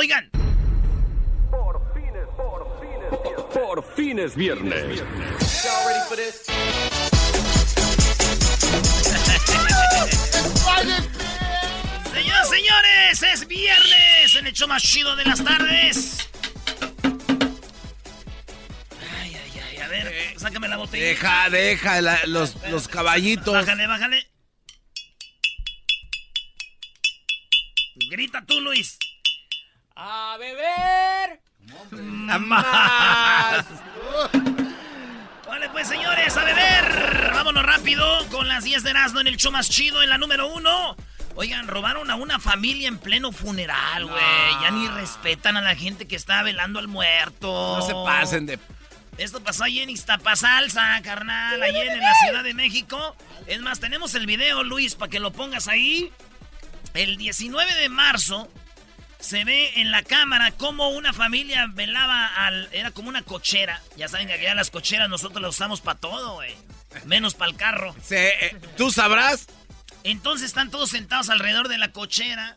Oigan esto, oigan esto, oigan. Por fin es viernes. Señoras, señores, es viernes en el show más chido de las tardes. Ay, ay, ay, a ver, sácame la botella. Deja, deja la- los, los caballitos. Bájale, bájale. Grita tú, Luis. A beber. Más. Vale, pues señores, a beber. Vámonos rápido con las 10 de Erasmo en el show más chido, en la número uno. Oigan, robaron a una familia en pleno funeral, güey. Ya ni respetan a la gente que está velando al muerto. No se pasen de... Esto pasó ahí en Iztapasalsa, carnal, ahí en la Ciudad de México. Es más, tenemos el video, Luis, para que lo pongas ahí. El 19 de marzo se ve en la cámara cómo una familia velaba al... Era como una cochera. Ya saben que allá las cocheras nosotros las usamos para todo, güey. Menos para el carro. Se- eh, ¿Tú sabrás? Entonces están todos sentados alrededor de la cochera.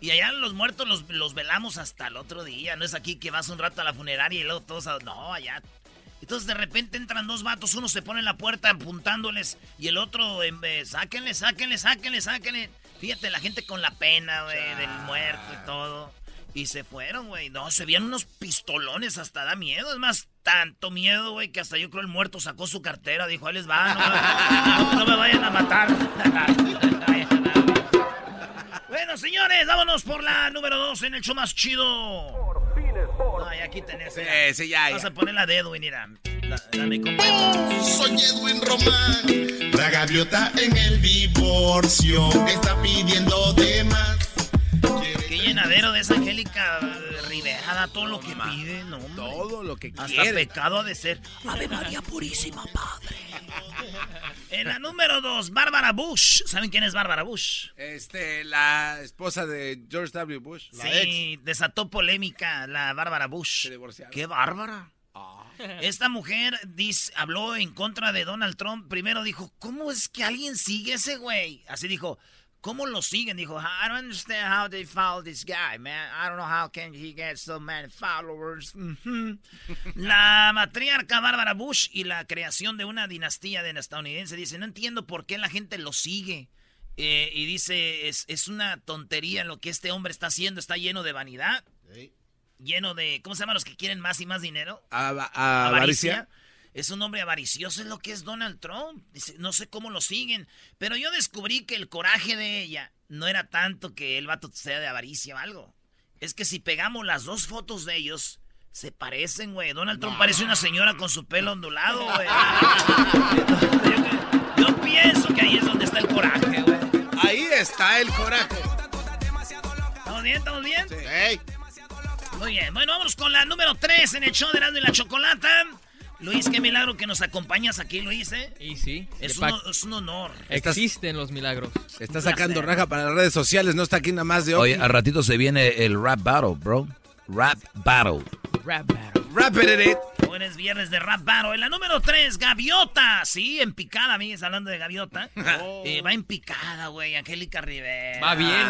Y allá los muertos los, los velamos hasta el otro día. No es aquí que vas un rato a la funeraria y luego todos... a- No, allá... Entonces de repente entran dos vatos, uno se pone en la puerta apuntándoles y el otro, en vez, sáquenle, sáquenle, sáquenle, sáquenle. Fíjate, la gente con la pena, güey, del muerto y todo. Y se fueron, güey. No, se veían unos pistolones, hasta da miedo. Es más, tanto miedo, güey, que hasta yo creo el muerto sacó su cartera. Dijo, ahí les va, no, no- no me vayan a matar. bueno, señores, vámonos por la número dos en el show más chido. Ay, aquí tenés. Sí, sí, ya, Vas ya. a poner la de Edwin, mira. La, dame. Soy Edwin Román. La gaviota en el divorcio está pidiendo de más. Qué llenadero de esa Angélica Rivera, todo lo que pide, no, hombre. Todo lo que Hasta quiere. pecado ha de ser. Ave María Purísima, Padre. En la número dos, Bárbara Bush. ¿Saben quién es Bárbara Bush? Este, la esposa de George W. Bush. La sí, desató polémica la Bárbara Bush. Se divorciaron. ¡Qué bárbara! Esta mujer habló en contra de Donald Trump. Primero dijo, ¿cómo es que alguien sigue a ese güey? Así dijo, ¿cómo lo siguen? Dijo, I don't understand how they follow this guy, man. I don't know how can he get so many followers. La matriarca Bárbara Bush y la creación de una dinastía de estadounidense dice, no entiendo por qué la gente lo sigue. Eh, y dice, es, es una tontería lo que este hombre está haciendo, está lleno de vanidad. Lleno de, ¿cómo se llaman los que quieren más y más dinero? A- a- avaricia. Es un hombre avaricioso, es lo que es Donald Trump. No sé cómo lo siguen, pero yo descubrí que el coraje de ella no era tanto que el vato sea de avaricia o algo. Es que si pegamos las dos fotos de ellos, se parecen, güey. Donald Trump parece una señora con su pelo ondulado, güey. yo, yo pienso que ahí es donde está el coraje, güey. Ahí está el coraje. ¿Estamos bien? ¿Estamos bien? Ey, Muy bien, bueno, vamos con la número 3 en el show de Erasmo y la Chocolata. Luis, qué milagro que nos acompañas aquí, Luis, ¿eh? Y sí. Es un, pa- es un honor. Existen los milagros. está sacando raja para las redes sociales, no está aquí nada más de hoy. Oye, al ratito se viene el rap battle, bro. Rap battle. Rap battle. Rap it, it. Hoy es viernes de rap. En la número 3, Gaviota. Sí, en picada, amigues, hablando de Gaviota. Eh, va en picada, güey, Angélica Rivera. Va bien.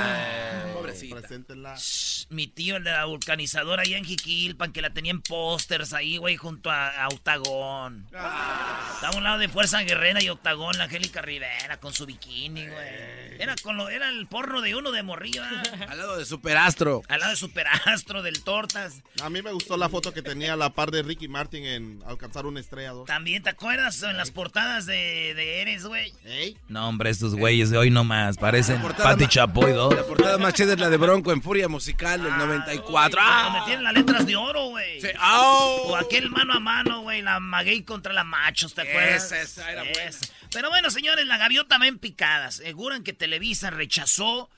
Pobrecita. Preséntenla. Shh, Mi tío, el de la vulcanizadora allá en Jiquilpan, que la tenía en pósters ahí, güey, junto a, a Octagón. Estaba a un lado de Fuerza Guerrera y Octagón, la Angélica Rivera, con su bikini, güey. Era, con lo, era el porno de uno de morriba. Al lado de Superastro. Al lado de Superastro, del Tortas. A mí me gustó la foto que tenía a la par de Ricky Martin en Alcanzar una estrella 2. También, ¿te acuerdas en las portadas de, de Eres, güey? ¿Ey? No, hombre, estos güeyes de hoy no más. Parecen Pati Chapoy dos. La portada más chida es la de Bronco en Furia Musical del 94. Donde ¡Ah! tienen las letras de oro, güey. Sí. ¡Au! O aquel mano a mano, güey, la maguey contra la machos, ¿te acuerdas? Esa, esa era buena. Pero bueno, señores, la gaviota va en picada. Aseguran que Televisa rechazó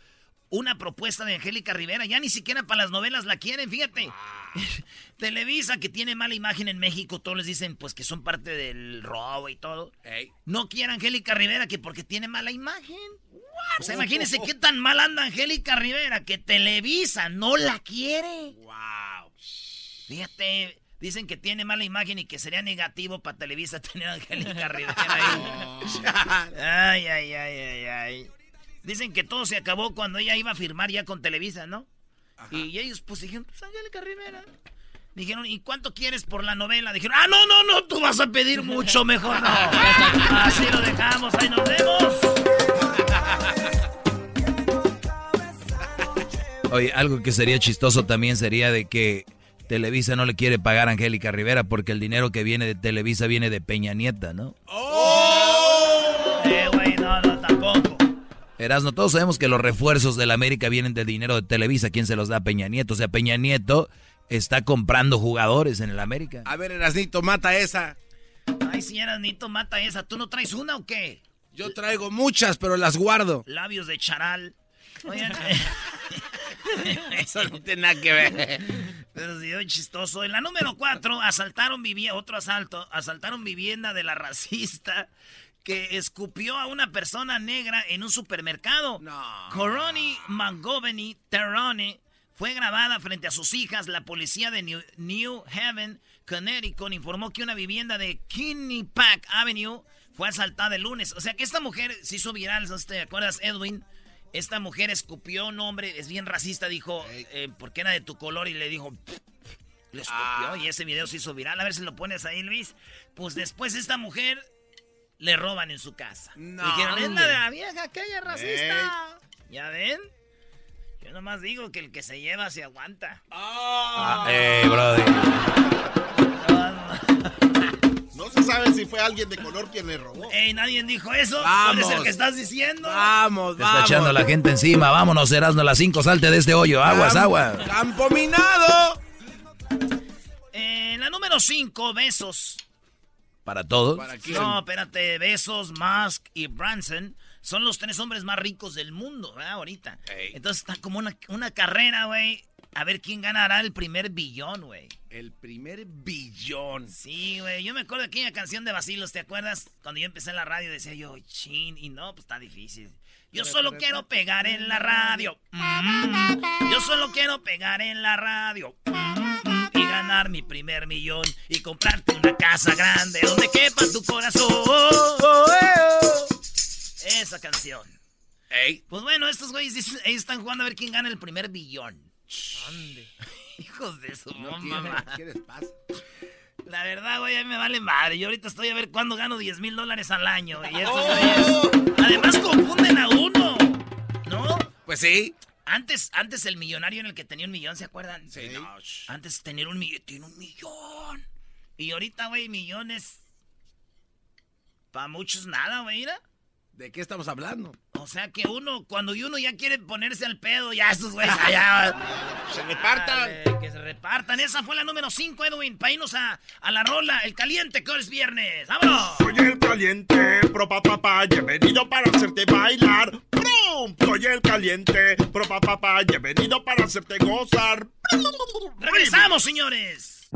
una propuesta de Angélica Rivera. Ya ni siquiera para las novelas la quieren, fíjate. Televisa, que tiene mala imagen en México, todos les dicen pues que son parte del robo y todo. No quiere Angélica Rivera que porque tiene mala imagen. O sea, imagínense qué tan mal anda Angélica Rivera que Televisa no la quiere. Wow. Fíjate, dicen que tiene mala imagen y que sería negativo para Televisa tener a Angélica Rivera ahí. ay, ay, ay, ay, ay. Dicen que todo se acabó cuando ella iba a firmar ya con Televisa, ¿no? Y ellos pues dijeron, pues Angélica Rivera. Dijeron, ¿y cuánto quieres por la novela? Dijeron, ah, no, no, no, tú vas a pedir mucho, mejor no. Así lo dejamos, ahí nos vemos. Oye, algo que sería chistoso también sería de que Televisa no le quiere pagar a Angélica Rivera porque el dinero que viene de Televisa viene de Peña Nieta, ¿no? ¡Oh! Eh, güey, no, no. Erasno, todos sabemos que los refuerzos de la América vienen del dinero de Televisa. ¿Quién se los da? Peña Nieto. O sea, Peña Nieto está comprando jugadores en el América. A ver, Erasnito, mata esa. Ay, sí, Erasnito, mata esa. ¿Tú no traes una o qué? Yo traigo muchas, pero las guardo. Labios de charal. Oigan. Eso no tiene nada que ver. Pero sí, chistoso. En la número cuatro, asaltaron vivienda, otro asalto, asaltaron vivienda de la racista que escupió a una persona negra en un supermercado. No. Coroni Mangoveni Terrone fue grabada frente a sus hijas. La policía de New, New Haven, Connecticut, informó que una vivienda de Pack Avenue fue asaltada el lunes. O sea que esta mujer se hizo viral, ¿te acuerdas, Edwin? Esta mujer escupió un hombre, es bien racista, dijo, eh, porque era de tu color, y le dijo, le escupió, Ah. y ese video se hizo viral. A ver si lo pones ahí, Luis. Pues después esta mujer le roban en su casa. No, Dijeron, es la de la vieja aquella racista. ¿Ya ven? Yo nomás digo que el que se lleva se aguanta. Ah. Eh, brody. No se sabe si fue alguien de color quien le robó. Ey, nadie dijo eso. Vamos. ¿Cuál es el que estás diciendo? Vamos, Te está vamos. echando la gente encima. Vámonos, Erasno, a las 5, salte de este hoyo. Aguas, agua. Campo minado. Eh, la número 5, besos. Para todos. ¿Para quién? No, espérate, Besos, Musk y Branson son los tres hombres más ricos del mundo, ¿verdad? Ahorita. Ey. Entonces está como una, una carrera, güey. A ver quién ganará el primer billón, güey. El primer billón. Sí, güey. Yo me acuerdo de aquella canción de Basilos, ¿te acuerdas? Cuando yo empecé en la radio decía yo, chin, y no, pues está difícil. Yo solo quiero pegar en la radio. Mm. Yo solo quiero pegar en la radio. Mm. Ganar mi primer millón. Y comprarte una casa grande donde quepa tu corazón. Esa canción. Ey. Pues bueno, estos güeyes dicen- ellos están jugando a ver quién gana el primer billón. Hijos de su No mamá. ¿Qué les pasa? La verdad, güey, a mí me vale madre. Yo ahorita estoy a ver cuándo gano 10 mil dólares al año. Y estos Oh. güeyes, además confunden a uno. ¿No? Pues sí. Antes, antes el millonario en el que tenía un millón, ¿se acuerdan? Sí, no. Antes tener un millón, tiene un millón. Y ahorita, güey, millones. Para muchos nada, güey, mira. ¿De qué estamos hablando? O sea que uno, cuando uno ya quiere ponerse al pedo, ya estos güeyes allá. Se repartan. Dale, que se repartan. Esa fue la número 5, Edwin. Para irnos a, a la rola, el caliente, que hoy es viernes. ¡Vámonos! Soy el caliente, pro pa pa pa, he venido para hacerte bailar. ¡Prum! Soy el caliente, pro pa pa pa, he venido para hacerte gozar. ¡Regresamos, señores!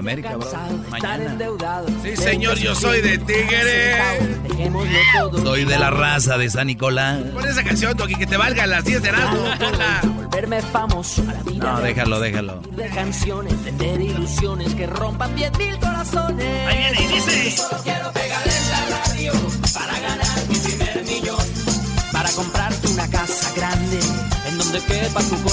América, bro. Mañana. Sí, señor, yo soy de Tigres. Soy de la raza de San Nicolás. Pon esa canción, Toki, que te valga las 10 de Erasmo. Ponla. Volverme famoso a la vida. No, déjalo, déjalo. De canciones, tener ilusiones que rompan diez mil corazones. Ahí viene y dice. Yo solo quiero pegar en la radio para ganar mi primer millón. Para comprarte una casa grande en donde quepa tu corazón.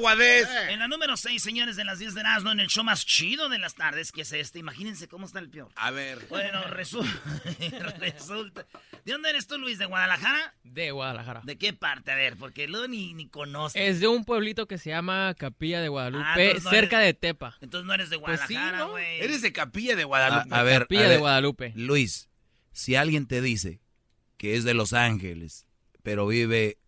Aguadez. En la número 6, señores, de las 10 de Erasmo, en el show más chido de las tardes, que es este. Imagínense cómo está el peor. A ver. Bueno, resu- resulta. ¿De dónde eres tú, Luis? ¿De Guadalajara? De Guadalajara. ¿De qué parte? A ver, porque luego ni, ni conoces. Es de un pueblito que se llama Capilla de Ah, Guadalupe, no cerca eres- de Tepa. Entonces no eres de Pues sí, Guadalajara, ¿no? güey. Eres de Capilla de Guadalupe. a ver, Capilla a de Guadalupe. Luis, si alguien te dice que es de Los Ángeles, pero vive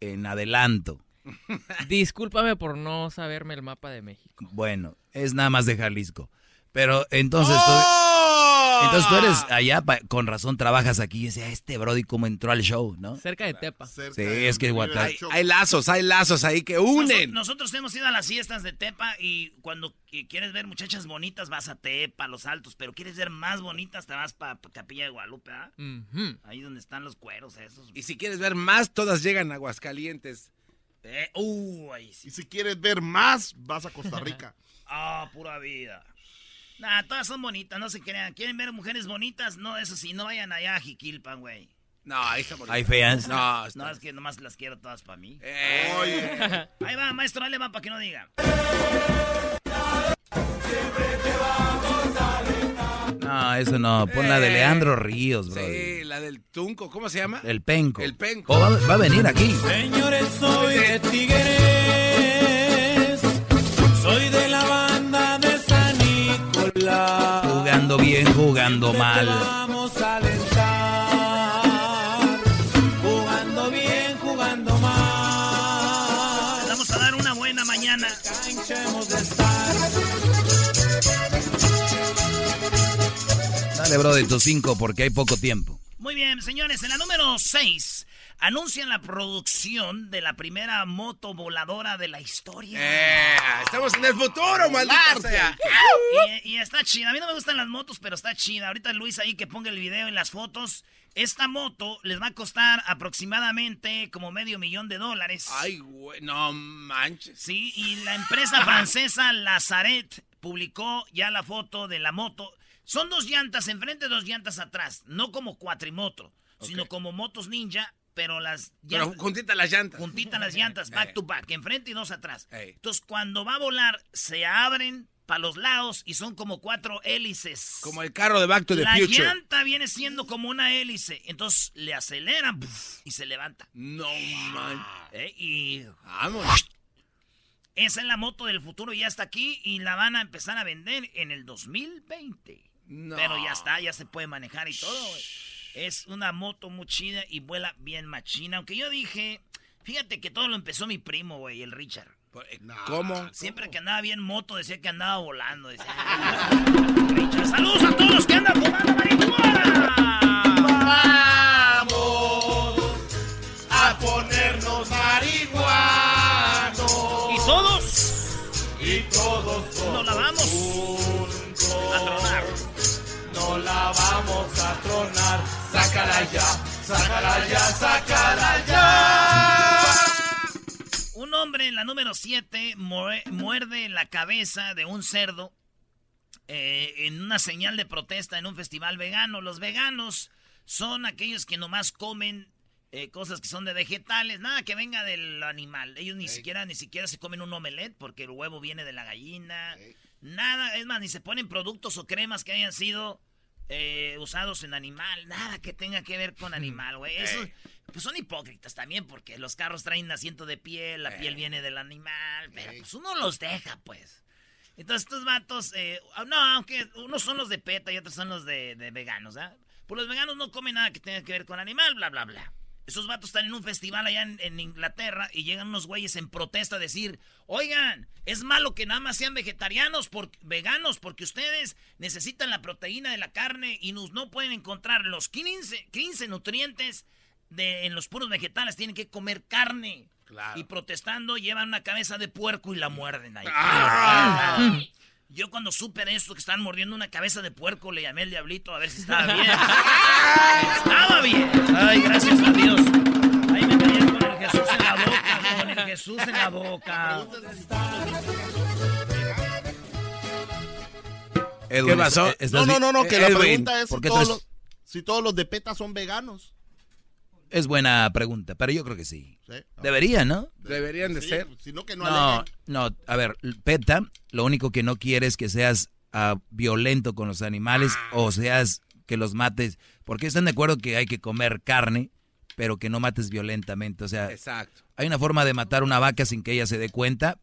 en adelanto, Discúlpame por no saberme el mapa de México. bueno, es nada más de Jalisco. Pero entonces tú, ¡Oh! entonces tú eres allá, pa- con razón trabajas aquí. Y decía, este Brody cómo entró al show, ¿no? Cerca de Tepa. Sí, es que Hay, hay lazos, hay lazos ahí que unen. Noso- nosotros hemos ido a las fiestas de Tepa y cuando qui- quieres ver muchachas bonitas vas a Tepa, a Los Altos, pero quieres ver más bonitas te vas para Capilla de Guadalupe, ¿ah? Ahí donde están los cueros esos. Y si quieres ver más, todas llegan a Aguascalientes. Eh, uh, ahí sí. Y si quieres ver más, vas a Costa Rica. Ah, pura vida. Nah, todas son bonitas, no se crean. ¿Quieren ver mujeres bonitas? No, eso sí, no vayan allá a Jiquilpan, güey. No, ahí está bonito. Hay feas. No, No, es que nomás las quiero todas para mí. Eh, Oye, Ahí va, maestro, dale va para que no diga. No, eso no. Pon la de Eh, Leandro Ríos, Brody. sí, la del Tunco, ¿cómo se llama? El penco. El penco. Oh, va, va a venir aquí. Señores, soy de Tigres, soy de la banda de San Nicolás. Jugando bien, jugando mal. vamos a alentar, jugando bien, jugando mal. Vamos a dar una buena mañana. Canchemos de estar. Dale, Brody, tus cinco porque hay poco tiempo. Muy bien, señores, en la número 6. anuncian la producción de la primera moto voladora de la historia. Eh, estamos en el futuro, maldita sea. Y, y está chida. A mí no me gustan las motos, pero está chida. Ahorita Luis ahí que ponga el video y las fotos. Esta moto les va a costar aproximadamente como medio millón de dólares. Ay, güey, no manches. Sí, y la empresa francesa Lazaret publicó ya la foto de la moto. Son dos llantas enfrente, dos llantas atrás. No como cuatrimoto, sino como motos ninja, pero las Pero juntitas las llantas. juntitas las llantas, back Eh. to back, enfrente y dos atrás. Entonces, cuando va a volar, se abren para los lados y son como cuatro hélices. Como el carro de Back to the la Future. llanta viene siendo como una hélice. Entonces le aceleran y se levanta. No manches. Eh, Y Vamos. esa es la moto del futuro, ya está aquí y la van a empezar a vender en el 2020. No. Pero ya está, ya se puede manejar y todo. güey. Es una moto muy chida y vuela bien machina. Aunque yo dije, fíjate que todo lo empezó mi primo, güey, el Richard. ¿Cómo? Siempre que andaba bien moto decía que andaba volando. decía. Richard, saludos a todos los que andan fumando marihuana. Vamos a ponernos marihuanos. Y todos Y todos la vamos a tronar. Sácala ya, sácala ya, sácala ya. Un hombre en la número 7 muerde la cabeza de un cerdo eh, en una señal de protesta en un festival vegano. Los veganos son aquellos que nomás comen eh, cosas que son de vegetales, nada que venga del animal. Ellos ni siquiera ni siquiera se comen un omelette porque el huevo viene de la gallina. Nada, es más, ni se ponen productos o cremas que hayan sido eh, usados en animal. Nada que tenga que ver con animal, güey. Eso, pues son hipócritas también porque los carros traen asiento de piel, la piel viene del animal, pero pues uno los deja, pues. Entonces estos vatos, eh, no, aunque unos son los de PETA y otros son los de, de veganos, ¿ah? Pues los veganos no comen nada que tenga que ver con animal, bla, bla, bla. Esos vatos están en un festival allá en, en Inglaterra y llegan unos güeyes en protesta a decir, oigan, es malo que nada más sean vegetarianos, por, veganos, porque ustedes necesitan la proteína de la carne y nos, no pueden encontrar los 15, 15 nutrientes de, en los puros vegetales, tienen que comer carne. Claro. Y protestando llevan una cabeza de puerco y la muerden ahí. Ah. Yo cuando supe de esto que estaban mordiendo una cabeza de puerco le llamé al diablito a ver si estaba bien. estaba bien. Ay, gracias a Dios. Ahí me caía con el Jesús en la boca, con el Jesús en la boca. Edwin, ¿Qué pasó? ¿est- estás No, no, no, no, que la pregunta es ¿por si qué todos, los, si todos los de PETA son veganos. Es buena pregunta, pero yo creo que sí. ¿Sí? Debería, ¿no? Deberían de Sí, ser. Sino que no, No, aleguen. no, a ver, PETA lo único que no quiere es que seas ah, violento con los animales o seas que los mates, porque están de acuerdo que hay que comer carne, pero que no mates violentamente. O sea, Exacto. hay una forma de matar una vaca sin que ella se dé cuenta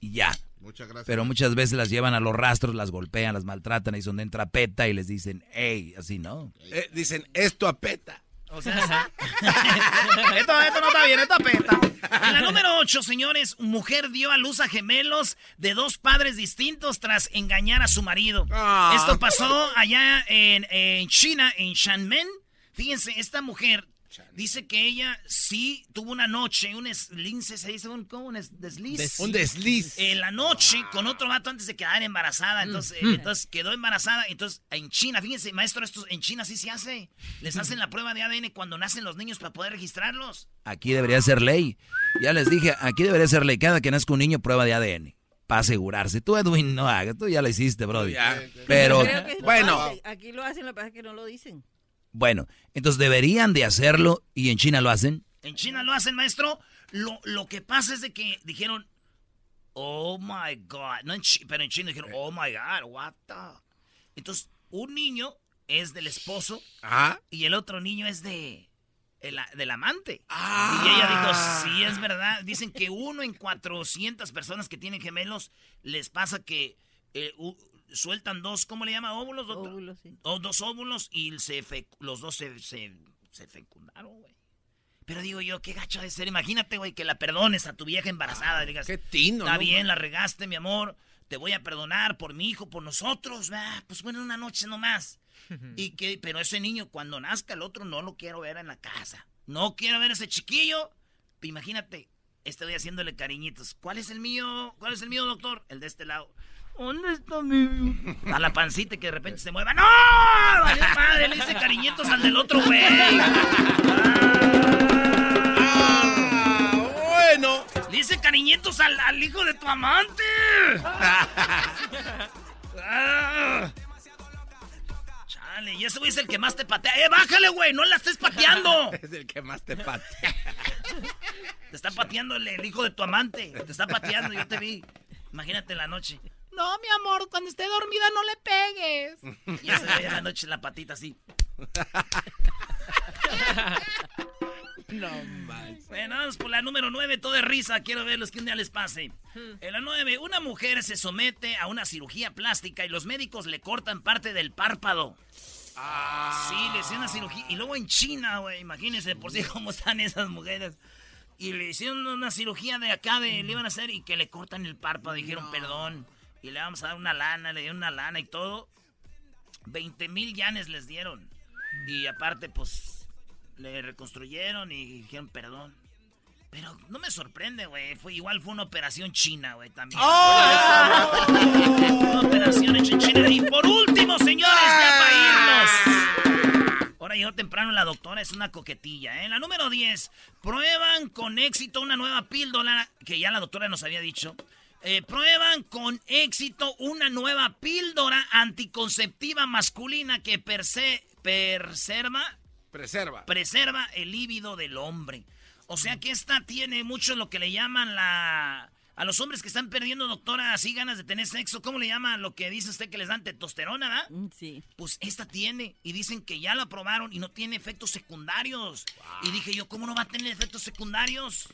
y ya. Muchas gracias. Pero muchas veces las llevan a los rastros, las golpean, las maltratan, ahí es donde entra PETA y les dicen, hey, así no. Eh, dicen, esto apeta. O sea, esto, esto no está bien, esto apesta. En la número 8, señores, mujer dio a luz a gemelos de dos padres distintos tras engañar a su marido. Ah. Esto pasó allá en, en China, en Shanmen. Fíjense, esta mujer dice que ella sí tuvo una noche, un eslince, se dice un, ¿cómo? un es- desliz. Un desliz. En la noche con otro vato antes de quedar embarazada. Entonces, eh, entonces quedó embarazada. Entonces, en China, fíjense, maestro, esto en China sí se hace. Les hacen la prueba de ADN cuando nacen los niños para poder registrarlos. Aquí debería ser ley. Ya les dije, aquí debería ser ley. Cada que nazca un niño, prueba de ADN. Para asegurarse. Tú, Edwin, no hagas. Tú ya lo hiciste, Brody. Ya. Pero, Creo que bueno. Aquí lo hacen, lo que pasa es que no lo dicen. Bueno, entonces deberían de hacerlo y en China lo hacen. En China lo hacen, maestro. Lo, lo que pasa es de que dijeron, oh my God. No en pero en China dijeron, oh my God, what the. Entonces, un niño es del esposo Ajá. y el otro niño es de el, del amante. Ah. Y ella dijo, sí, es verdad. Dicen que uno en 400 personas que tienen gemelos les pasa que eh, sueltan dos, ¿cómo le llama? Óvulos. doctor? Óvulos, sí. O dos óvulos y se los dos se, se, se fecundaron, güey. Pero digo yo, qué gacho de ser. Imagínate, güey, que la perdones a tu vieja embarazada. y digas, Qué tino, Está ¿no? bien, la regaste, mi amor. Te voy a perdonar por mi hijo, por nosotros. Ah, pues bueno, una noche nomás. y que, pero ese niño, cuando nazca el otro, no lo quiero ver en la casa. No quiero ver a ese chiquillo. Imagínate, estoy haciéndole cariñitos. ¿Cuál es el mío? ¿Cuál es el mío, doctor? El de este lado. ¿Dónde está mi...? A la pancita que de repente se mueva. ¡No! ¡Valió madre! Le hice cariñitos al del otro güey. Ah, bueno. Le hice cariñitos al, al hijo de tu amante. Ah. Chale, y ese güey es el que más te patea. ¡Eh, bájale, güey! ¡No la estés pateando! Es el que más te patea. Te está pateando el, el hijo de tu amante. Te está pateando, yo te vi. Imagínate en la noche. No, mi amor, cuando esté dormida no le pegues. Y ese güey en la noche la patita así. No más. Bueno, vamos por la número 9, todo de risa. Quiero verlos que un día les pase. En la 9, una mujer se somete a una cirugía plástica y los médicos le cortan parte del párpado. Sí, le hicieron una cirugía. Y luego en China, güey, imagínense por sí cómo están esas mujeres. Y le hicieron una cirugía de acá, de, le iban a hacer y que le cortan el párpado. Dijeron, perdón. Y le vamos a dar una lana, le dieron una lana y todo. 20 mil yanes les dieron. Y aparte, pues, le reconstruyeron y dijeron perdón. Pero no me sorprende, güey. Fue, igual fue una operación china, güey, también. una operación hecha en China. Y por último, señores, ya para irnos. Ahora llegó temprano la doctora, es una coquetilla, ¿eh? La número 10. Prueban con éxito una nueva píldora, que ya la doctora nos había dicho. Eh, prueban con éxito una nueva píldora anticonceptiva masculina que perse, preserva, Preserva. preserva el líbido del hombre. O sea que esta tiene mucho lo que le llaman la... A los hombres que están perdiendo, doctora, así ganas de tener sexo, ¿cómo le llama lo que dice usted que les dan testosterona, verdad? Mm, Sí. Pues esta tiene. Y dicen que ya la probaron y no tiene efectos secundarios. Y dije yo, ¿cómo no va a tener efectos secundarios?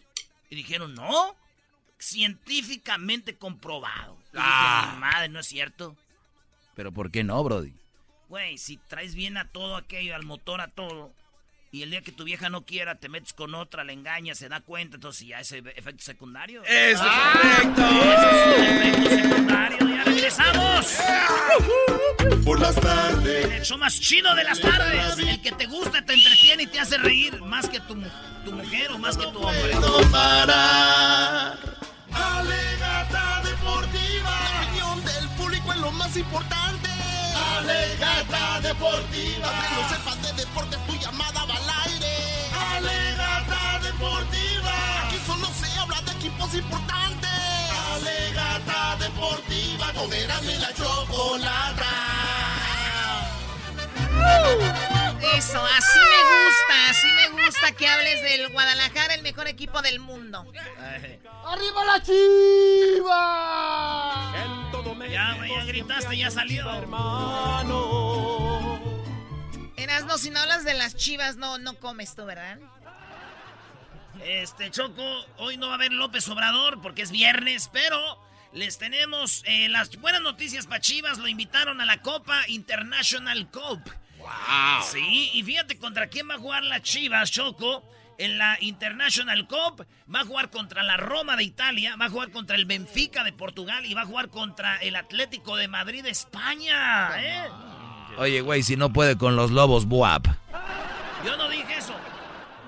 Y dijeron, no. Científicamente comprobado. Y dije, Ah. madre, no es cierto. Pero ¿por qué no, Brody? Güey, si traes bien a todo aquello, al motor, a todo, y el día que tu vieja no quiera, te metes con otra, le engañas, se da cuenta, entonces ya es efecto secundario. Eso es Ah, correcto. Eso es un efecto secundario. ¡Ya regresamos! Por las tardes. El show más chido de las tardes. El que te gusta, te entretiene y te hace reír más que tu, tu mujer o más que tu hombre. puedo parar. Importante. Alegata deportiva. Que no sepas de deportes, tu llamada va al aire. Alegata deportiva. Aquí solo se habla de equipos importantes. Alegata deportiva. Y la chocolata. Eso, así me gusta, así me gusta que hables del Guadalajara, el mejor equipo del mundo. ¡Arriba la chiva! Ya, güey, ya gritaste, ya salió. Erasno, si no hablas de las chivas, no, no comes tú, ¿verdad? Este, Choco, hoy no va a haber López Obrador porque es viernes, pero les tenemos eh, las buenas noticias para Chivas. Lo invitaron a la Copa International Cup. Wow. Sí, y fíjate contra quién va a jugar la Chivas, Choco. En la International Cup va a jugar contra la Roma de Italia, va a jugar contra el Benfica de Portugal y va a jugar contra el Atlético de Madrid de España. ¿eh? Oye, güey, si no puede con los lobos, buap. Yo no dije eso.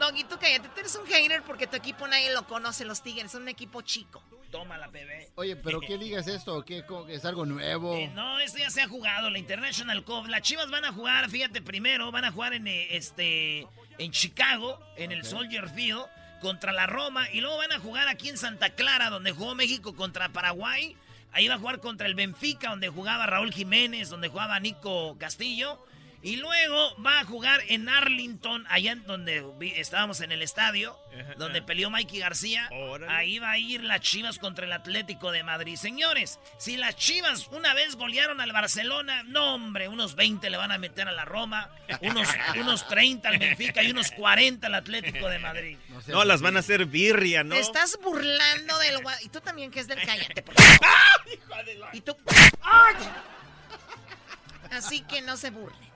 Doggy, tú cállate, tú eres un hater porque tu equipo nadie lo conoce, los Tigres, son un equipo chico. Tómala, bebé. Oye, pero ¿qué liga es esto? ¿Qué, ¿Es algo nuevo? Eh, no, esto ya se ha jugado, la International Cup. Las Chivas van a jugar, fíjate, primero van a jugar en eh, este en Chicago, en el Soldier Field, contra la Roma, y luego van a jugar aquí en Santa Clara, donde jugó México contra Paraguay. Ahí va a jugar contra el Benfica, donde jugaba Raúl Jiménez, donde jugaba Nico Castillo. Y luego va a jugar en Arlington, allá en donde vi- estábamos en el estadio, donde peleó Mikey García. Ahí va a ir las Chivas contra el Atlético de Madrid. Señores, si las Chivas una vez golearon al Barcelona, no hombre, unos 20 le van a meter a la Roma, unos, unos 30 al Benfica y unos 40 al Atlético de Madrid. No, las van a hacer birria, ¿no? Te estás burlando del Y tú también, que es del cállate, por favor. Y tú. ¡Ay! Así que no se burle.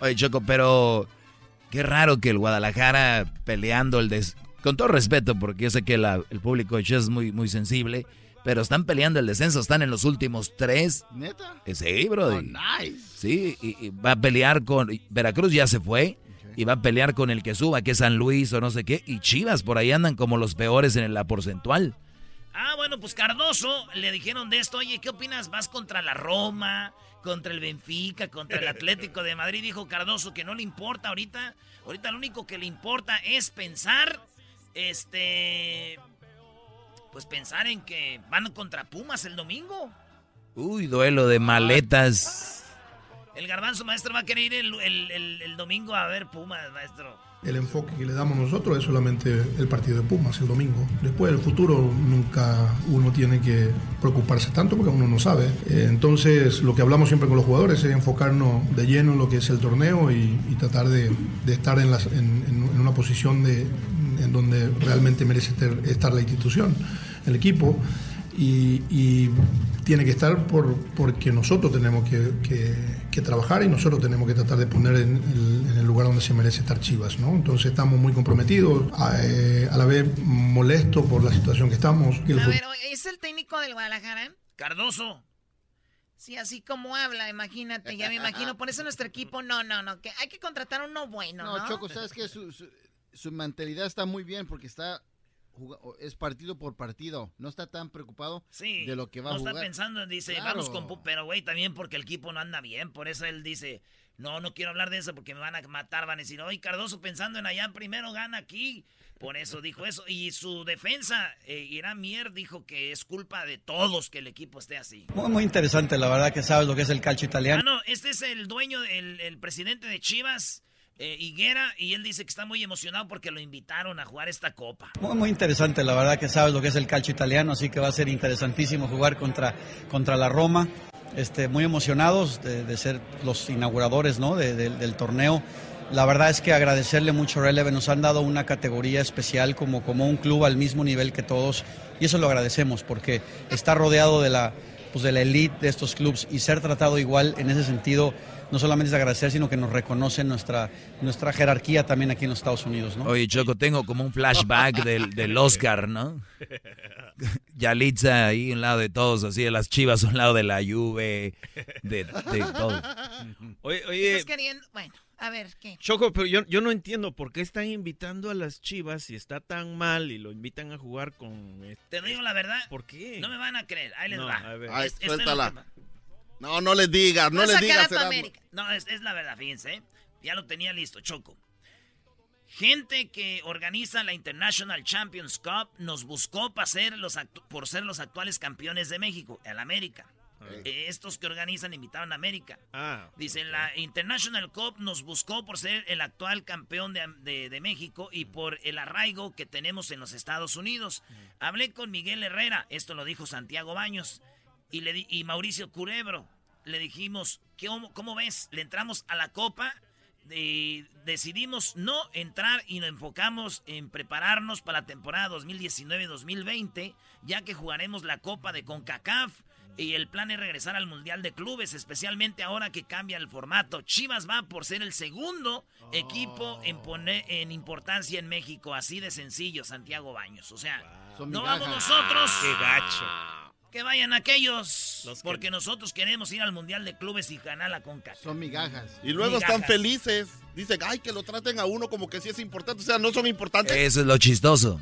Oye, Choco, pero qué raro que el Guadalajara peleando el des... Con todo respeto, porque yo sé que la- el público de es muy, muy sensible, pero están peleando el descenso, están en los últimos tres. ¿Neta? Eh, Sí, bro. Oh, nice. Sí, y, y va a pelear con... Veracruz ya se fue. y va a pelear con el que suba, que es San Luis o no sé qué, y Chivas por ahí andan como los peores en la porcentual. Ah, bueno, pues Cardoso le dijeron de esto, oye, ¿qué opinas? ¿Vas contra la Roma, contra el Benfica, contra el Atlético de Madrid? Dijo Cardoso que no le importa ahorita. Ahorita lo único que le importa es pensar, este, pues pensar en que van contra Pumas el domingo. Uy, duelo de maletas. El garbanzo maestro va a querer ir el, el- el- el domingo a ver Pumas, maestro. El enfoque que le damos nosotros es solamente el partido de Pumas el domingo. Después del futuro nunca uno tiene que preocuparse tanto porque uno no sabe. Eh, Entonces lo que hablamos siempre con los jugadores es enfocarnos de lleno en lo que es el torneo y, tratar de, estar en, las- en- una posición de, en donde realmente merece estar la institución, el equipo. Y, tiene que estar por, porque nosotros tenemos que- que trabajar y nosotros tenemos que tratar de poner en el, en el lugar donde se merece estar Chivas. ¿no? Entonces estamos muy comprometidos, a, eh, a la vez molestos por la situación que estamos. Y A ver, ¿es el técnico del Guadalajara? Cardoso. Sí, así como habla, imagínate, ya me imagino. Por eso nuestro equipo, no, no, no, que hay que contratar uno bueno, ¿no? No, Choco, sabes que su, su, su mentalidad está muy bien porque está es partido por partido. No está tan preocupado Sí. de lo que va no a jugar. está pensando, dice, Claro. vamos con... Pu- Pero, güey, también porque el equipo no anda bien. Por eso él dice, no, no quiero hablar de eso porque me van a matar. Van a decir, oye, Cardoso pensando en allá, primero gana aquí. Por eso dijo eso. Y su defensa, eh, Irán Mier, dijo que es culpa de todos que el equipo esté así. Muy, muy interesante, la verdad que sabes lo que es el calcio Ah, italiano. no, este es el dueño, el, el presidente de Chivas, eh, Higuera, y él dice que está muy emocionado porque lo invitaron a jugar esta copa. Muy, muy interesante, la verdad que sabes lo que es el calcio italiano, así que va a ser interesantísimo jugar contra, contra la Roma. Este, muy emocionados de, ser los inauguradores ¿no? de- de- del torneo. La verdad es que agradecerle mucho a Releve, nos han dado una categoría especial como, como un club al mismo nivel que todos y eso lo agradecemos porque está rodeado de la, pues de la elite de estos clubes y ser tratado igual en ese sentido no solamente es agradecer, sino que nos reconocen nuestra, nuestra jerarquía también aquí en los Estados Unidos. ¿no? Oye, Choco, tengo como un flashback del, del Oscar, ¿no? Yalitza ahí un lado de todos, así de las chivas a un lado de la Juve, de, de todo. Oye, oye, ¿Estás queriendo? Bueno, a ver, ¿qué? Choco, pero yo, yo no entiendo por qué están invitando a las chivas si está tan mal y lo invitan a jugar con... este- Te digo la verdad. ¿Por qué? No me van a creer. Ahí les No, va. a ver. Ay, Es- es No, no les digas, no les digas. No, es, es la verdad, fíjense. ¿eh? Ya lo tenía listo, Choco. Gente que organiza la International Champions Cup nos buscó para ser los actu- por ser los actuales campeones de México, el América. Eh, estos que organizan invitaron a América. Ah, Dice, la International Cup nos buscó por ser el actual campeón de, de- de México y por el arraigo que tenemos en los Estados Unidos. Hablé con Miguel Herrera, esto lo dijo Santiago Baños, y, le di- y Mauricio Curebro. Le dijimos, ¿cómo, cómo ves? Le entramos a la Copa, de- decidimos no entrar y nos enfocamos en prepararnos para la temporada 2019-2020, ya que jugaremos la Copa de CONCACAF. Y el plan es regresar al Mundial de Clubes, especialmente ahora que cambia el formato. Chivas va por ser el segundo equipo en, poner, en importancia en México. Así de sencillo, Santiago Baños. O sea, no vamos nosotros. qué gacho. Que vayan aquellos. Los que- porque nosotros queremos ir al Mundial de Clubes y ganar la CONCACAF. Son migajas. Y luego Migajas. están felices. Dicen, ay, que lo traten a uno como que sí es importante. O sea, no son importantes. Eso es lo chistoso.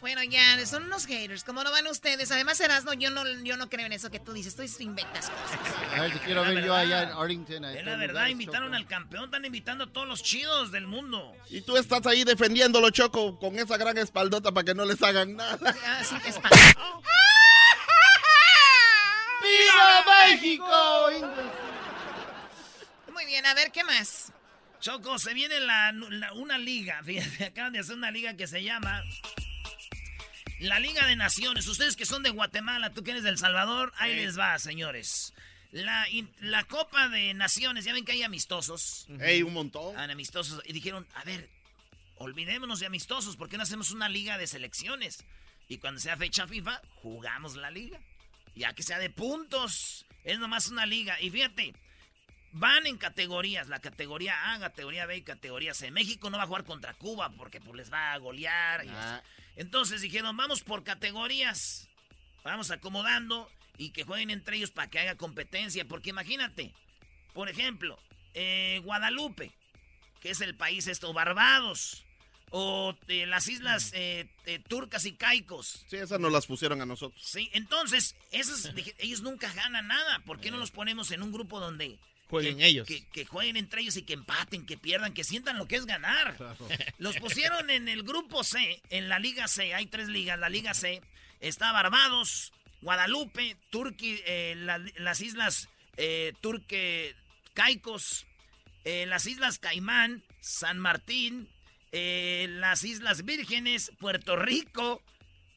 Bueno, ya, son unos haters. ¿Cómo no van ustedes? Además, Erasmo, yo no, yo no creo en eso que tú dices. Tú inventas cosas. A ver, te quiero ver yo verdad. allá en Arlington. Es estos la verdad, invitaron Choco. al campeón, están invitando a todos los chidos del mundo. Y tú estás ahí defendiéndolo, Choco, con esa gran espaldota para que no les hagan nada. Ah, sí, es pa- ¡Viva México! Muy bien, a ver, ¿qué más? Choco, se viene la, la- una liga, fíjate, acaban de hacer una liga que se llama la Liga de Naciones. Ustedes que son de Guatemala, tú que eres del Salvador, ahí les va, señores. La, in- la Copa de Naciones, ya ven que hay amistosos. Ey, un montón. Amistosos. Y dijeron, a ver, olvidémonos de amistosos, ¿por qué no hacemos una liga de selecciones? Y cuando sea fecha FIFA, jugamos la liga. Ya que sea de puntos. Es nomás una liga. Y fíjate, van en categorías. La categoría A, categoría B y categoría C. México no va a jugar contra Cuba porque pues, les va a golear. y Ah. Entonces dijeron, vamos por categorías. Vamos acomodando y que jueguen entre ellos para que haya competencia. Porque imagínate, por ejemplo, eh, Guadalupe. que es el país esto, Barbados. O eh, las islas eh, eh, turcas y caicos. Sí, esas nos las pusieron a nosotros. Sí, entonces, esas, ellos nunca ganan nada. ¿Por qué no los ponemos en un grupo donde... Jueguen que- ellos. Que, que jueguen entre ellos y que empaten, que pierdan, que sientan lo que es ganar. Los pusieron en el grupo C, en la Liga C. Hay tres ligas. La Liga C está Barbados, Guadalupe, Turquía, eh, la- las islas eh, Turque, Caicos, eh, las islas Caimán, San Martín, eh, las Islas Vírgenes, Puerto Rico,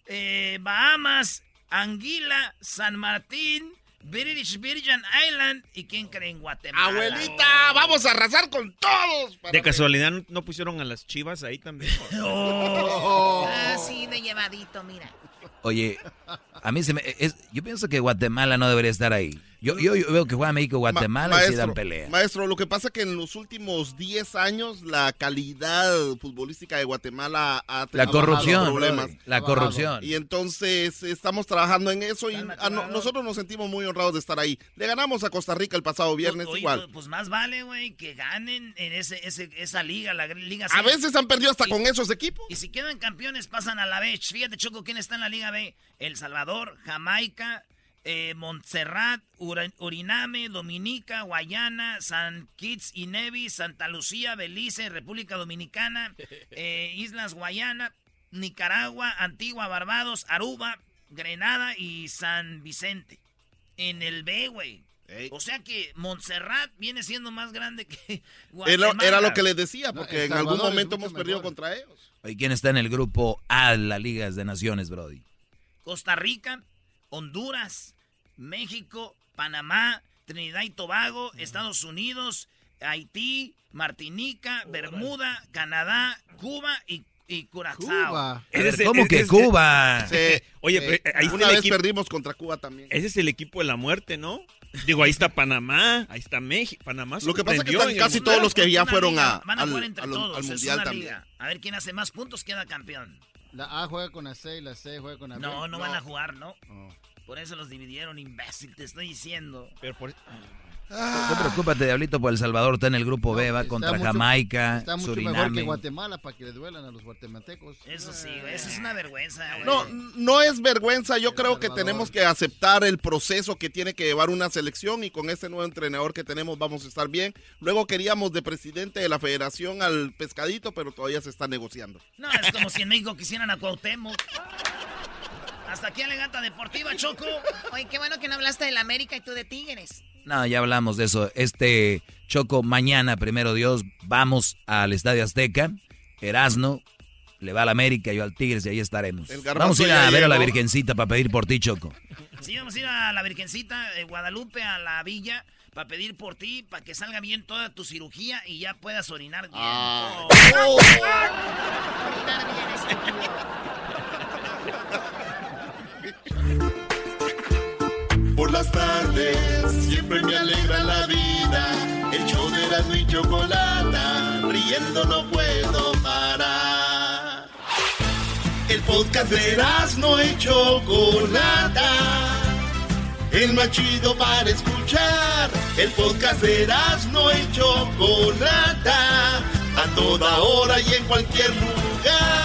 eh, Bahamas, Anguila, San Martín, British Virgin Island y quién cree en Guatemala. Abuelita, vamos a arrasar con todos. para De casualidad no- no pusieron a las chivas ahí también. Ah, sí, de llevadito, mira. Oye, a mí se me... es- yo pienso que Guatemala no debería estar ahí. Yo, yo, yo veo que juega México-Guatemala y sí dan pelea. maestro, lo que pasa es que en los últimos 10 años la calidad futbolística de Guatemala ha bajado corrupción, problemas. la corrupción. Y entonces estamos trabajando en eso y a no- nosotros nos sentimos muy honrados de estar ahí. Le ganamos a Costa Rica el pasado viernes Oye, igual. pues, Pues más vale, güey, que ganen en ese, ese- esa liga, la liga C. A veces han perdido hasta Y- con esos equipos. Y si quedan campeones, pasan a la B. Fíjate, Choco, ¿quién está en la Liga B? El Salvador, Jamaica, eh, Montserrat, Ura- Uriname, Dominica, Guayana, San Kitts y Nevis, Santa Lucía, Belice, República Dominicana, eh, Islas Guayana, Nicaragua, Antigua, Barbados, Aruba, Grenada y San Vicente. En el B, güey. O sea que Montserrat viene siendo más grande que Era, Guatemala. era lo que les decía, porque en algún Salvador momento hemos perdido mejor. contra ellos. Oye, ¿quién está en el grupo A de la Liga de Naciones, Brody? Costa Rica, Honduras, México, Panamá, Trinidad y Tobago, Estados Unidos, Haití, Martinica, Bermuda, Canadá, Cuba y, y Curazao. ¿Cómo que es Cuba? Sí, Oye, pero, eh, ahí una vez equipo- perdimos contra Cuba también. Ese es el equipo de la muerte, ¿no? Digo, ahí está Panamá, ahí está México. Panamá Lo que pasa es que están casi mundial. todos los que ya fueron liga, a, Van a al, jugar entre al- todos, al es mundial una también. liga. A ver quién hace más puntos queda campeón. La A juega con la C y la C juega con la B. No, no, van a jugar, ¿no? Oh. Por eso los dividieron, imbécil, te estoy diciendo. Pero por- No preocúpate, Diablito, por El Salvador está en el grupo B, va contra mucho- Jamaica, Está mucho mejor que Suriname. Guatemala para que le duelan a los guatemaltecos. Eso sí, güey, eso es una vergüenza, güey. No, no es vergüenza. Yo creo que tenemos que aceptar el proceso que tiene que llevar una selección y con este nuevo entrenador que tenemos vamos a estar bien. Luego queríamos de presidente de la federación al pescadito, pero todavía se está negociando. No, es como si en México quisieran a Cuauhtémoc. Hasta aquí Alegata Deportiva, Choco. Oye, qué bueno que no hablaste del América y tú de Tigres. No, ya hablamos de eso. Este Choco, mañana, primero Dios, vamos al Estadio Azteca. Erasno le va al América, yo al Tigres y ahí estaremos. Vamos a ir a ver a la. Virgencita para pedir por ti, Choco. Sí, vamos a ir a la Virgencita de Guadalupe, a la villa, para pedir por ti, para que salga bien toda tu cirugía y ya puedas orinar bien. Ah. Oh. Orinar bien, estúpido. Por las tardes siempre me alegra la vida. El show de la y chocolata, riendo no puedo parar. El podcast de no y chocolata. El más chido para escuchar. El podcast de no y chocolata. A toda hora y en cualquier lugar.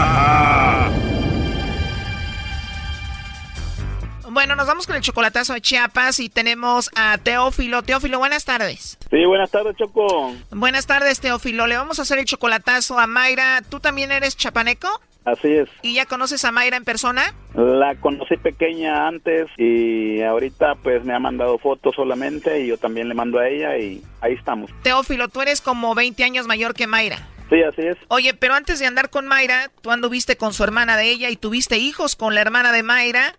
Bueno, nos vamos con el chocolatazo de Chiapas y tenemos a Teófilo. Teófilo, buenas tardes. Sí, buenas tardes, Choco. Buenas tardes, Teófilo. Le vamos a hacer el chocolatazo a Mayra. ¿Tú también eres chapaneco? Así es. ¿Y ya conoces a Mayra en persona? La conocí pequeña antes y ahorita pues me ha mandado fotos solamente y yo también le mando a ella y ahí estamos. Teófilo, tú eres como 20 años mayor que Mayra. Sí, así es. Oye, pero antes de andar con Mayra, tú anduviste con su hermana de ella y tuviste hijos con la hermana de Mayra.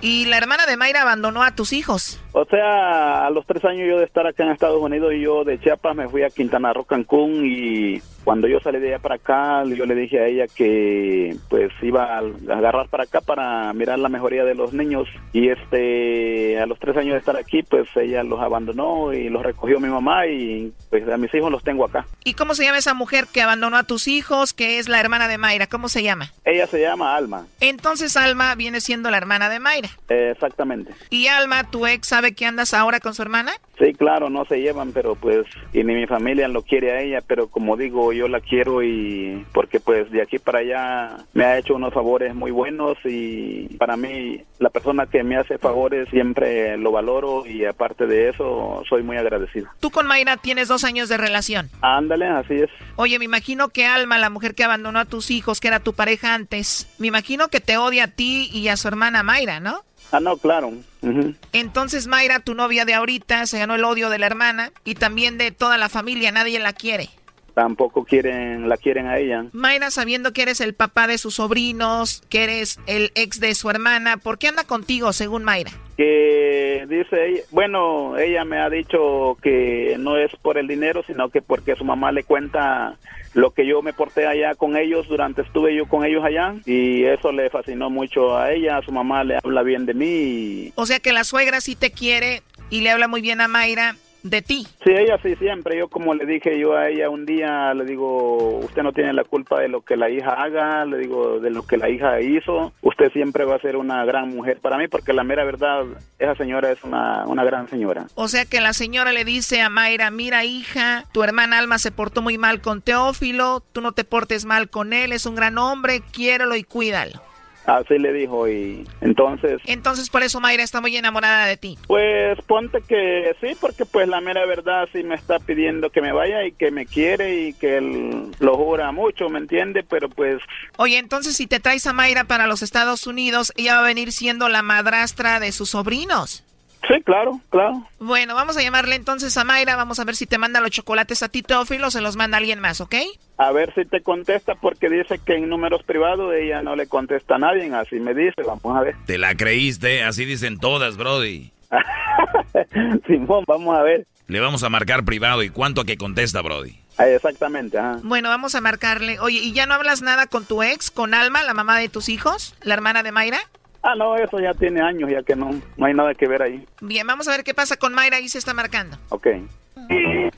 Y la hermana de Mayra abandonó a tus hijos. O sea, a los tres años yo de estar acá en Estados Unidos y yo de Chiapas me fui a Quintana Roo, Cancún y cuando yo salí de allá para acá, yo le dije a ella que pues iba a agarrar para acá para mirar la mejoría de los niños y este a los tres años de estar aquí pues ella los abandonó y los recogió mi mamá y pues a mis hijos los tengo acá. ¿Y cómo se llama esa mujer que abandonó a tus hijos, que es la hermana de Mayra? ¿Cómo se llama? Ella se llama Alma. Entonces Alma viene siendo la hermana de Mayra. Eh, exactamente. ¿Y Alma, tu ex, sabe que andas ahora con su hermana? Sí, claro, no se llevan, pero pues, y ni mi familia lo quiere a ella, pero como digo, yo la quiero y porque pues de aquí para allá me ha hecho unos favores muy buenos y para mí la persona que me hace favores siempre lo valoro y aparte de eso soy muy agradecido. Tú con Mayra tienes dos años de relación. Ándale, así es. Oye, me imagino que Alma, la mujer que abandonó a tus hijos, que era tu pareja antes, me imagino que te odia a ti y a su hermana Mayra, ¿no? Ah, no, claro. Entonces Mayra, tu novia de ahorita, se ganó el odio de la hermana y también de toda la familia, nadie la quiere. Tampoco quieren, la quieren a ella. Mayra, sabiendo que eres el papá de sus sobrinos, que eres el ex de su hermana, ¿por qué anda contigo, según Mayra? Que dice, ella- bueno, ella me ha dicho que no es por el dinero, sino que porque su mamá le cuenta lo que yo me porté allá con ellos durante estuve yo con ellos allá y eso le fascinó mucho a ella, su mamá le habla bien de mí O sea que la suegra sí te quiere y le habla muy bien a Mayra de ti. Sí, ella sí, siempre. Yo como le dije yo a ella un día, le digo, usted no tiene la culpa de lo que la hija haga, le digo, de lo que la hija hizo. Usted siempre va a ser una gran mujer para mí, porque la mera verdad, esa señora es una, una gran señora. O sea que la señora le dice a Mayra, mira hija, tu hermana Alma se portó muy mal con Teófilo, tú no te portes mal con él, es un gran hombre, quiérelo y cuídalo. Así le dijo y entonces... Entonces por eso Mayra está muy enamorada de ti. Pues ponte que sí, porque pues la mera verdad sí me está pidiendo que me vaya y que me quiere y que él lo jura mucho, ¿me entiende? Pero pues Oye, entonces si te traes a Mayra para los Estados Unidos, ella va a venir siendo la madrastra de sus sobrinos. sí, claro, claro. Bueno, vamos a llamarle entonces a Mayra, vamos a ver si te manda los chocolates a ti, Teófilo, o se los manda alguien más, ¿ok? A ver si te contesta porque dice que en números privados ella no le contesta a nadie, así me dice, vamos a ver. Te la creíste, así dicen todas, Brody. Simón, vamos a ver. Le vamos a marcar privado y cuánto a que contesta, Brody. Ah, exactamente, ajá. Bueno, vamos a marcarle. Oye, ¿y ya no hablas nada con tu ex, con Alma, la mamá de tus hijos, la hermana de Mayra? Ah, no, eso ya tiene años, ya que no, no hay nada que ver ahí. Bien, vamos a ver qué pasa con Mayra, ahí se está marcando. Ok. Bueno.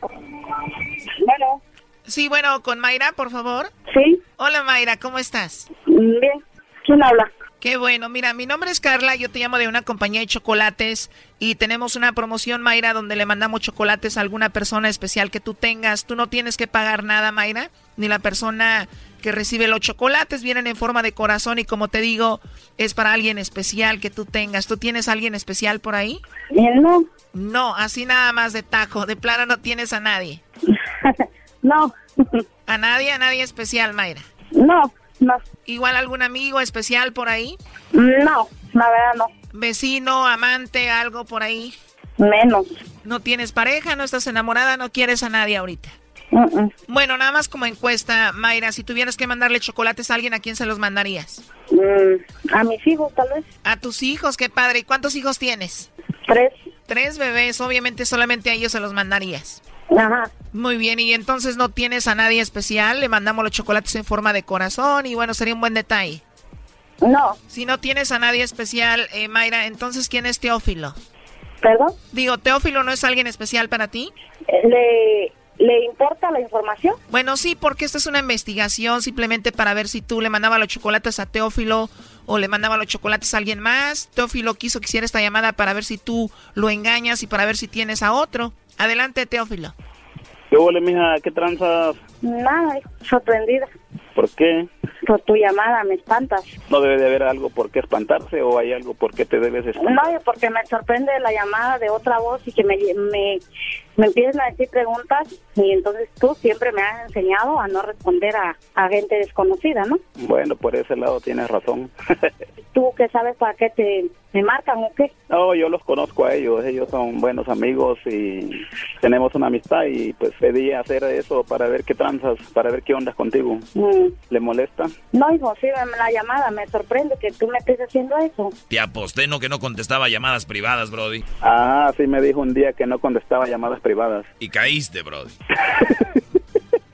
Sí, bueno, con Mayra, por favor. Sí. Hola Mayra, ¿cómo estás? Bien. ¿Quién habla? Qué bueno, mira, mi nombre es Carla, yo te llamo de una compañía de chocolates y tenemos una promoción, Mayra, donde le mandamos chocolates a alguna persona especial que tú tengas. Tú no tienes que pagar nada, Mayra, ni la persona que recibe los chocolates vienen en forma de corazón y como te digo, es para alguien especial que tú tengas. ¿Tú tienes a alguien especial por ahí? No. No, así nada más de tajo, de plano no tienes a nadie. no. ¿A nadie? ¿A nadie especial, Mayra? No, no. ¿Igual algún amigo especial por ahí? No, la verdad no. ¿Vecino, amante, algo por ahí? Menos. ¿No tienes pareja? ¿No estás enamorada? ¿No quieres a nadie ahorita? Bueno, nada más como encuesta, Mayra, si tuvieras que mandarle chocolates a alguien, ¿a quién se los mandarías? Mm, a mis hijos, tal vez. A tus hijos, qué padre. ¿Y cuántos hijos tienes? Tres. Tres bebés, obviamente solamente a ellos se los mandarías. Ajá. Muy bien, y entonces no tienes a nadie especial, le mandamos los chocolates en forma de corazón y bueno, sería un buen detalle. No. Si no tienes a nadie especial, eh, Mayra, entonces ¿quién es Teófilo? ¿Perdón? Digo, ¿Teófilo no es alguien especial para ti? ¿Le, ¿Le importa la información? Bueno, sí, porque esta es una investigación simplemente para ver si tú le mandabas los chocolates a Teófilo o le mandaba los chocolates a alguien más. Teófilo quiso que hiciera esta llamada para ver si tú lo engañas y para ver si tienes a otro. Adelante, Teófilo. ¿Qué huele, mija? ¿Qué tranzas? Nada, sorprendida. ¿Por qué? Por tu llamada, me espantas. ¿No debe de haber algo por qué espantarse o hay algo por qué te debes espantar? No, porque me sorprende la llamada de otra voz y que me, me, me empiezan a decir preguntas y entonces tú siempre me has enseñado a no responder a, a gente desconocida, ¿no? Bueno, por ese lado tienes razón. ¿Tú qué sabes para qué te me marcan o qué? no, yo los conozco a ellos. Ellos son buenos amigos y tenemos una amistad y pues pedí hacer eso para ver qué tranzas, para ver qué ondas contigo. Mm, ¿Le molesta? No, hijo, sí, la llamada me sorprende que tú me estés haciendo eso. Te aposté no que no contestaba llamadas privadas, Brody. Ah, sí me dijo un día que no contestaba llamadas privadas. Y caíste, Brody.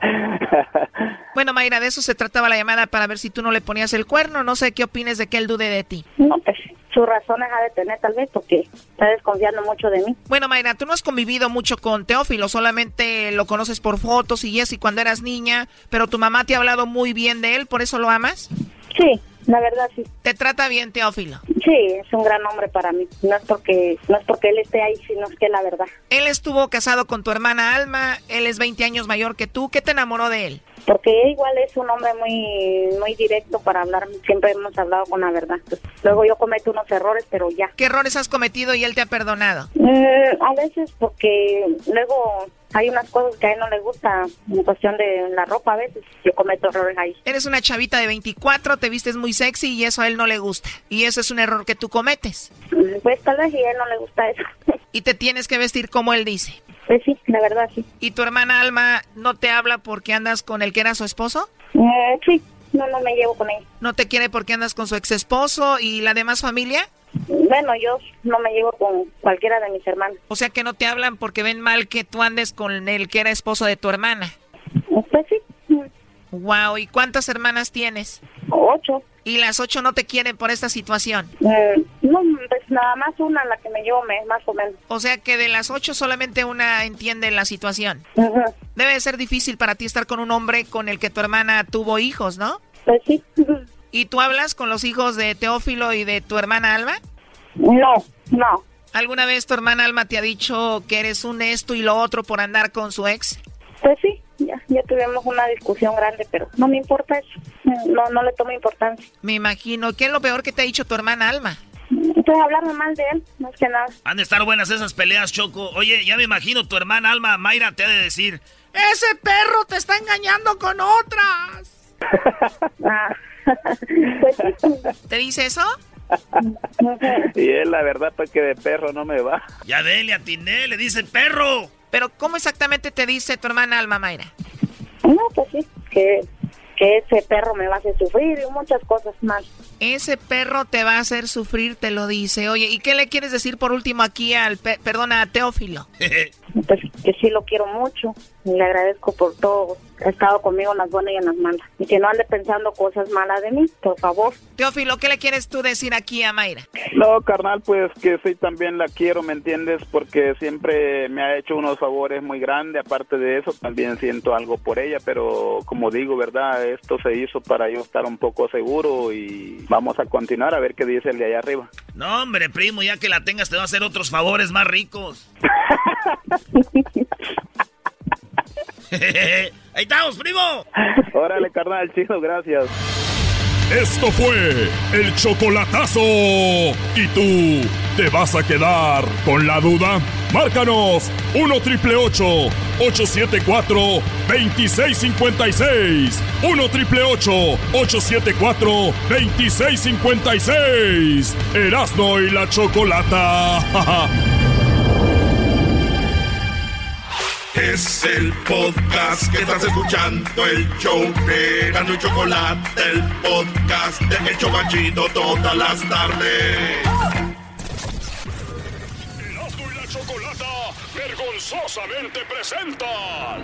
bueno, Mayra, de eso se trataba la llamada para ver si tú no le ponías el cuerno. No sé qué opines de que él dude de ti. No, pues sus razones ha de tener tal vez porque está desconfiando mucho de mí. Bueno, Mayra, tú no has convivido mucho con Teófilo, solamente lo conoces por fotos y eso y cuando eras niña, pero tu mamá te ha hablado muy bien de él, ¿por eso lo amas? Sí, la verdad sí. ¿Te trata bien Teófilo? Sí, es un gran hombre para mí. No es porque no es porque él esté ahí, sino es que la verdad. Él estuvo casado con tu hermana Alma, él es 20 años mayor que tú. ¿Qué te enamoró de él? Porque igual es un hombre muy muy directo para hablar, siempre hemos hablado con la verdad. Luego yo cometo unos errores, pero ya. ¿Qué errores has cometido y él te ha perdonado? Eh, a veces porque luego hay unas cosas que a él no le gusta en cuestión de la ropa a veces. Yo cometo errores ahí. Eres una chavita de 24, te vistes muy sexy y eso a él no le gusta. Y eso es un error que tú cometes. Pues tal vez a él no le gusta eso. y te tienes que vestir como él dice. Pues sí, la verdad sí. ¿Y tu hermana Alma no te habla porque andas con el que era su esposo? Eh, sí, no, no me llevo con él. ¿No te quiere porque andas con su ex esposo y la demás familia? Bueno, yo no me llevo con cualquiera de mis hermanos. O sea que no te hablan porque ven mal que tú andes con el que era esposo de tu hermana. Pues sí. Wow, ¿y cuántas hermanas tienes? Ocho. ¿Y las ocho no te quieren por esta situación? Eh, no, pues nada más una la que me llevo más o menos. O sea que de las ocho solamente una entiende la situación. Debe ser difícil para ti estar con un hombre con el que tu hermana tuvo hijos, ¿no? Pues sí. ¿Y tú hablas con los hijos de Teófilo y de tu hermana Alma? No, no. ¿Alguna vez tu hermana Alma te ha dicho que eres un esto y lo otro por andar con su ex? Pues sí, ya, ya tuvimos una discusión grande, pero no me importa eso. No, no le tomo importancia. Me imagino. ¿Qué es lo peor que te ha dicho tu hermana Alma? Pues hablarme mal de él, más que nada. Han de estar buenas esas peleas, Choco. Oye, ya me imagino tu hermana Alma, Mayra, te ha de decir... ¡Ese perro te está engañando con otras! ah. ¿Te dice eso? y él, la verdad, pues que de perro no me va. Ya dele, atiné, le dice perro. Pero, ¿cómo exactamente te dice tu hermana Alma Mayra? No, pues sí, que, que ese perro me va a hacer sufrir y muchas cosas más. Ese perro te va a hacer sufrir, te lo dice. Oye, ¿y qué le quieres decir por último aquí al, perdona, a Teófilo? pues que sí lo quiero mucho y le agradezco por todo. Ha estado conmigo en las buenas y en las malas. Y que no ande pensando cosas malas de mí, por favor. Teófilo, ¿qué le quieres tú decir aquí a Mayra? No, carnal, pues que sí también la quiero, ¿me entiendes? Porque siempre me ha hecho unos favores muy grandes. Aparte de eso, también siento algo por ella. Pero como digo, ¿verdad? Esto se hizo para yo estar un poco seguro y vamos a continuar a ver qué dice el de allá arriba. No, hombre, primo, ya que la tengas te va a hacer otros favores más ricos. Ahí estamos, primo. Órale, carnal, chido, gracias. Esto fue el chocolatazo. ¿Y tú te vas a quedar con la duda? Márcanos 1 triple 874 2656. 1 triple 874 2656. Erasno y la chocolata. Es el podcast que estás escuchando, el show de Gano y Chocolate, el podcast de El Chocachito todas las tardes. Erasmo y la Chocolata vergonzosamente presentan.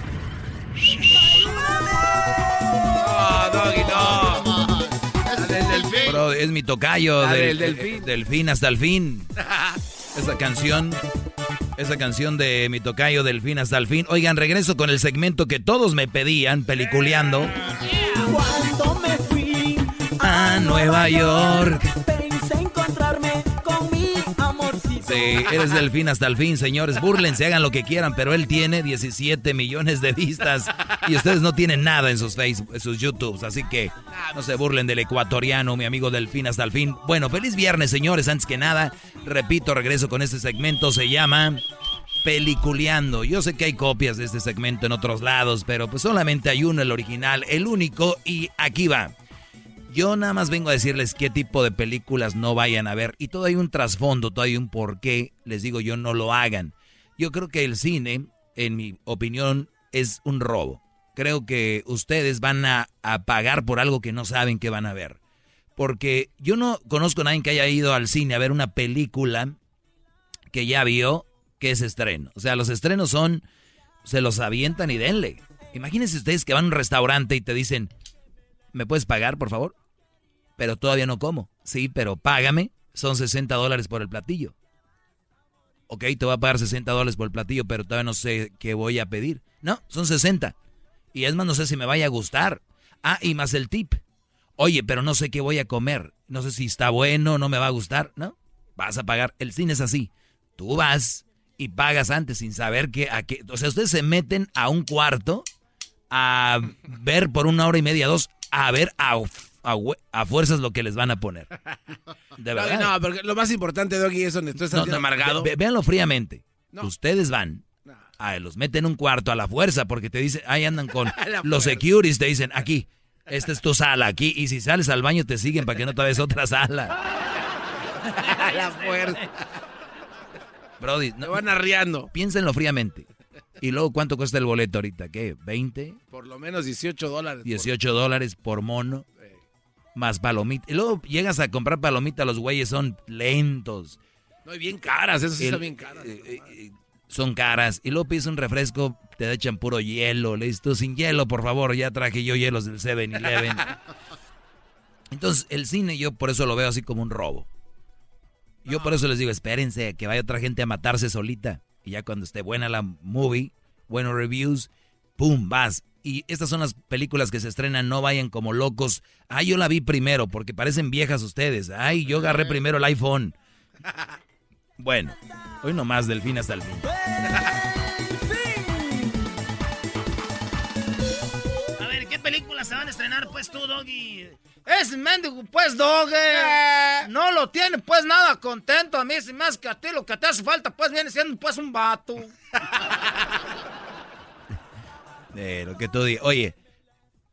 Bro, es mi tocayo del, del delfín. delfín hasta el fin. Esa canción, esa canción de mi tocayo Delfín hasta el fin. Oigan, regreso con el segmento que todos me pedían, peliculeando. Cuando me fui A Nueva York. pensé encontrarme Sí, eres delfín hasta el fin, señores. Búrlense, hagan lo que quieran, pero él tiene 17 millones de vistas y ustedes no tienen nada en sus Facebook, en sus YouTubes, así que no se burlen del ecuatoriano, mi amigo delfín hasta el fin. Bueno, feliz viernes, señores. Antes que nada, repito, regreso con este segmento, se llama peliculeando. Yo sé que hay copias de este segmento en otros lados, pero pues solamente hay uno, el original, el único, y aquí va. Yo nada más vengo a decirles qué tipo de películas no vayan a ver. Y todo hay un trasfondo, todo hay un porqué. Les digo yo, no lo hagan. Yo creo que el cine, en mi opinión, es un robo. Creo que ustedes van a, a pagar por algo que no saben que van a ver. Porque yo no conozco a nadie que haya ido al cine a ver una película que ya vio que es estreno. O sea, los estrenos son, se los avientan y denle. Imagínense ustedes que van a un restaurante y te dicen, ¿me puedes pagar, por favor? Pero todavía no como. Sí, pero págame. Son 60 dólares por el platillo. Ok, te voy a pagar 60 dólares por el platillo, pero todavía no sé qué voy a pedir. No, son 60. Y es más, no sé si me vaya a gustar. Ah, y más el tip. Oye, pero no sé qué voy a comer. No sé si está bueno, no me va a gustar. No, vas a pagar. El cine es así. Tú vas y pagas antes sin saber que a qué. O sea, ustedes se meten a un cuarto a ver por una hora y media, dos, a ver a, a, fuerzas lo que les van a poner. De verdad. No, porque lo más importante, Doggy, es donde tú estás amargado. véanlo fríamente. Ustedes van. A, los meten en un cuarto a la fuerza porque te dicen, ahí andan con los securities, te dicen, aquí, esta es tu sala, aquí, y si sales al baño te siguen para que no te veas otra sala. a la fuerza. Brody, no, van arriando. Piénsenlo fríamente. Y luego, ¿cuánto cuesta el boleto ahorita? ¿Qué? ¿20? Por lo menos 18 dólares. 18 dólares por mono. Más palomita. Y luego llegas a comprar palomita, los güeyes son lentos. No, y bien caras, eso sí son bien caras. Eh, eh, eh, son caras. Y luego pides un refresco, te echan puro hielo. Le dices tú, sin hielo, por favor, ya traje yo hielos del 7-Eleven. Entonces, el cine yo por eso lo veo así como un robo. Yo por eso les digo, espérense que vaya otra gente a matarse solita. Y ya cuando esté buena la movie, buenos reviews, ¡pum! vas. Y estas son las películas que se estrenan, no vayan como locos. Ay, yo la vi primero, porque parecen viejas ustedes. Ay, yo agarré primero el iPhone. Bueno, hoy nomás del fin hasta el fin. A ver, ¿qué películas se van a estrenar pues tú, Doggy? Ese mendigo, pues, doge. Eh. No lo tiene, pues, nada contento. A mí, si más que a ti, lo que te hace falta, pues, viene siendo, pues, un vato. eh, lo que tú digas. Oye,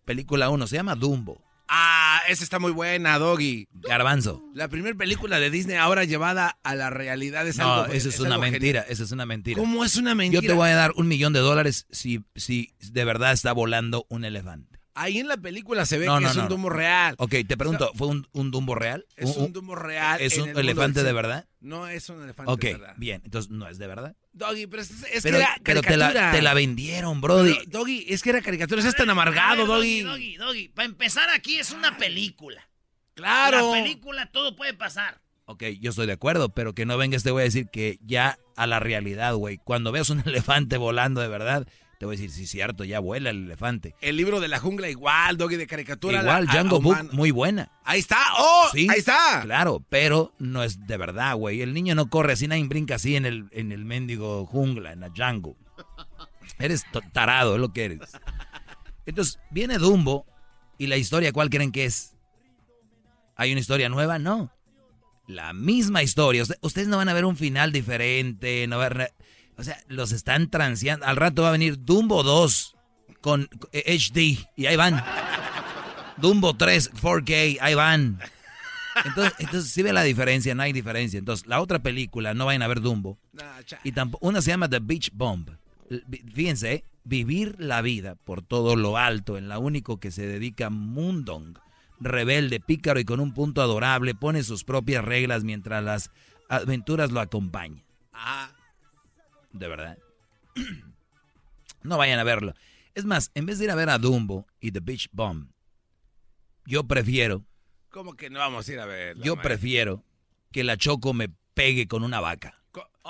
película 1, se llama Dumbo. Ah, esa está muy buena, Doggy. Garbanzo. La primera película de Disney ahora llevada a la realidad es no, algo. eso es, una mentira, eso es una mentira. ¿Cómo es una mentira? Yo te voy a dar un millón de dólares si, si de verdad está volando un elefante. Ahí en la película se ve que es un Dumbo real. Ok, te pregunto, ¿fue un, un Dumbo real? Es un, Dumbo real. ¿Es un elefante de verdad? No es un elefante de verdad. Ok, bien, entonces no es de verdad. Doggy, pero es, es pero, que era pero te la, te la, vendieron, Brody. doggy, es que era caricatura, es tan amargado, Doggy. Doggy, Doggy, para empezar aquí es una película. Claro. La película todo puede pasar. Ok, yo estoy de acuerdo, pero que no venga este güey a decir que ya a la realidad, güey. Cuando veas un elefante volando de verdad, te voy a decir, sí, cierto, ya vuela el elefante. El libro de la jungla igual, Doggy de caricatura. Igual, Django Book, muy buena. Ahí está, oh, sí, ahí está. Claro, pero no es de verdad, güey. El niño no corre así, nadie brinca así en el, en el mendigo jungla, en la Django. Eres tarado, es lo que eres. Entonces, viene Dumbo y la historia, ¿cuál creen que es? ¿Hay una historia nueva? No. La misma historia. Ustedes no van a ver un final diferente, no van a ver o sea, los están transeando. Al rato va a venir Dumbo 2 con HD y ahí van. Dumbo 3, 4K, ahí van. Entonces, entonces sí ve la diferencia, no hay diferencia. Entonces, la otra película, no vayan a ver Dumbo. Y tampoco, una se llama The Beach Bomb. Fíjense, ¿eh? vivir la vida por todo lo alto en la único que se dedica Mundong. Rebelde, pícaro y con un punto adorable, pone sus propias reglas mientras las aventuras lo acompañan. Ah de verdad. no vayan a verlo. Es más, en vez de ir a ver a Dumbo y The Beach Bomb, yo prefiero. ¿Cómo que no vamos a ir a verlo? Yo prefiero que la Choco me pegue con una vaca.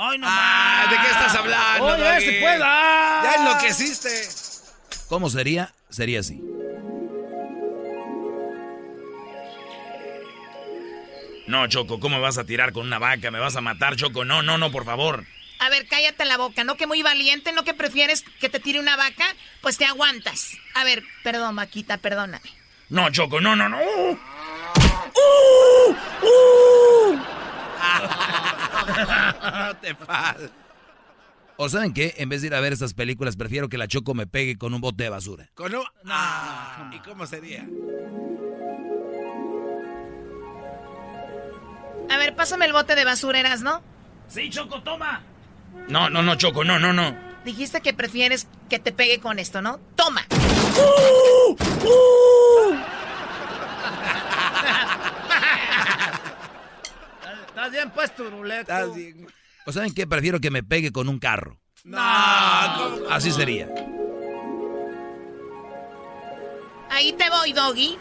¡Ay, no ah, ¿De qué estás hablando? ¡Oye, se pueda! ¡Ya enloqueciste! ¿Cómo sería? Sería así. No, Choco, ¿cómo vas a tirar con una vaca? ¿Me vas a matar, Choco? No, no, no, por favor. A ver, cállate la boca, ¿no? Que muy valiente, ¿no? Que prefieres que te tire una vaca, pues te aguantas. A ver, perdón, Maquita, perdóname. No, Choco, no, no, no. ¡Uh! ¡Uh! ¡Uh! te pasa. O saben qué, en vez de ir a ver estas películas, prefiero que la Choco me pegue con un bote de basura. ¿Con un... No. ¿Y cómo sería? A ver, pásame el bote de basureras, ¿no? Sí, Choco, toma. No, no, no, Choco, no, no, no. Dijiste que prefieres que te pegue con esto, ¿no? ¡Toma! ¡Uh! ¡Uh! Estás bien. Estás bien. ¿O saben qué? Prefiero que me pegue con un carro. No, Así sería. Ahí te voy, Doggy.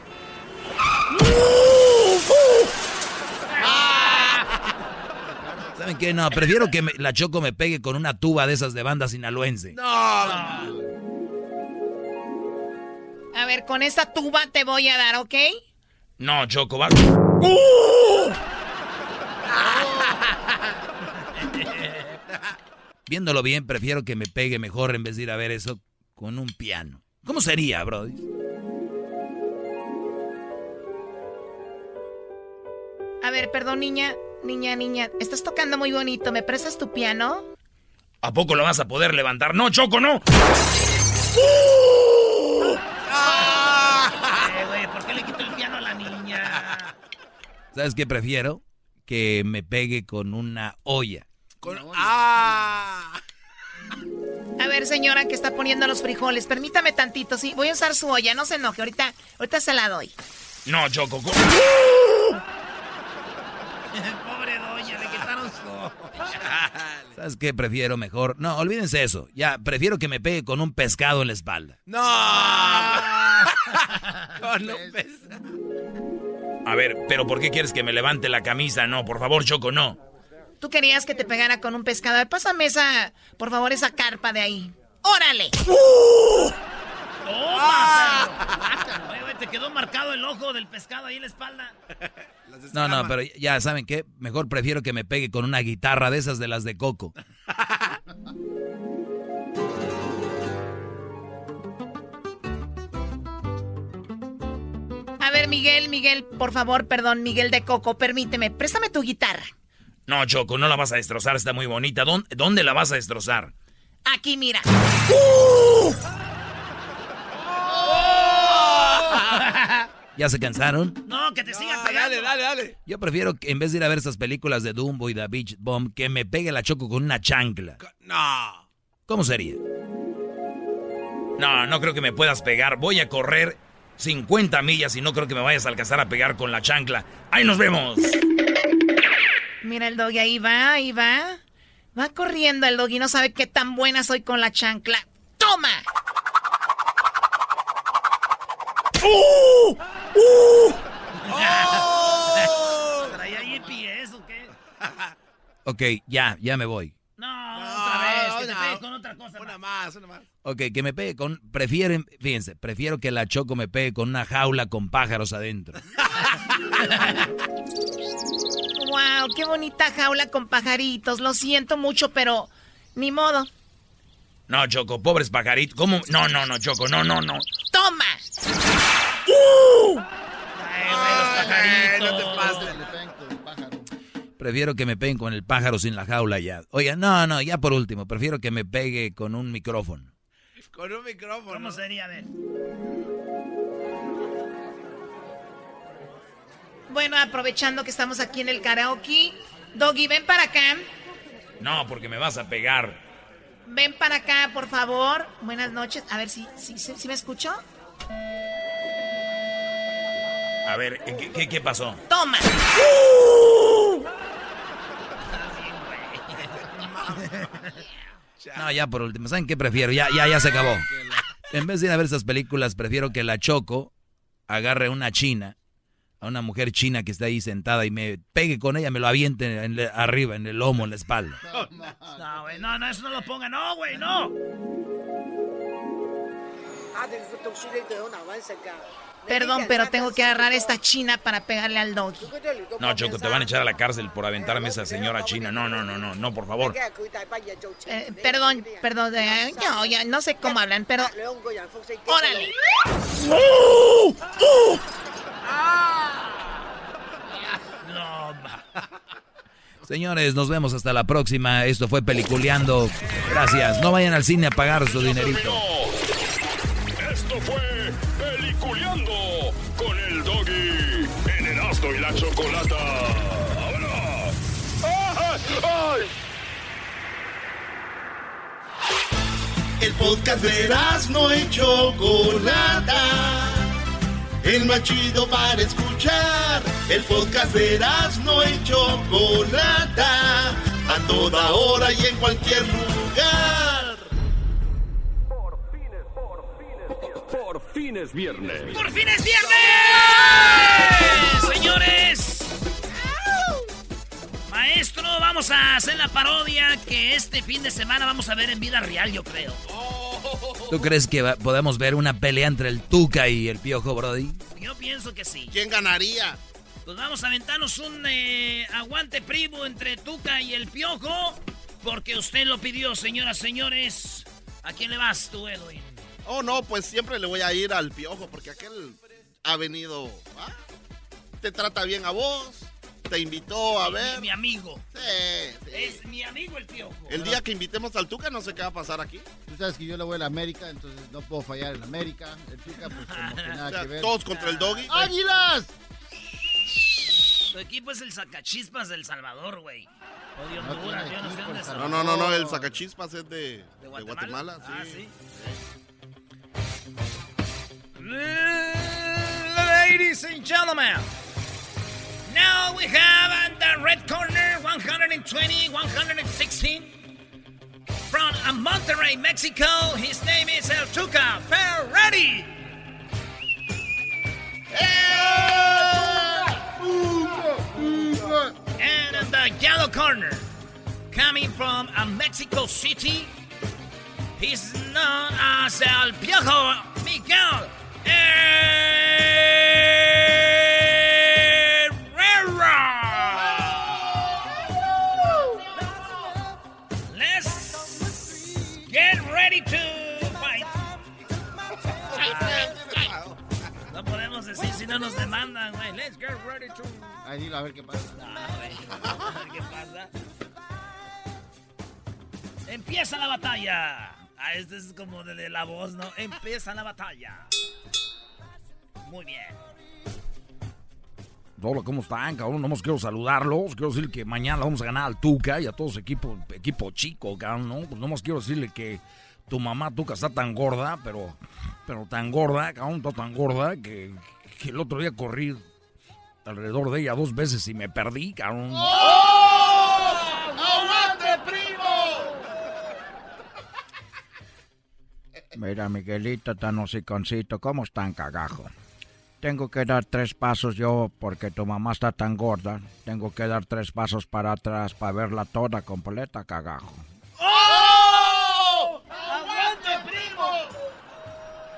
¿Saben qué? No, prefiero que me- la Choco me pegue con una tuba de esas de banda sinaloense. No. A ver, con esta tuba te voy a dar, ¿ok? No, Choco, va. Viéndolo bien, prefiero que me pegue mejor en vez de ir a ver eso con un piano. ¿Cómo sería, Brody? A ver, perdón, niña. Niña, niña. Estás tocando muy bonito. ¿Me prestas tu piano? ¿A poco lo vas a poder levantar? No, Choco, no. Eh, güey, ¿por qué le quito el piano a la niña? ¿Sabes qué prefiero? Que me pegue con una olla. Con... ¡Ah! A ver, señora que está poniendo los frijoles, permítame tantito, sí. Voy a usar su olla, no se enoje. Ahorita, ahorita se la doy. No, Choco. co- Pobre doña, le quitaron su... ¿Sabes qué prefiero mejor? No, olvídense eso. Ya, prefiero que me pegue con un pescado en la espalda. ¡No! Con un pez. A ver, pero ¿por qué quieres que me levante la camisa? No, por favor, Choco, no. Tú querías que te pegara con un pescado. A ver, Pásame esa, por favor, esa carpa de ahí. ¡Órale! ¡Toma! perro! Oye, güey, te quedó marcado el ojo del pescado ahí en la espalda. No, no, pero ya, ¿saben qué? Mejor prefiero que me pegue con una guitarra de esas de las de Coco. A ver, Miguel, Miguel, por favor, perdón, Miguel de Coco, permíteme. Préstame tu guitarra. No, Choco, no la vas a destrozar, está muy bonita. ¿Dónde, dónde la vas a destrozar? Aquí, mira. ¿Ya se cansaron? No, que te sigan Ah, pegando. dale, dale, dale. Yo prefiero que en vez de ir a ver esas películas de Dumbo y The Beach Bomb, que me pegue la Choco con una chancla. No. ¿Cómo sería? No, no creo que me puedas pegar. Voy a correr 50 millas y no creo que me vayas a alcanzar a pegar con la chancla. ¡Ahí nos vemos! Mira el doggy, ahí va, ahí va. Va corriendo el doggy, no sabe qué tan buena soy con la chancla. ¡Toma! ¡Uh! ¡Uh! ¿Traía GPS o qué? Ok, ya, ya me voy. No, otra vez, que te una- pegues con otra cosa. Una más. más, una más. Ok, que me pegue con... Prefieren, fíjense, prefiero que la Choco me pegue con una jaula con pájaros adentro. ¡Wow! ¡Qué bonita jaula con pajaritos! Lo siento mucho, pero ni modo. No, Choco, pobres pajaritos. ¿Cómo? No, no, no, Choco, no, no, no. ¡Toma! No te pases. Le pegan con el pájaro. Prefiero que me peguen con el pájaro sin la jaula ya. Oiga, no, no, ya por último, prefiero que me pegue con un micrófono. Con un micrófono. ¿Cómo sería? A ver. Bueno, aprovechando que estamos aquí en el karaoke. Doggy, ven para acá. No, porque me vas a pegar. Ven para acá, por favor. Buenas noches. A ver si, si, si, si me escucho. A ver, ¿qué, qué, qué pasó? ¡Toma! No, ya por último, ¿saben qué prefiero? Ya, ya, ya se acabó. En vez de ir a ver esas películas, prefiero que la Choco agarre a una china, a una mujer china que está ahí sentada y me pegue con ella, me lo aviente en le- arriba, en el lomo, en la espalda. No, güey, no, no, eso no lo ponga. No, güey, no. Perdón, pero tengo que agarrar esta china para pegarle al doggy. No, Choco, te van a echar a la cárcel por aventarme a esa señora china. No, no, no, no, no, por favor. Eh, perdón, perdón. eh, no, ya no sé cómo hablan, pero. ¡Órale! No, ma. Señores, nos vemos hasta la próxima. Esto fue Peliculeando. Gracias. No vayan al cine a pagar su dinerito. Esto fue Chocolata. ¡Vámonos! ¡Ay! El podcast de Erasmo y Chocolata. El más chido para escuchar. El podcast de Erasmo y Chocolata. A toda hora y en cualquier lugar. Por fin es viernes. ¡Por fin es viernes! Señores. Maestro, vamos a hacer la parodia que este fin de semana vamos a ver en vida real, yo creo. ¿Tú crees que va- podemos ver una pelea entre el Tuca y el Piojo, Brody? Yo pienso que sí. ¿Quién ganaría? Pues vamos a aventarnos un eh, aguante primo entre Tuca y el Piojo. Porque usted lo pidió, señoras, señores. ¿A quién le vas tú, Edwin? Oh, no, pues siempre le voy a ir al piojo porque aquel ha venido. ¿ah? Te trata bien a vos, te invitó a ver. Mi, amigo. Sí, sí. Es mi amigo el Piojo. El día que invitemos al Tuca, no sé qué va a pasar aquí. Tú sabes que yo le voy a la América, entonces no puedo fallar en América. El Tuca, pues como que nada O sea, que ver. todos contra el doggy. ¡Águilas! Tu equipo es el Sacachispas del Salvador, güey. O de No Honduras, yo no sé dónde. No, no, no, no, el sacachispas es de, ¿De de Guatemala? Guatemala. Ah, sí. Ladies and gentlemen, now we have at the red corner 120, 116 from Monterrey, Mexico. His name is El Tuca Ferretti. And in the yellow corner, coming from Mexico City, he's known as El Piojo Miguel. Let's get ready to. Ahí dilo a ver qué pasa. A ver ¿Qué pasa? Empieza la batalla. Ah, este es como de, de la voz, ¿no? Empieza la batalla. Muy bien. Hola, ¿cómo están, cabrón? Nomás quiero saludarlos. Quiero decir que mañana vamos a ganar al Tuca y a todos equipo, equipo chico, cabrón, ¿no? Pues nomás quiero decirle que tu mamá Tuca está tan gorda, pero, pero tan gorda, cabrón, está tan gorda que, que el otro día corrí alrededor de ella dos veces y me perdí, cabrón. ¡Aguante, primo! Mira, Miguelito, tan hociconcito, ¿cómo están, cagajo? Tengo que dar tres pasos yo porque tu mamá está tan gorda. Tengo que dar tres pasos para atrás para verla toda completa, cagajo. ¡Oh! ¡Aguante, primo!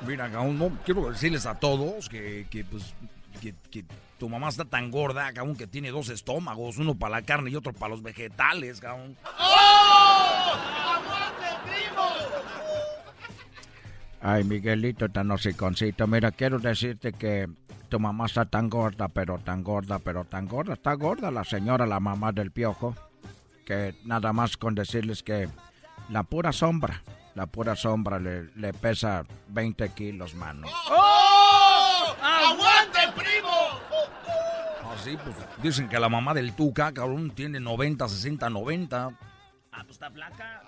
Mira, no quiero decirles a todos que, que, pues, que, que tu mamá está tan gorda, cabrón, que tiene dos estómagos, uno para la carne y otro para los vegetales, cabrón. ¡Oh! ¡Aguante, primo! Ay, Miguelito, tan hociconcito. Mira, quiero decirte que tu mamá está tan gorda, pero tan gorda, pero tan gorda. Está gorda la señora, la mamá del piojo. Que nada más con decirles que la pura sombra, la pura sombra le, le pesa 20 kilos, mano. ¡Oh! ¡Aguante, primo! Así, pues, dicen que la mamá del Tuca, cabrón, tiene 90, 60, 90. Ah, pues está flaca.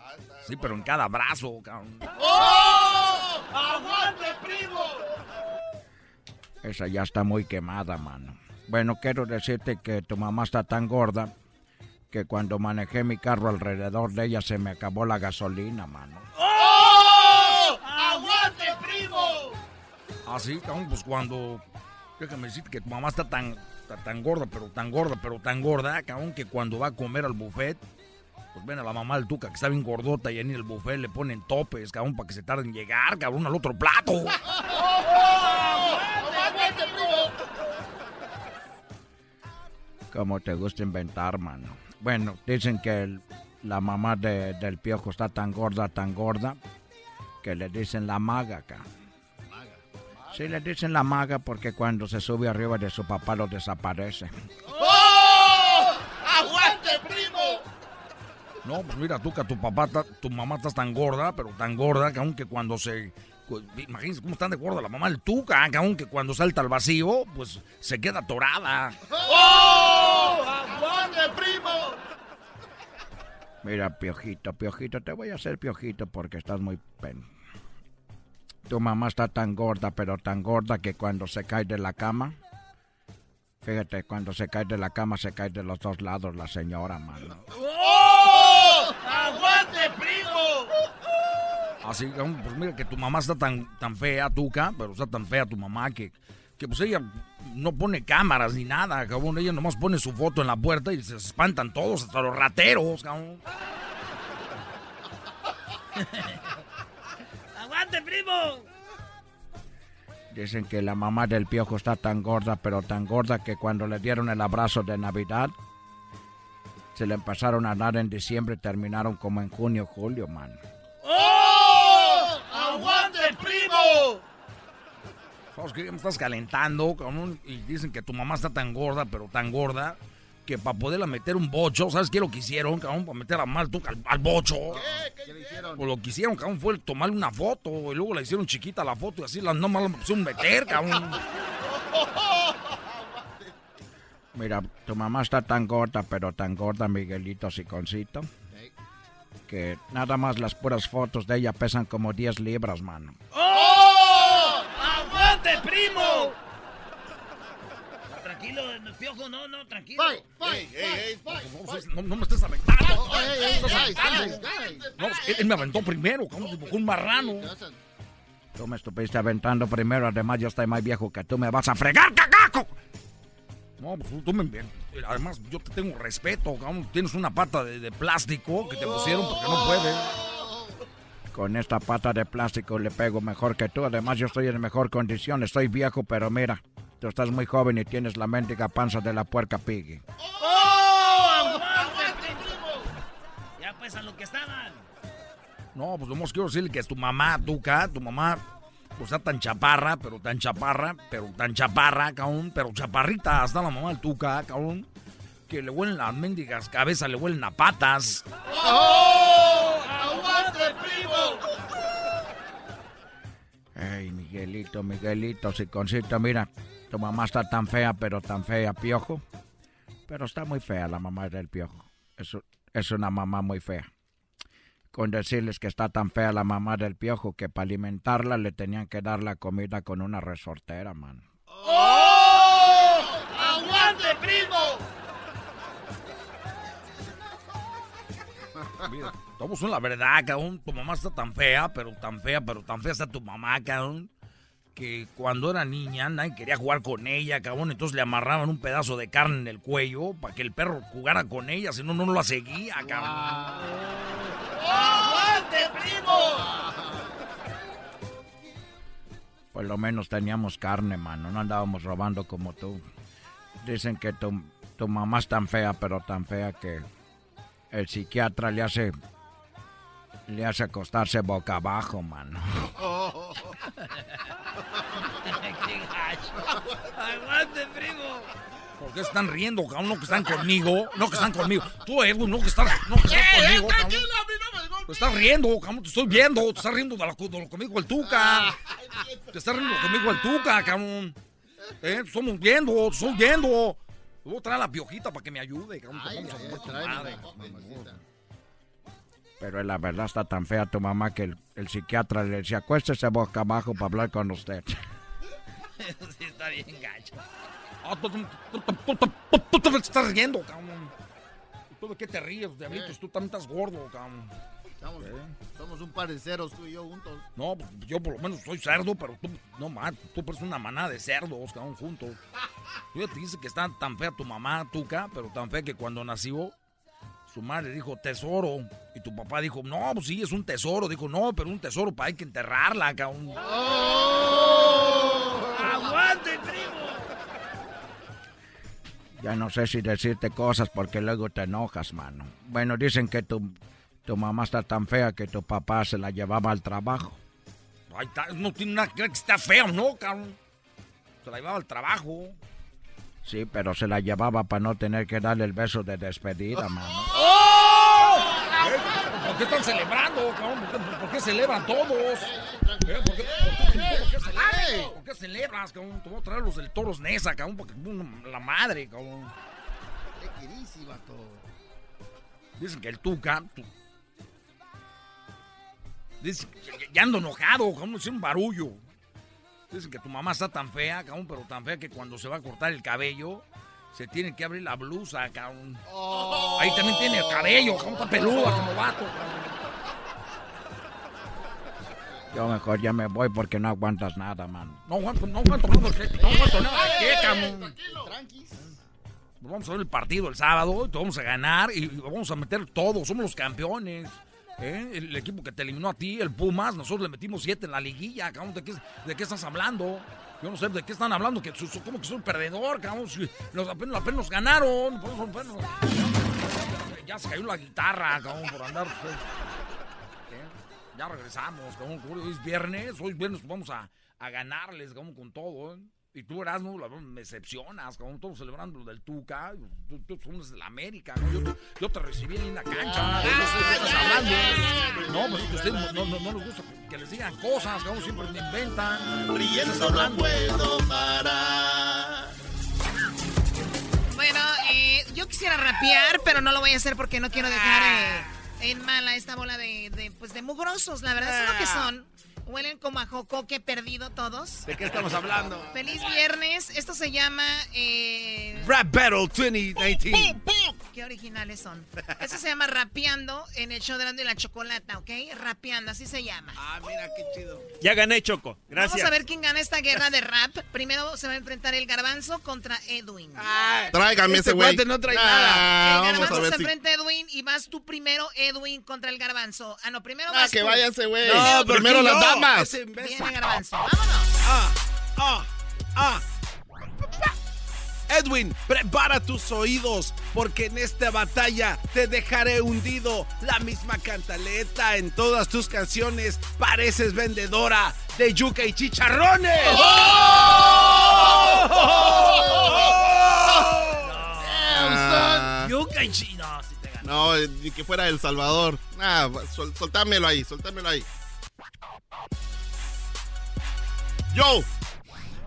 Sí, pero en cada brazo, cabrón. ¡Oh! ¡Aguante, primo! Esa ya está muy quemada, mano. Bueno, quiero decirte que tu mamá está tan gorda que cuando manejé mi carro alrededor de ella se me acabó la gasolina, mano. ¡Oh! ¡Aguante, primo! Así, cabrón, pues cuando... Déjame decirte que tu mamá está tan, está tan gorda, pero tan gorda, pero tan gorda, cabrón, que cuando va a comer al buffet, pues ven a la mamá del Tuca, que está bien gordota, y en el buffet le ponen topes, cabrón, para que se tarden en llegar, cabrón, al otro plato. Como te gusta inventar, mano. Bueno, dicen que el- la mamá de- del piojo está tan gorda, tan gorda, que le dicen la maga acá. Sí, le dicen la maga porque cuando se sube arriba de su papá lo desaparece. ¡Oh! ¡Aguante, primo! No, pues mira, tú que tu papá, tu mamá estás tan gorda, pero tan gorda que aunque cuando se... Imagínense cómo están de gorda la mamá del Tuca, que aunque cuando salta al vacío, pues se queda atorada. ¡Oh! ¡Aguante, primo! Mira, piojito, piojito, te voy a hacer piojito porque estás muy pen. Tu mamá está tan gorda, pero tan gorda que cuando se cae de la cama, fíjate, cuando se cae de la cama se cae de los dos lados la señora, mano. ¡Oh! ¡Aguante, primo! Así, pues mira que tu mamá está tan, tan fea, Tuca, pero está tan fea tu mamá que, que pues ella no pone cámaras ni nada, cabrón. Ella nomás pone su foto en la puerta y se espantan todos, hasta los rateros, cabrón. ¡Aguante, primo! Dicen que la mamá del piojo está tan gorda, pero tan gorda que cuando le dieron el abrazo de Navidad, se le empezaron a dar en diciembre y terminaron como en junio, julio, man. ¡Oh! ¡Aguante, primo! Me estás calentando, cabrón, y dicen que tu mamá está tan gorda, pero tan gorda, que para poderla meter un bocho, ¿sabes qué lo que hicieron, cabrón? Para meter a mal tú al, al, bocho. ¿Qué? ¿Qué le hicieron? Pues lo que hicieron, cabrón, fue tomarle una foto y luego la hicieron chiquita la foto y así la nomás la pusieron meter, cabrón. Mira, tu mamá está tan gorda, pero tan gorda, Miguelito Siconcito, que nada más las puras fotos de ella pesan como 10 libras, mano. ¡Oh! ¡Aguante, primo! Tranquilo, piojo, no, no, tranquilo. Fight, fight, No, no me estés aventando. Oh. No, él, me aventó primero, como un marrano. Tú me estuviste aventando primero, además yo estoy más viejo que tú, me vas a fregar, cagaco. No, pues tú me... Además, yo te tengo respeto, cabrón. Tienes una pata de, de plástico que te pusieron porque no puedes. Con esta pata de plástico le pego mejor que tú. Además, yo estoy en mejor condición. Estoy viejo, pero mira, tú estás muy joven y tienes la mendiga panza de la puerca Piggy. ¡Oh! ¡Aguante, primo! Ya pues a lo que estaban. No, pues nomás quiero decirle que es tu mamá, Tuca, tu mamá, pues está tan chaparra, pero tan chaparra, pero tan chaparra, cabrón, pero chaparrita, hasta la mamá del Tuca, cabrón, que le huelen las mendigas cabezas, le huelen a patas. ¡Oh! ¡Aguante, primo! Ey, Miguelito, Miguelito, Siconcito, mira, tu mamá está tan fea, pero tan fea, piojo. Pero está muy fea la mamá del piojo. Es, es una mamá muy fea. Con decirles que está tan fea la mamá del piojo que para alimentarla le tenían que dar la comida con una resortera, man. ¡Oh! ¡Aguante, primo! Mira, todos son la verdad, cabrón. Tu mamá está tan fea, pero tan fea, pero tan fea está tu mamá, cabrón. Que cuando era niña nadie quería jugar con ella, cabrón. Entonces le amarraban un pedazo de carne en el cuello para que el perro jugara con ella, si no, no la seguía, cabrón. ¡Aguante, primo! Por lo menos teníamos carne, mano. No andábamos robando como tú. Dicen que tu, tu mamá es tan fea, pero tan fea que el psiquiatra le hace le hace acostarse boca abajo, mano. Oh. ¡Qué gacho! ¡Aguante, primo! ¿Por qué están riendo, cabrón? No que están conmigo. No que están conmigo. Tú, Edwin, no que estás, no que estás conmigo, cabrón. Tranquilo, a mí no me golpes. Te estás riendo, cabrón. Te estoy viendo. Te estás riendo de lo, de lo conmigo el Tuca. Te estás riendo conmigo el Tuca, cabrón. Eh, te estamos viendo, te estoy viendo. Voy a traer la piojita para que me ayude, cabrón. Ay, ay, Pero la verdad está tan fea tu mamá que el, el psiquiatra le decía, acuéstese boca abajo para hablar con usted. sí, está bien gacho. Ah, tú, te estás riendo, cabrón. ¿Tú de qué te ríes, diablitos? Tú también estás gordo, cabrón. Somos, somos un par de ceros tú y yo juntos. No, yo por lo menos soy cerdo, pero tú, no más, tú pareces una manada de cerdos, cabrón, juntos. Tú ya te dice que está tan fea tu mamá, Tuca, pero tan fea que cuando nació, su madre dijo tesoro. Y tu papá dijo, no, pues sí, es un tesoro. Dijo, no, pero un tesoro para hay que enterrarla, cabrón. ¡Aguante, primo! Ya no sé si decirte cosas porque luego te enojas, mano. Bueno, dicen que tu, tu mamá está tan fea que tu papá se la llevaba al trabajo. Ay, está- no tiene nada que ver que está feo, ¿no, cabrón? Se la llevaba al trabajo. Sí, pero se la llevaba para no tener que darle el beso de despedida, mano. ¡Oh! qué están celebrando, cabrón? ¿Por qué, por celebran todos? ¿Eh? ¿Por, qué, por, qué, por, qué celebran? ¿Por qué celebras, cabrón? Te voy a traer los del Toros Nesa, cabrón, porque la madre, cabrón. Dicen que el Tuca... Tu... Dicen que ya ando enojado, cabrón, es un barullo. Dicen que tu mamá está tan fea, cabrón, pero tan fea que cuando se va a cortar el cabello, se tiene que abrir la blusa, cabrón. Oh. Ahí también tiene el cabello, cabrón, está peluda como vato, cabrón. Yo mejor ya me voy porque no aguantas nada, man. No aguanto, no aguanto nada, no aguanto nada. ¿Qué, cabrón? Vamos a ver el partido el sábado, te vamos a ganar y vamos a meter todo, somos los campeones. ¿Eh? El equipo que te eliminó a ti, el Pumas, nosotros le metimos siete en la liguilla, cabrón, ¿de qué, de qué estás hablando? Yo no sé de qué están hablando, que como que soy un perdedor, cabrón. Los apenas, apenas ganaron. Por eso, ya se cayó la guitarra, cabrón, por andar. Pues, ¿eh? Ya regresamos, cabrón. Hoy es viernes, hoy es viernes, vamos a, a ganarles, cabrón, con todo, ¿eh? Y tú, Erasmo, la verdad, me decepcionas, cabrón. Todos celebrando lo del Tuca. Tú, tú, tú eres de la América, ¿no? Yo, yo, te recibí en la cancha, ¿no? No sé de qué estás hablando. No, pues ustedes no, no, no les gusta que les digan cosas, cabrón. Siempre me inventan. Riendo no puedo parar. Bueno, eh, yo quisiera rapear, pero no lo voy a hacer porque no quiero dejar eh, en mala esta bola de, de, pues, de mugrosos. La verdad es lo que son. Huelen como a jocoque perdido todos. ¿De qué estamos hablando? Feliz viernes. Esto se llama... Eh... Rap Battle 2019. Qué originales son. Esto se llama Rapeando en el show de Grande y la Chocolata, ¿ok? Rapeando, así se llama. Ah, mira, qué chido. Ya gané, Choco. Gracias. Vamos a ver quién gana esta guerra de rap. Primero se va a enfrentar el Garbanzo contra Edwin. Ah, Tráigame ese güey. no trae Ah, el vamos a Garbanzo ver se si- enfrenta a Edwin y vas tú primero, Edwin, contra el Garbanzo. Ah, no, primero Ah, vas que tú. vaya ese güey. No, ¿por Primero las damas. Viene Garbanzo. Vámonos. Ah, ah, ah. Edwin, prepara tus oídos, porque en esta batalla te dejaré hundido. La misma cantaleta en todas tus canciones. Pareces vendedora de yuca y chicharrones. Ah, Yuca y chi- No, sí te gané. No, ni que fuera El Salvador. Ah, sol- soltámelo ahí, soltámelo ahí. Yo.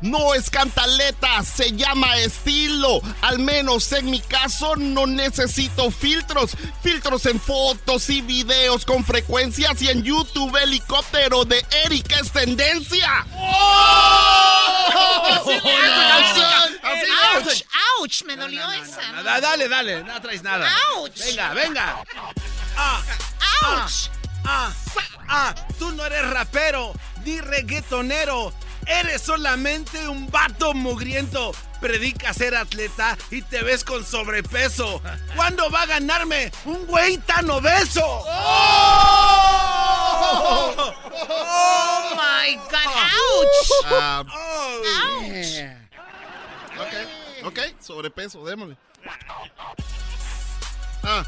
No es cantaleta, se llama estilo. Al menos en mi caso no necesito filtros. Filtros en fotos y videos con frecuencias y en YouTube helicóptero de Eric es tendencia. ¡Oh! Así hace, canción, así le ¡Auch! ¡Auch! Me dolió esa. No, dale, dale, no traes nada. ¡Auch! Venga, venga. Ah, ¡Auch! ah, ah, tú no eres rapero ni reggaetonero. Eres solamente un vato mugriento. Predica ser atleta y te ves con sobrepeso. ¿Cuándo va a ganarme un güey tan obeso? ¡Oh! ¡Oh, my God! ¡Auch! Ah, ¡Auch! Ok, ok, sobrepeso, démosle. Ah.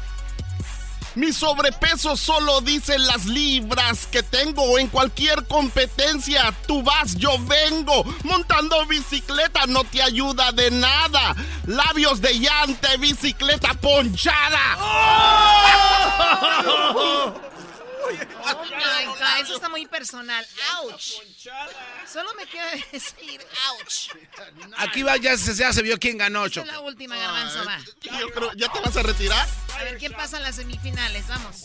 Mi sobrepeso solo dice las libras que tengo en cualquier competencia. Tú vas, yo vengo. Montando bicicleta no te ayuda de nada. Labios de llante, bicicleta ponchada. ¡Oh, my God! Eso está muy personal. ¡Auch! Solo me queda decir ¡Auch! Aquí va, ya se, ya se vio quién ganó, Choco. es la última, Garbanzo, va. Yo creo, ¿ya te vas a retirar? A ver, ¿quién pasa en las semifinales? Vamos.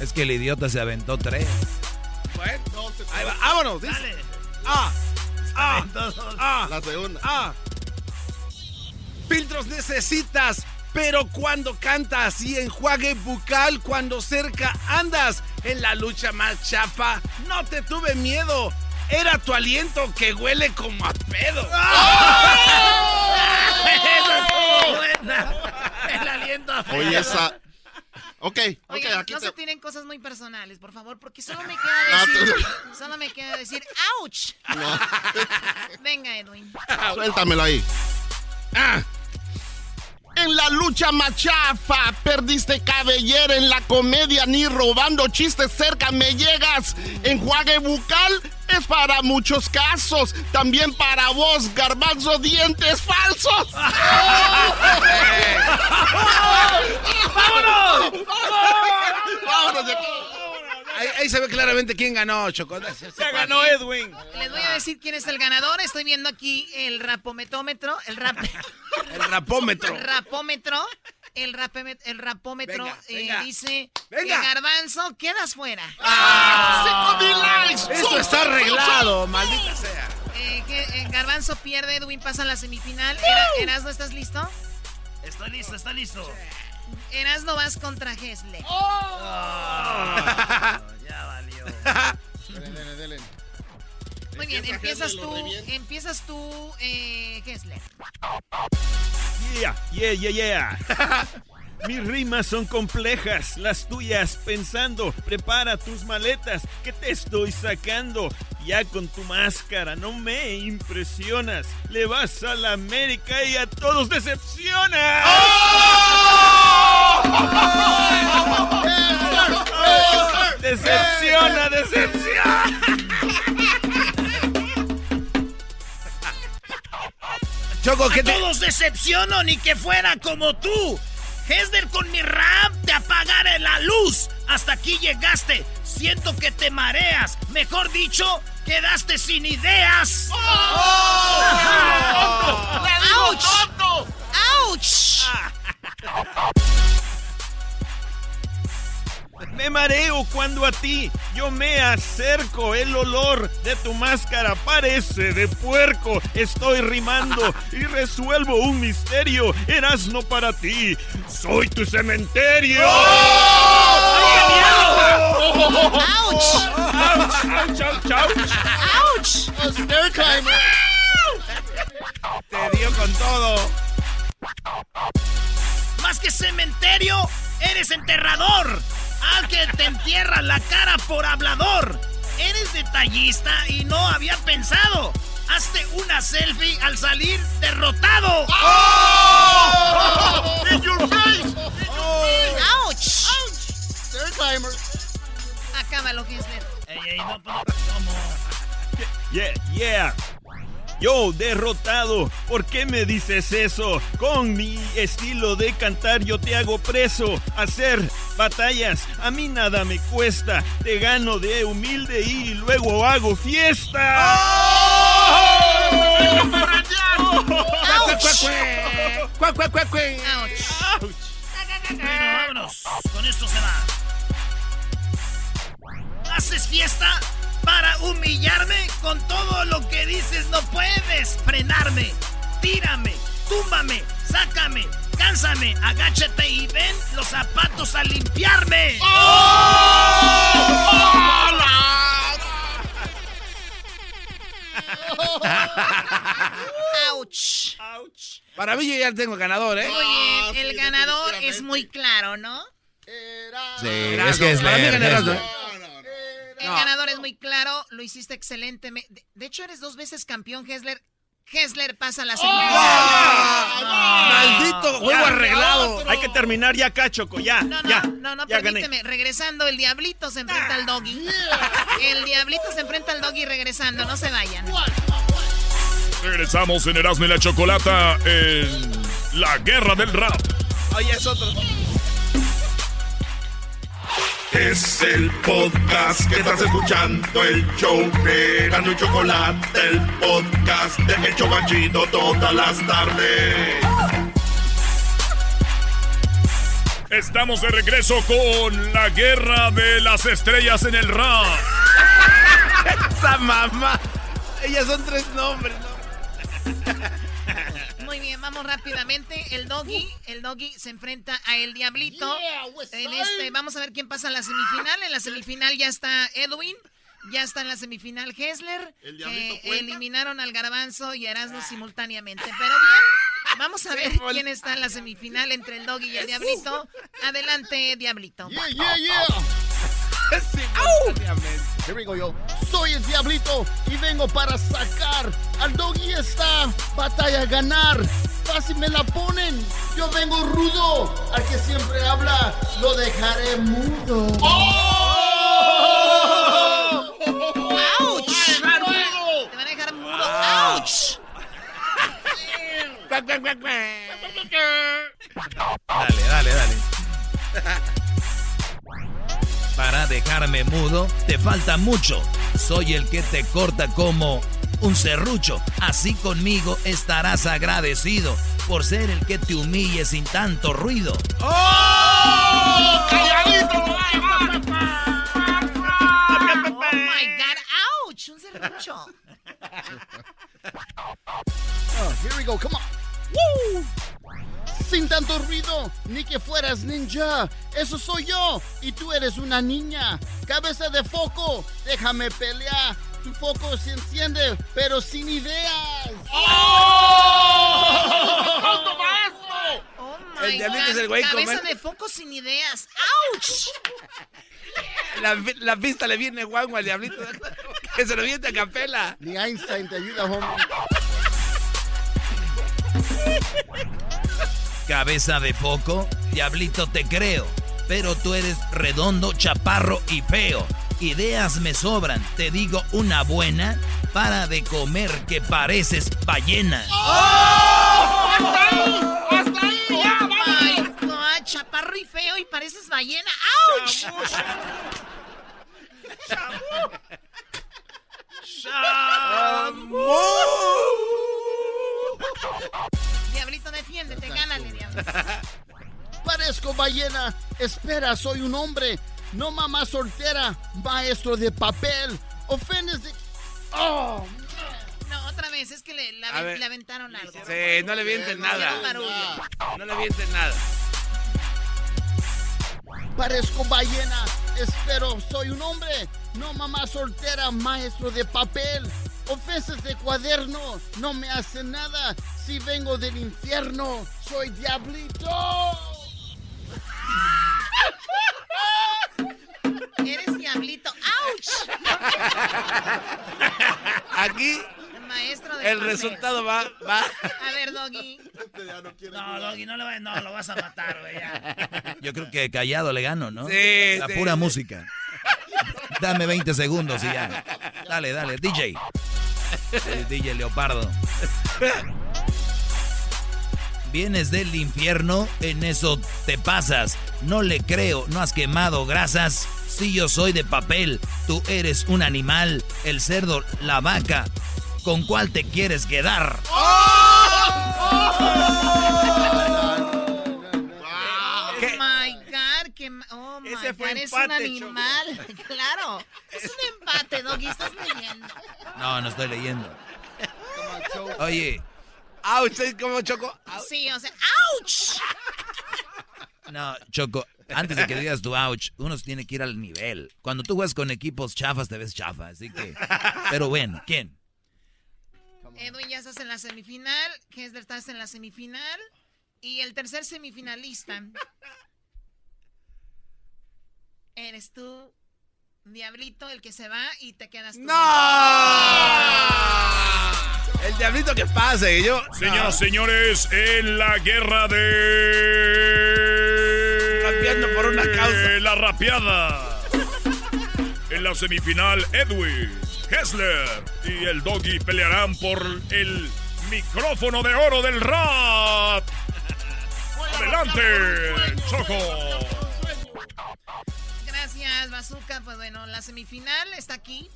Es que el idiota se aventó tres. Bueno, ahí va, vámonos. dice. Dale. Ah, ah, ah, La segunda. ah. Filtros necesitas, pero cuando cantas y enjuague bucal cuando cerca andas en la lucha más chafa, no te tuve miedo. Era tu aliento que huele como a pedo. Esa estuvo buena. El aliento a feo. Oye, esa. Ok, ok, aquí no te. se tienen cosas muy personales, por favor, porque solo me queda decir, solo me queda decir, ¡ouch! Venga, Edwin. Suéltamelo ahí. Ah. En la lucha machafa, perdiste cabellera en la comedia, ni robando chistes cerca me llegas. Enjuague bucal es para muchos casos, también para vos, garbanzo, dientes falsos. ¡Vámonos! ¡Vámonos de aquí! Ahí, ahí se ve claramente quién ganó, Choco. Se, ganó Edwin. Les voy a decir quién es el ganador. Estoy viendo aquí el rapometómetro, el rap... El rapómetro. rapómetro. El, el rapómetro Venga, eh, venga. dice Venga. que Garbanzo quedas fuera. ¡Ah! ¡Cinco mil likes! Esto está arreglado, maldita sea. Eh, que, eh, Garbanzo pierde, Edwin pasa a la semifinal. Era- Erasno, ¿estás listo? Estoy listo, está listo. Erasno vas contra Gesle. ya valió. Dele, dele, dele. Muy bien, Empieza empiezas tú, empiezas tú, eh, Gesle. Yeah, yeah, yeah, yeah. Mis rimas son complejas, las tuyas pensando. Prepara tus maletas, que te estoy sacando. Ya con tu máscara no me impresionas. Le vas a la América y a todos decepcionas. Decepciona, decepciona. Choco, ¿qué te...? todos decepciono ni que fuera como tú. Hesder con mi rap te apagaré la luz. Hasta aquí llegaste. Siento que te mareas. Mejor dicho, quedaste sin ideas. ¡Auch! ¡Auch! Me mareo cuando a ti yo me acerco. El olor de tu máscara parece de puerco. Estoy rimando y resuelvo un misterio. Erasno para ti. Soy tu cementerio. ¡Auch! Te dio con todo. Más que cementerio, eres enterrador. Al que te entierra la cara por hablador. Eres detallista y no había pensado. Hazte una selfie al salir derrotado. In your face! ¡Auch! Stair climber. Acábalo, Gesle. Ey, ey, no, pues, ¿cómo? Yeah, yeah. Yo derrotado, ¿por qué me dices eso? Con mi estilo de cantar yo te hago preso. Hacer batallas a mí nada me cuesta. Te gano de humilde y luego hago fiesta. Con esto se va. ¿Haces fiesta para humillarme? Con todo lo que dices no puedes frenarme. Tírame, túmbame, sácame, cánsame, agáchate y ven los zapatos a limpiarme. ¡Auch! Para mí yo ya tengo ganador, ¿eh? Muy bien, el ganador es muy claro, ¿no? Sí, es que es Para mí leer, El ganador es muy claro, lo hiciste excelentemente. De, de hecho, eres dos veces campeón, Hessler. Hessler pasa la semifinal. Maldito juego arreglado. Hay que terminar ya acá, Choco, ya. No, no, ya, no, no, ya gané. permíteme. Regresando, el Diablito se enfrenta al Doggy. El Diablito se enfrenta al Doggy regresando, no se vayan. Regresamos en Erasmo y la Chocolata en la guerra del rap. Oye, es otro. Es el podcast que estás escuchando, el show de y Chocolate, el podcast de El Chobachito todas las tardes. Estamos de regreso con la guerra de las estrellas en el rap. Esa mamá. Ellas son tres nombres, ¿no? Muy bien, vamos rápidamente. El Doggy, el Doggy se enfrenta a el Diablito. En este, vamos a ver quién pasa a la semifinal. En la semifinal ya está Edwin. Ya está en la semifinal Hessler. ¿El cuenta? eliminaron al Garbanzo y Erasmo simultáneamente. Pero bien, vamos a ver quién está en la semifinal entre el Doggy y el Diablito. Adelante, Diablito. Yeah, yeah, yeah. Here we go, yo. Soy el Diablito y vengo para sacar al doggy esta batalla a ganar. Fácil me la ponen. Yo vengo rudo. Al que siempre habla, lo dejaré mudo. ¡Oh! ¡Auch! Te van a dejar mudo. ¡Auch! Dale, dale, dale. Para dejarme mudo, te falta mucho. Soy el que te corta como un serrucho. Así conmigo estarás agradecido por ser el que te humille sin tanto ruido. ¡Oh! ¡Oh, my God! ¡Auch! Un serrucho. Oh, here we go, come on. Woo! Sin tanto ruido, ni que fueras ninja. Eso soy yo, y tú eres una niña. Cabeza de foco, déjame pelear. Tu foco se enciende, pero sin ideas. ¡Alto maestro! ¡Oh, my El diablito God! es el güey Cabeza comer- de foco sin ideas. ¡Auch! La, la pista le viene guango al diablito. Que se lo viente a capela. Ni Einstein te ayuda, hombre. Cabeza de foco, diablito te creo. Pero tú eres redondo, chaparro y feo. Ideas me sobran, te digo una buena. Para de comer que pareces ballena. ¡Hasta ahí! ¡Hasta ahí! ¡Ya, my God! Chaparro y feo y pareces ballena. ¡Auch! Diablito, defiéndete, gánale, diablo. Parezco ballena. Espera, soy un hombre. No mamá soltera, maestro de papel. Ofendes de. ¡Oh! No, otra vez, es que le, la- ver. le aventaron algo. Sí, no le vienten nada. No le vienten nada. Parezco ballena. Espero, soy un hombre. No mamá soltera, maestro de papel. Ofensas de cuaderno no me hacen nada. Si vengo del infierno, soy diablito. Eres diablito. ¡Auch! Aquí Maestro de el resultado va, va. A ver, Doggy. No, Doggy, no, le va- no, lo vas a matar, güey. ya. Yo creo que callado le gano, ¿no? Sí, La sí, pura sí. música. Dame 20 segundos y ya. Dale, dale, DJ. DJ Leopardo. Vienes del infierno, en eso te pasas. No le creo, no has quemado grasas. Si yo soy de papel, tú eres un animal, el cerdo, la vaca. ¿Con cuál te quieres quedar? Oh que oh my Ese fue God, es empate, un animal. claro, es un empate, Doggy, estás leyendo. No, no estoy leyendo. Oye, Ouch, ¿es como choco? Sí, o sea, ¡ouch! No, Choco, antes de que digas tu ouch, uno tiene que ir al nivel. Cuando tú juegas con equipos chafas, te ves chafa, así que... Pero bueno, ¿quién? Edwin ya estás en la semifinal, Kessler estás en la semifinal y el tercer semifinalista eres tú, Diablito, el que se va y te quedas tú. El diablito que pase, yo. Señoras, señores, en la guerra de. Rapeando por una causa. La rapeada. En la semifinal, Edwin, Hessler y el Doggy pelearán por el micrófono de oro del rap. Adelante, Choco. Gracias, Bazooka. Pues bueno, la semifinal está aquí.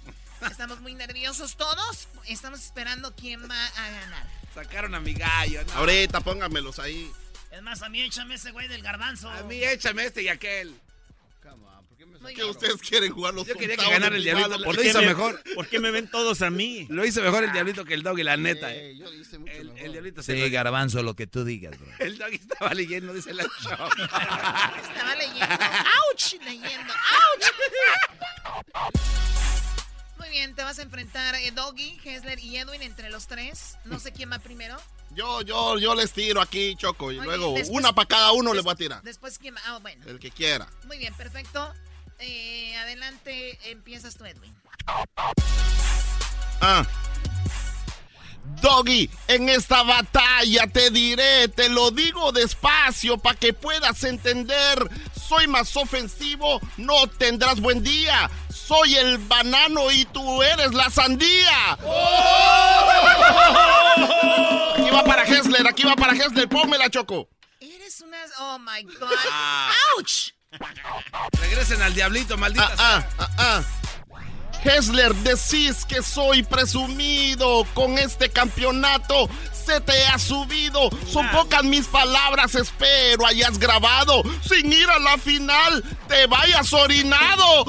Estamos muy nerviosos todos. Estamos esperando quién va a ganar. Sacaron a mi gallo. ¿no? Ahorita póngamelos ahí. Es más, a mí échame ese güey del garbanzo. A mí échame este y aquel. Muy ¿Qué bien. ustedes quieren jugar los Yo quería que ganara el diablito. ¿Por Lo qué hizo me- mejor. ¿Por qué me ven todos a mí? Lo hizo mejor el diablito que el doggy, la neta. Eh, eh. yo hice mucho El, mejor. el diablito se Sí, lo- garbanzo, lo que tú digas, bro. El doggy estaba leyendo, dice la show. Estaba leyendo. ¡Auch! Leyendo. ¡Auch! Muy bien, te vas a enfrentar eh, Doggy, Hessler y Edwin entre los tres. No sé quién va primero. Yo, yo, yo les tiro aquí, Choco, y luego después- una para cada uno les voy a tirar. Después quién va. Ah, bueno. El que quiera. Muy bien, perfecto. Eh, adelante, empiezas tú, Edwin. Ah. Doggy, en esta batalla te diré, te lo digo despacio para que puedas entender. Soy más ofensivo, no tendrás buen día. Soy el banano y tú eres la sandía. Aquí va para Hessler, aquí va para Hessler, pónmela, Choco. Eres una... Oh, my God. Ah. Regresen al diablito, maldita Ah, ah, ah. Hessler, decís que soy presumido con este campeonato. Se te ha subido. Son pocas mis palabras, espero hayas grabado. Sin ir a la final, te vayas orinado.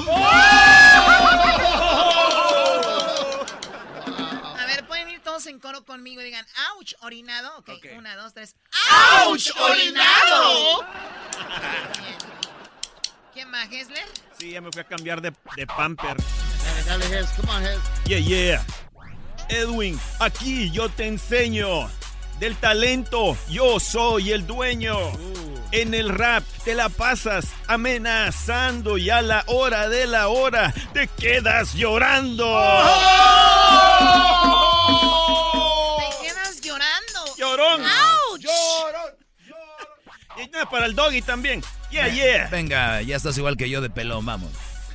A ver, pueden ir todos en coro conmigo y digan, ouch, orinado. Ok, una, dos, tres. ¡Ouch, orinado! Bien. ¿Quién más, Hessler? Sí, ya me fui a cambiar de, de pamper. Dale, dale, Hes. Come on, Hes. Yeah, yeah. Edwin, aquí yo te enseño. Del talento, yo soy el dueño. En el rap te la pasas amenazando y a la hora de la hora te quedas llorando. Te quedas llorando. Llorón. ¡Ouch! Y nada, para el doggy también. Yeah, yeah. Venga, ya estás igual que yo de pelón, vamos.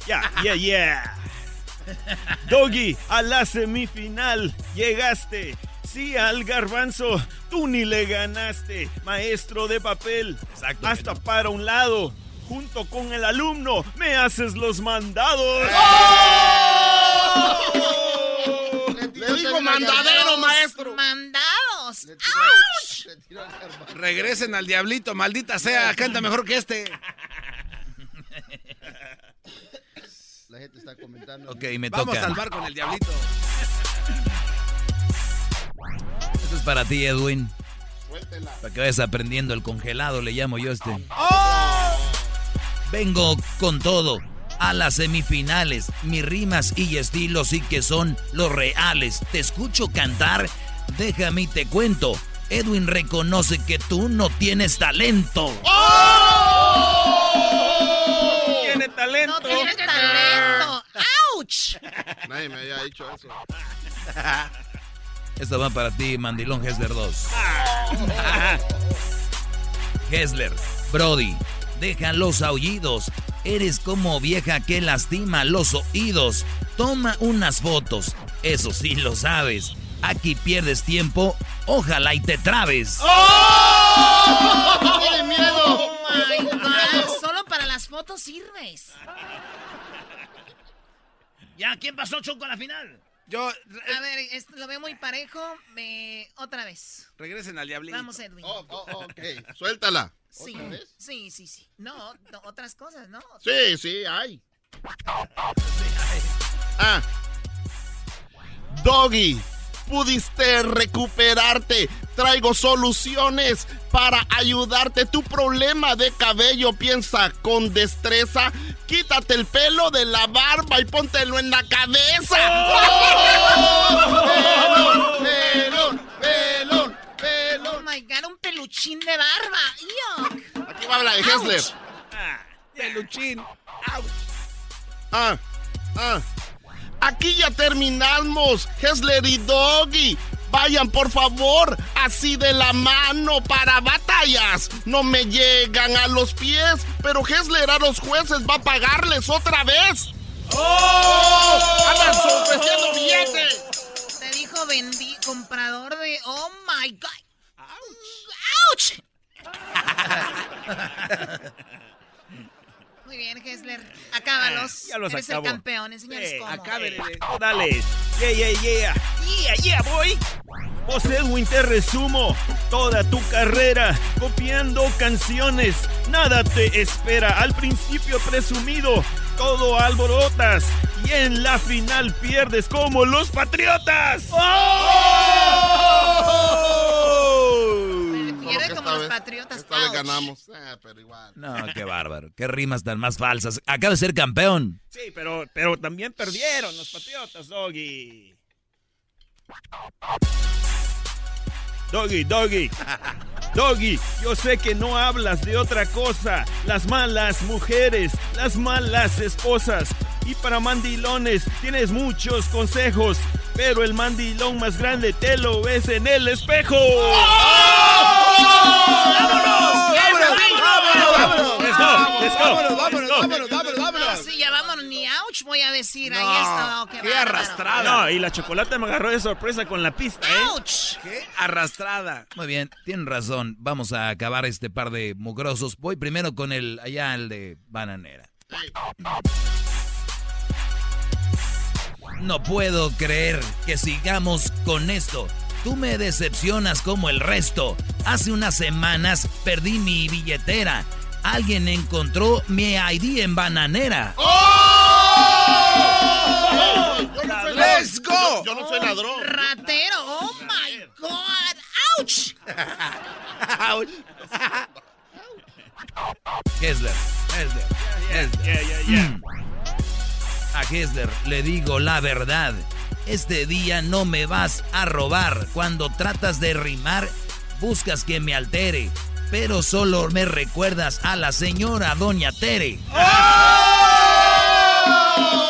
Yeah, yeah, yeah. Doggy, a la semifinal llegaste. Sí, al garbanzo, tú ni le ganaste. Maestro de papel, hasta para un lado. Junto con el alumno, me haces los mandados. Le digo mandadero, maestro. Regresen al diablito, maldita sea. Canta mejor que este. La gente está comentando. Ok, me Vamos toca. a salvar con el diablito. Esto es para ti, Edwin. Suéltela. Para que vayas aprendiendo el congelado, le llamo yo este. ¡Oh! Vengo con todo. A las semifinales, mis rimas y estilos sí que son los reales. Te escucho cantar, déjame y te cuento. Edwin reconoce que tú no tienes talento. Tiene talento. No tiene talento. ¡Ouch! Nadie me había dicho eso. Esto va para ti, Mandilón Hessler 2. Hessler, Brody, deja los aullidos. Eres como vieja que lastima los oídos. Toma unas fotos, eso sí lo sabes. Aquí pierdes tiempo, ojalá y te trabes. ¡Tiene miedo! Oh my God. Solo para las fotos sirves. Ya, ¿quién pasó Choco a la final? Yo. A ver, esto lo veo muy parejo. Me... Otra vez. Regresen al diablito. Vamos, Edwin. Oh, oh, oh, ok, suéltala. Sí, sí, sí, sí. No, no, otras cosas, ¿no? Sí, sí, hay. Ah. Doggy, pudiste recuperarte. Traigo soluciones para ayudarte. Tu problema de cabello piensa con destreza. Quítate el pelo de la barba y póntelo en la cabeza. ¡Pelón, pelón, pelón, pelón! Oh my God, un peluchín de barba. Yuck. Aquí va a hablar de Hessler. Peluchín. Ah, ah. Aquí ya terminamos, Hessler y Doggy. Vayan por favor, así de la mano para batallas. No me llegan a los pies, pero Hessler a los jueces va a pagarles otra vez. ¡Oh! ¡Andan ofreciendo billetes! Te dijo vendí, comprador de. Oh my God. ¡Ouch! Muy bien, Hessler. Acábalos. Ya los Eres acabo. el campeón. Enséñales Sí, cómo. acábenle. Oh, dale. Yeah, yeah, yeah. Yeah, yeah, boy. Vos, Edwin, te resumo toda tu carrera copiando canciones. Nada te espera. Al principio presumido, todo alborotas. Y en la final pierdes como los patriotas. Pierde que como esta los vez- patriotas. Esta vez Ouch. ganamos. Eh, pero igual. No, qué bárbaro. Qué rimas tan más falsas. Acaba de ser campeón. Sí, pero, pero también perdieron los patriotas, Doggy. Doggy, doggy. Doggy, yo sé que no hablas de otra cosa. Las malas mujeres, las malas esposas. Y para mandilones tienes muchos consejos. Pero el mandilón más grande te lo ves en el espejo. ¡Vámonos! ¡Vámonos! Let's go, let's go. Vámonos, vámonos, vámonos, vámonos, No, vámonos. sí, ya vámonos, ni ouch voy a decir. Ahí No, está. oh, qué qué bárbaro. arrastrada. No, y la chocolate me agarró de sorpresa con la pista, ¿eh? ¡Ouch! Qué arrastrada. Muy bien, tienen razón. Vamos a acabar este par de mugrosos. Voy primero con el allá, el de bananera. No puedo creer que sigamos con esto. Tú me decepcionas como el resto. Hace unas semanas perdí mi billetera. Alguien encontró mi ID en bananera. Yo no soy ¡Let's ladrón. go! Yo no soy ladrón. Ratero, oh my God. ¡Ouch! Hessler, Hessler, Hessler. Yeah, yeah, yeah. Mm. A Hessler le digo la verdad. Este día no me vas a robar. Cuando tratas de rimar, buscas que me altere. Pero solo me recuerdas a la señora Doña Tere.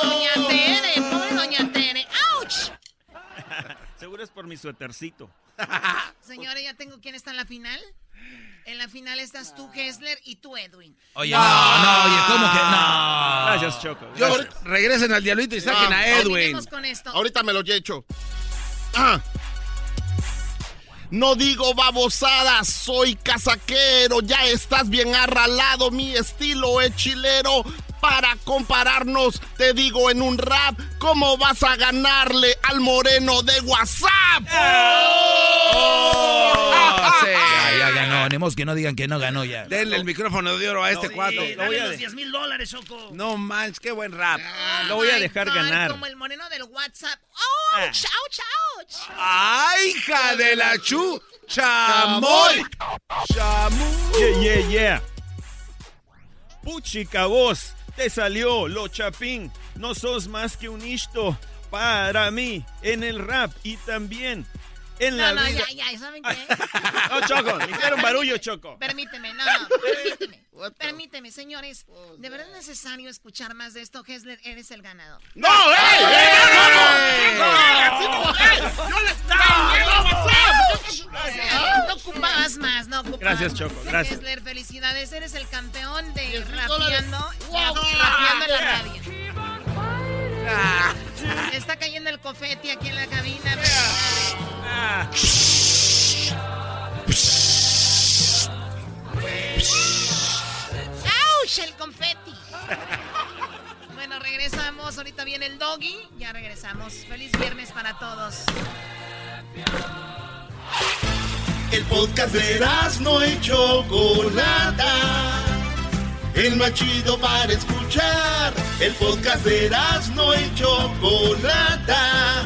Doña Tere, pobre Doña Tere. ¡Ouch! Seguro es por mi suétercito. Señores, ya tengo quién está en la final. En la final estás tú, Hessler, y tú, Edwin. Oye, no, no, oye, ¿cómo que no? Gracias, Choco. Yo, regresen al diablito y saquen a Edwin. Terminemos con esto. Ahorita me lo he hecho. Ah. No digo babosadas, soy casaquero, ya estás bien arralado, mi estilo es chilero. Para compararnos, te digo en un rap, ¿cómo vas a ganarle al moreno de WhatsApp? Oh, sí. Ya, ya ganó. Tenemos que no digan que no ganó ya. Denle el micrófono de oro a este Sí, voy dale a los de- 10 mil dólares, Choco. No manches, qué buen rap. Lo voy a dejar God, ganar. Como el moreno del WhatsApp. Ah. ¡Ouch, ouch, ouch! ¡Ay, hija de la chu! ¡Chamoy! ¡Chamoy! Yeah, yeah, yeah. Puchica voz, te salió lo chapín. No sos más que un isto para mí en el rap y también en la No, no, vida. ya, ya, ¿saben qué? No, Choco, hicieron barullo, Choco. Permíteme, no, no, permíteme. Permíteme, señores. ¿De verdad es necesario escuchar más de esto? Hessler, eres el ganador. ¡No, ey, no, no! ¡No! ¡Ey! ¡Yo le gané a WhatsApp! No ocupabas más, no ocupabas Gracias, Choco, gracias. Hessler, felicidades. Eres el campeón de rapeando, Wow. rapeando en la radio. Está cayendo el confeti aquí en la cabina. ¡Auch! El confeti. Bueno, regresamos. Ahorita viene el doggy. Ya regresamos. Feliz viernes para todos. El podcast de no y Chocolata. El más chido para escuchar. El podcast de no y Chocolata.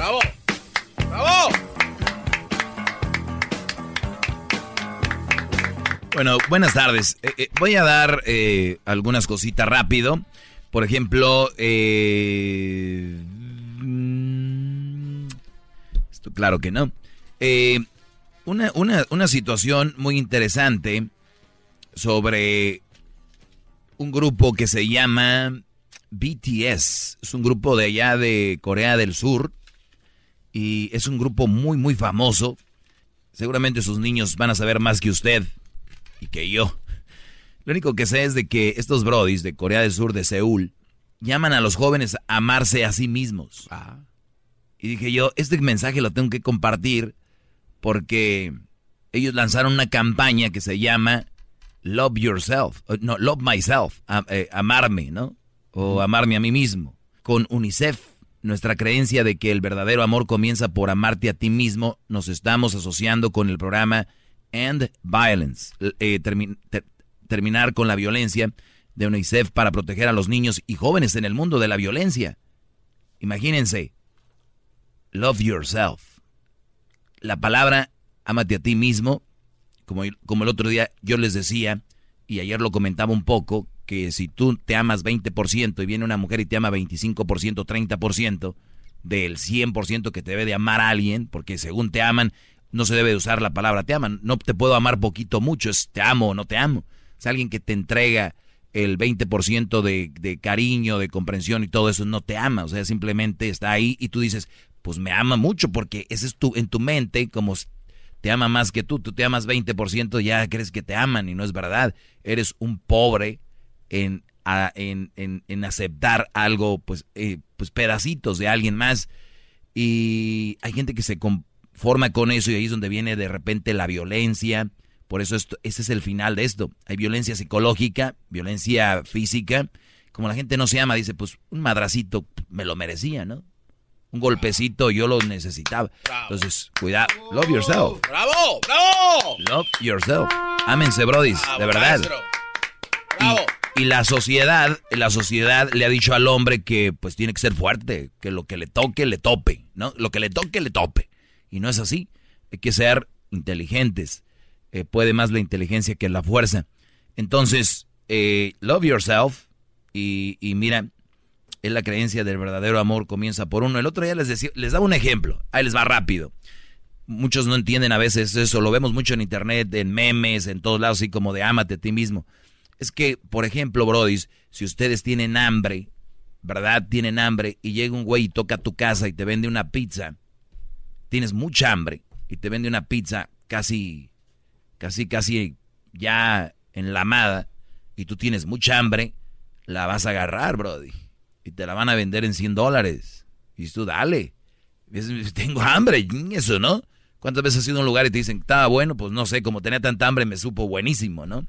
¡Bravo! ¡Bravo! Bueno, buenas tardes. Eh, eh, voy a dar eh, algunas cositas rápido. Por ejemplo, esto claro que no. Una, una, una situación muy interesante sobre un grupo que se llama BTS. Es un grupo de allá de Corea del Sur. Y es un grupo muy, muy famoso. Seguramente sus niños van a saber más que usted y que yo. Lo único que sé es de que estos brodis de Corea del Sur, de Seúl, llaman a los jóvenes a amarse a sí mismos. Y dije yo, este mensaje lo tengo que compartir porque ellos lanzaron una campaña que se llama Love Yourself, no, Love Myself, eh, amarme, ¿no? O amarme a mí mismo, con UNICEF. Nuestra creencia de que el verdadero amor comienza por amarte a ti mismo, nos estamos asociando con el programa End Violence, eh, terminar con la violencia de UNICEF para proteger a los niños y jóvenes en el mundo de la violencia. Imagínense, love yourself. La palabra amate a ti mismo, como, como el otro día yo les decía, y ayer lo comentaba un poco, que si tú te amas 20% y viene una mujer y te ama 25%, 30% del 100% que te debe de amar a alguien, porque según te aman, no se debe de usar la palabra te aman. No te puedo amar poquito mucho, es te amo o no te amo. Es alguien que te entrega el 20% de, de cariño, de comprensión y todo eso, no te ama. O sea, simplemente está ahí y tú dices, pues me ama mucho porque ese es tu, en tu mente, como te ama más que tú, tú te amas 20%, ya crees que te aman y no es verdad. Eres un pobre en, en, en, aceptar algo, pues, eh, pues pedacitos de alguien más. Y hay gente que se conforma con eso y ahí es donde viene de repente la violencia. Por eso esto, ese es el final de esto. Hay violencia psicológica, violencia física. Como la gente no se ama, dice, pues un madracito me lo merecía, ¿no? Un golpecito yo lo necesitaba. Entonces, cuidado. Love yourself. ¡Bravo! ¡Bravo! Love yourself. Ámense, brodis, de verdad. Bravo. Y la sociedad, la sociedad le ha dicho al hombre que pues tiene que ser fuerte, que lo que le toque, le tope, ¿no? Lo que le toque, le tope. Y no es así. Hay que ser inteligentes. Eh, puede más la inteligencia que la fuerza. Entonces, eh, love yourself. Y, y, mira, es la creencia del verdadero amor comienza por uno. El otro día les, decía, les daba un ejemplo. Ahí les va rápido. Muchos no entienden a veces eso. Lo vemos mucho en internet, en memes, en todos lados, así como de ámate a ti mismo. Es que, por ejemplo, Brody, si ustedes tienen hambre, ¿verdad? Tienen hambre y llega un güey y toca tu casa y te vende una pizza. Tienes mucha hambre y te vende una pizza casi, casi, casi ya enlamada y tú tienes mucha hambre, la vas a agarrar, Brody. Y te la van a vender en 100 dólares. Y tú, dale. Tengo hambre, eso, ¿no? ¿Cuántas veces has ido a un lugar y te dicen, estaba bueno? Pues no sé, como tenía tanta hambre me supo buenísimo, ¿no?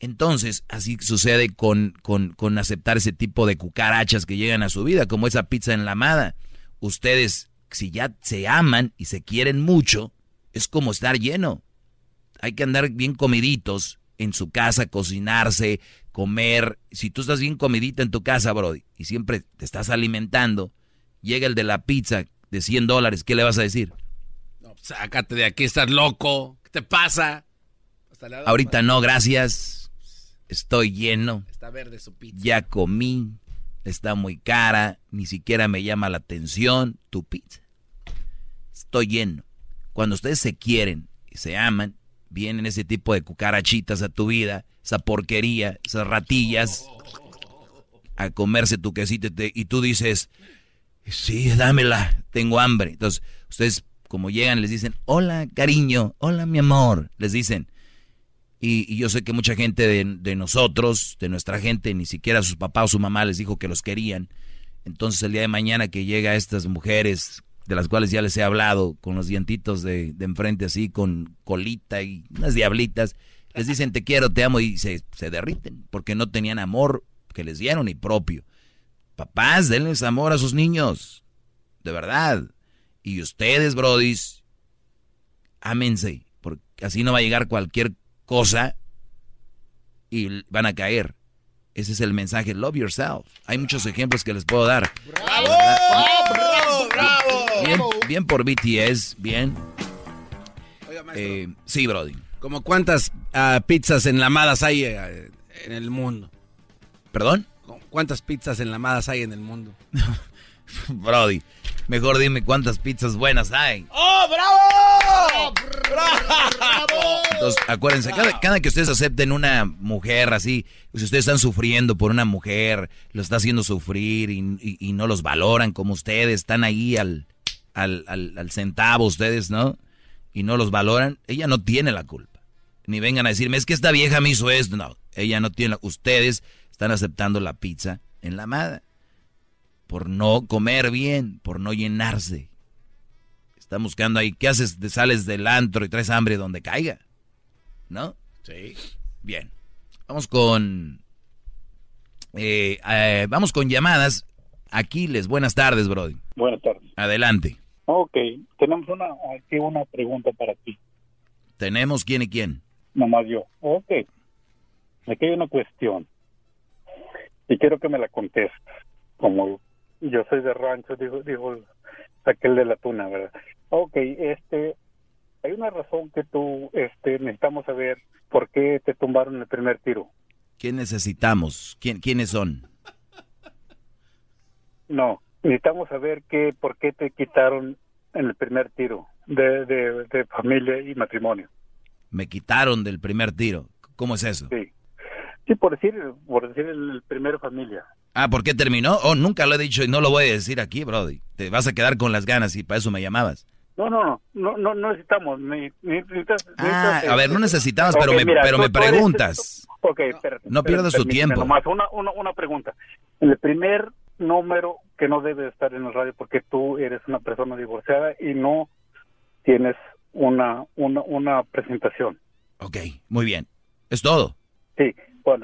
Entonces, así sucede con, con, aceptar ese tipo de cucarachas que llegan a su vida, como esa pizza enlamada. Ustedes, si ya se aman y se quieren mucho, es como estar lleno. Hay que andar bien comiditos en su casa, cocinarse, comer. Si tú estás bien comidita en tu casa, Brody, y siempre te estás alimentando, llega el de la pizza de 100 dólares, ¿qué le vas a decir? No, sácate de aquí, estás loco. ¿Qué te pasa? Ahorita no, gracias estoy lleno. Está verde su pizza. Ya comí, está muy cara, ni siquiera me llama la atención tu pizza. Estoy lleno. Cuando ustedes se quieren y se aman, vienen ese tipo de cucarachitas a tu vida, esa porquería, esas ratillas, a comerse tu quesito y tú dices, sí, dámela, tengo hambre. Entonces, ustedes como llegan les dicen, hola cariño, hola mi amor, les dicen, y, yo sé que mucha gente de, nosotros, de nuestra gente, ni siquiera sus papás o su mamá les dijo que los querían. Entonces el día de mañana que llega estas mujeres, de las cuales ya les he hablado, con los dientitos de, enfrente así, con colita y unas diablitas, les dicen te quiero, te amo y se, se derriten porque no tenían amor que les dieron y propio. Papás, denles amor a sus niños, de verdad. Y ustedes, brodis, ámense, porque así no va a llegar cualquier cosa y van a caer. Ese es el mensaje, love yourself. Hay muchos ejemplos que les puedo dar. ¡Bravo! ¡Bravo! ¡Bravo! Bien, por BTS, bien. Eh, sí, Brody. ¿Como cuántas uh, pizzas enlamadas hay eh, en el mundo? ¿Perdón? ¿Cuántas pizzas enlamadas hay en el mundo? Brody, Mejor dime cuántas pizzas buenas hay. ¡Oh, bravo! ¡Bravo! Entonces, acuérdense, cada, que ustedes acepten una mujer así, si ustedes están sufriendo por una mujer, lo está haciendo sufrir y, no los valoran como ustedes, están ahí al, al, al, centavo ustedes, ¿no? Y no los valoran, ella no tiene la culpa. Ni vengan a decirme, es que esta vieja me hizo esto. No, ella no tiene la... Ustedes están aceptando la pizza en la madre por no comer bien, por no llenarse. Están buscando ahí, ¿qué haces? Te sales del antro y traes hambre donde caiga. ¿No? Sí. Bien. Vamos con... Eh, eh, vamos con llamadas. Aquiles, buenas tardes, Brody. Buenas tardes. Adelante. Ok, tenemos una, aquí una pregunta para ti. ¿Tenemos quién y quién? Nomás yo. Ok. Aquí hay una cuestión. Y quiero que me la contestes. Como yo soy de rancho, digo, digo, aquel de la tuna, ¿verdad? Ok, este, hay una razón que tú, este, necesitamos saber por qué te tumbaron el primer tiro. ¿Quién necesitamos? ¿Quién, ¿Quiénes son? No, necesitamos saber que, por qué te quitaron en el primer tiro de, de, de familia y matrimonio. Me quitaron del primer tiro. ¿Cómo es eso? Sí. Sí, por decir, por decir el, el primer familia. Ah, ¿por qué terminó? Oh, nunca lo he dicho y no lo voy a decir aquí, Brody. Te vas a quedar con las ganas y para eso me llamabas. No, no, no, no, no, necesitamos. ni- ni- necesitas- Ah, necesitas, a ver, no necesitabas, pero me, mira, pero me eres- preguntas. Ok, espérate. No pierdas tu tiempo. nomás una, una, una pregunta. El primer número que no debe estar en el radio porque tú eres una persona divorciada y no tienes una, una, una presentación. Ok, muy bien. ¿Es todo? Sí,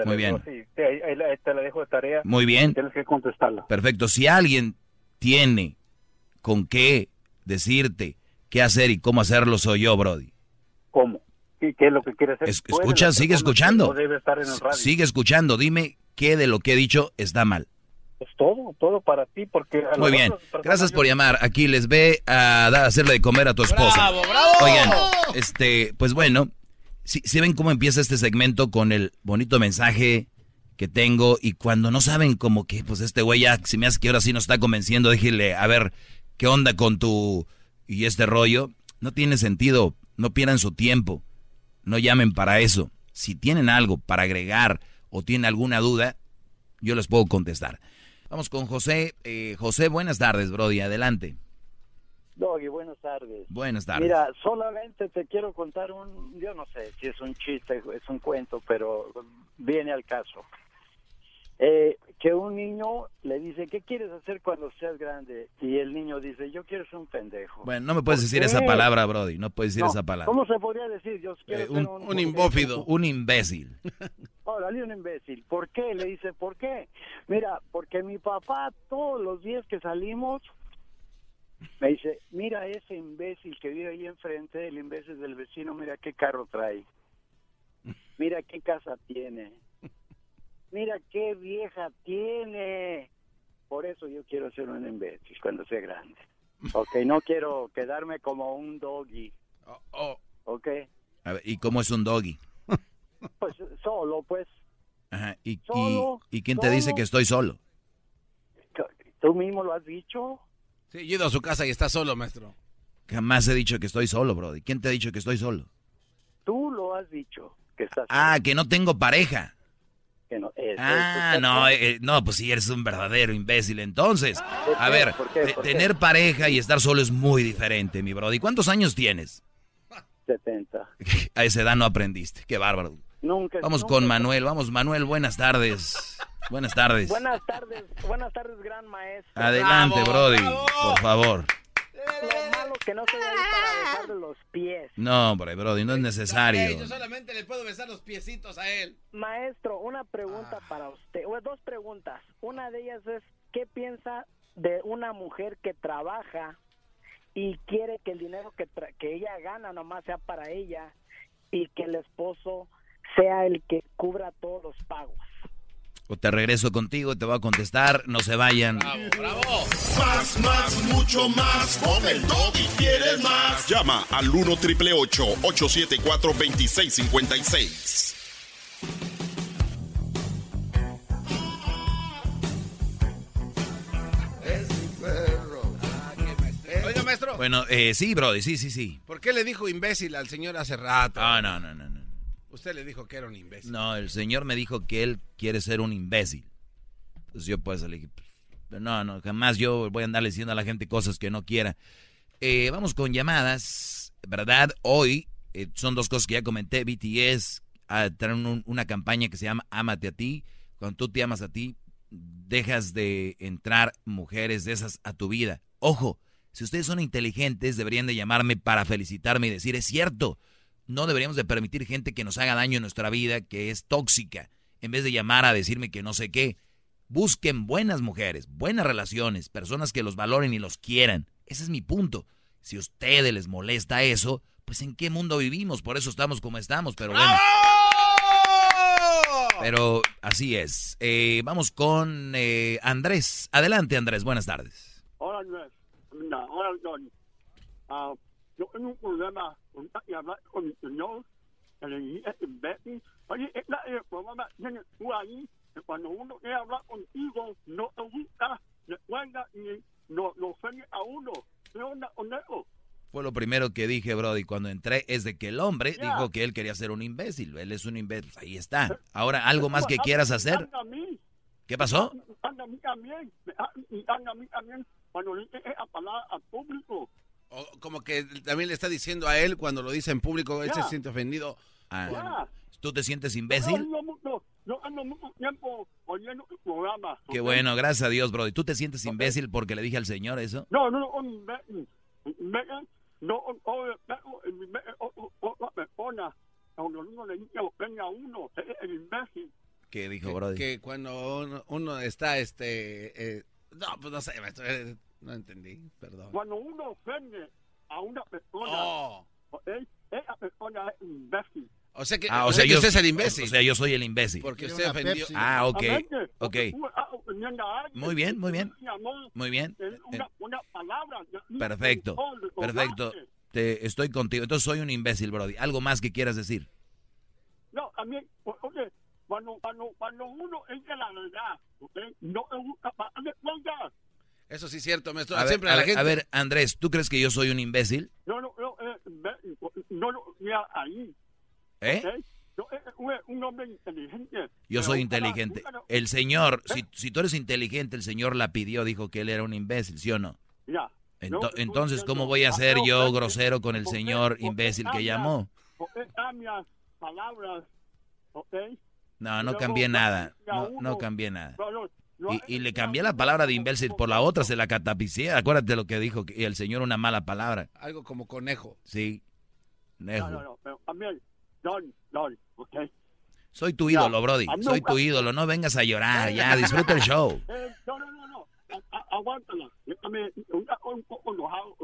Muy bien. sí, sí, ahí, ahí te la dejo de tarea. Muy bien. Tienes que contestarla. Perfecto. Si alguien tiene con qué decirte qué hacer y cómo hacerlo, soy yo, Brody. ¿Cómo? ¿Qué, qué es lo que quieres hacer? Es- escucha, sigue escuchando. No debe estar en el radio. Sigue escuchando. Dime qué de lo que he dicho está mal. Es todo, todo para ti, porque... a Muy bien. Gracias por llamar. Aquí les ve a dar- hacerle de comer a tu esposa. ¡Bravo, bravo! Oigan, este, pues bueno, si, ven cómo empieza este segmento con el bonito mensaje que tengo y cuando no saben como que, pues este güey ya, si me hace que ahora sí nos está convenciendo, déjele, a ver, ¿qué onda con tu y este rollo? No tiene sentido, no pierdan su tiempo, no llamen para eso. Si tienen algo para agregar o tienen alguna duda, yo les puedo contestar. Vamos con José. Eh, José, buenas tardes, Brody, adelante. Doggy, buenas tardes. Buenas tardes. Mira, solamente te quiero contar un, yo no sé si es un chiste, es un cuento, pero viene al caso. Eh, que un niño le dice, ¿qué quieres hacer cuando seas grande? Y el niño dice, yo quiero ser un pendejo. Bueno, no me puedes ¿Por decir qué? esa palabra, Brody. No puedes decir No, esa palabra. ¿Cómo se podría decir? Yo quiero Eh, ser un, un, Un imbécil. Órale, un imbécil. ¿Por qué? Le dice, ¿por qué? Mira, porque mi papá todos los días que salimos me dice, mira ese imbécil que vive ahí enfrente, el imbécil del vecino, mira qué carro trae. Mira qué casa tiene. Mira qué vieja tiene. Por eso yo quiero ser un imbécil cuando sea grande. Ok, no quiero quedarme como un doggy. Ok, A ver, ¿y cómo es un doggy? pues solo, pues. Ajá. ¿Y, y, Solo, y quién te dice que estoy solo? ¿Tú mismo lo has dicho? Sí, yo he ido a su casa y está solo, maestro. Jamás he dicho que estoy solo, Brody. ¿Quién te ha dicho que estoy solo? Tú lo has dicho, que estás Ah, que no tengo pareja. que no. eh, Ah, no, eh, no, pues sí, eres un verdadero imbécil. Entonces, ¿Por a qué? ver, ¿Por qué? te- ¿Por qué? tener pareja y estar solo es muy diferente, mi Brody. ¿Cuántos años tienes? 70. A esa edad no aprendiste. Qué bárbaro. Nunca. Vamos nunca- con Manuel. Vamos, Manuel, buenas tardes. Buenas tardes. Buenas tardes, buenas tardes, gran maestro. Adelante, Brody, por favor. Lo malo que no estoy ahí para los pies. No, hombre, Brody, no es necesario. yo solamente le puedo besar los piecitos a él. Maestro, una pregunta para usted, o dos preguntas. Una de ellas es, ¿qué piensa de una mujer que trabaja y quiere que el dinero que, tra- que ella gana nomás sea para ella y que el esposo sea el que cubra todos los pagos? O te regreso contigo, te voy a contestar. No se vayan. Más, más, mucho más. Con el y quieres más. Llama al 1 triple 874 2656. Oiga, maestro. Bueno, eh, sí, Brody, sí, sí, sí. ¿Por qué le dijo imbécil al señor hace rato? Ah, no, no, no, no. Usted le dijo que era un imbécil. No, el señor me dijo que él quiere ser un imbécil. Entonces yo pues le dije, "Pues, no, no, jamás yo voy a andar diciendo a la gente cosas que no quiera. Eh, vamos con llamadas, ¿verdad? Hoy eh, son dos cosas que ya comenté. BTS ah, traen un- una campaña que se llama Ámate a ti. Cuando tú te amas a ti, dejas de entrar mujeres de esas a tu vida. Ojo, si ustedes son inteligentes, deberían de llamarme para felicitarme y decir, es cierto, no deberíamos de permitir gente que nos haga daño en nuestra vida, que es tóxica, en vez de llamar a decirme que no sé qué. Busquen buenas mujeres, buenas relaciones, personas que los valoren y los quieran. Ese es mi punto. Si a ustedes les molesta eso, pues en qué mundo vivimos, por eso estamos como estamos, pero bueno. Pero así es. Eh, vamos con eh, Andrés. Adelante, Andrés. Buenas tardes. Hola, Andrés. Hola, Don. Ah, yo tengo un problema con y hablar con mi señor, el imbécil. Oye, es la- el programa tiene tú ahí, que cuando uno quiere hablar contigo, no te gusta, recuerda y no, no ofende a uno. ¿Qué onda con eso? Fue lo primero que dije, Brody, cuando entré, es de que el hombre dijo que él quería ser un imbécil. Él es un imbécil. Pues ahí está. Ahora, ¿algo más que quieras hacer? ¿Qué pasó? a mí también, a mí también, cuando le dice a palabra al público. O como que también le está diciendo a él cuando lo dice en público, él Ya. se siente ofendido. Ah, ¿Tú te sientes imbécil? ando mucho, yo ando mucho tiempo oyendo tu programa. Qué bueno, gracias a Dios, Brody. ¿Tú te sientes imbécil porque le dije al señor eso? No, no, no, un imbécil. Imbécil, no, otra persona. Cuando uno le dice ofende a uno, es el imbécil. ¿Qué dijo, Brody? que cuando uno, uno está, este... eh, no, pues no sé, maestro, eh, no entendí, perdón. Cuando uno ofende a una persona, Oh. ¿ok? esa persona es un imbécil. O sea que, Ah, o sea, que yo usted es el imbécil. O sea, yo soy el imbécil. Porque usted ofendió. Ah, ok. Ok. Muy bien, muy bien. Muy bien. es Una, una palabra. ya- Perfecto. Perfecto. Te, estoy contigo. Entonces soy un imbécil, Brody. ¿Algo más que quieras decir? No, también, oye, cuando, cuando, cuando uno es de la verdad, ¿ok? no es palabra de. Eso sí es cierto, maestro. A ver, Siempre a a la ver, gente... a ver, Andrés, ¿tú crees que yo soy un imbécil? No, no, no, eh, no, no, mira ahí. ¿Eh? Yo, eh, un, un hombre inteligente. Yo soy inteligente. búscala. El señor, si, si tú eres inteligente, el señor la pidió, dijo que él era un imbécil, ¿sí o no? Ya. Ento- estoy entonces, ¿cómo voy a ser no, yo grosero con el ¿por qué- señor imbécil que llamó? ¿Por qué cambias palabras? ¿Ok? No, no cambié nada. No, no cambié nada. No, no, no, Y, y le cambié la palabra de imbécil por la otra, se la catapicié. Acuérdate lo que dijo que- el señor, una mala palabra. Algo como conejo. Sí. Nejo. No, no, no, pero también, Don, Don, ¿ok? Soy tu Ya, ídolo, Brody. a mí Soy nunca- tu ídolo. No vengas a llorar. Ya, disfruta el show. Eh, no, no, no, no. A- a- aguántala. Un poco enojado.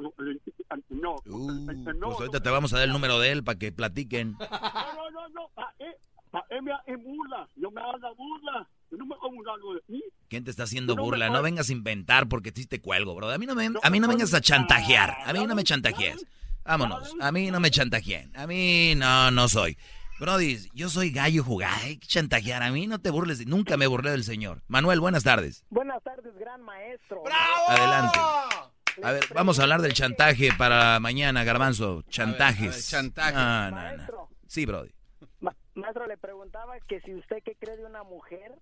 No, no, no, Pues ahorita te vamos a dar el número de él para que platiquen. no, no, no. Pa' él, pa' él me hace burla. Yo me hago burla. Yo no me hago burlando de mí. ¿Quién te está haciendo burla? No vengas a inventar porque sí te cuelgo, bro. A mí no me, a mí no vengas a chantajear. A mí no me chantajees. Vámonos. A mí no me chantajeen. A mí no, no soy. Brody, yo soy gallo jugado. Hay que chantajear. A mí no te burles. Nunca me burlé del señor. Manuel, buenas tardes. Buenas tardes, gran maestro. Adelante. A ver, vamos a hablar del chantaje para mañana, Garbanzo. Chantajes. a ver, chantaje. No, no, no. Maestro. Sí, Brody. Ma- maestro, le preguntaba que si usted qué cree de una mujer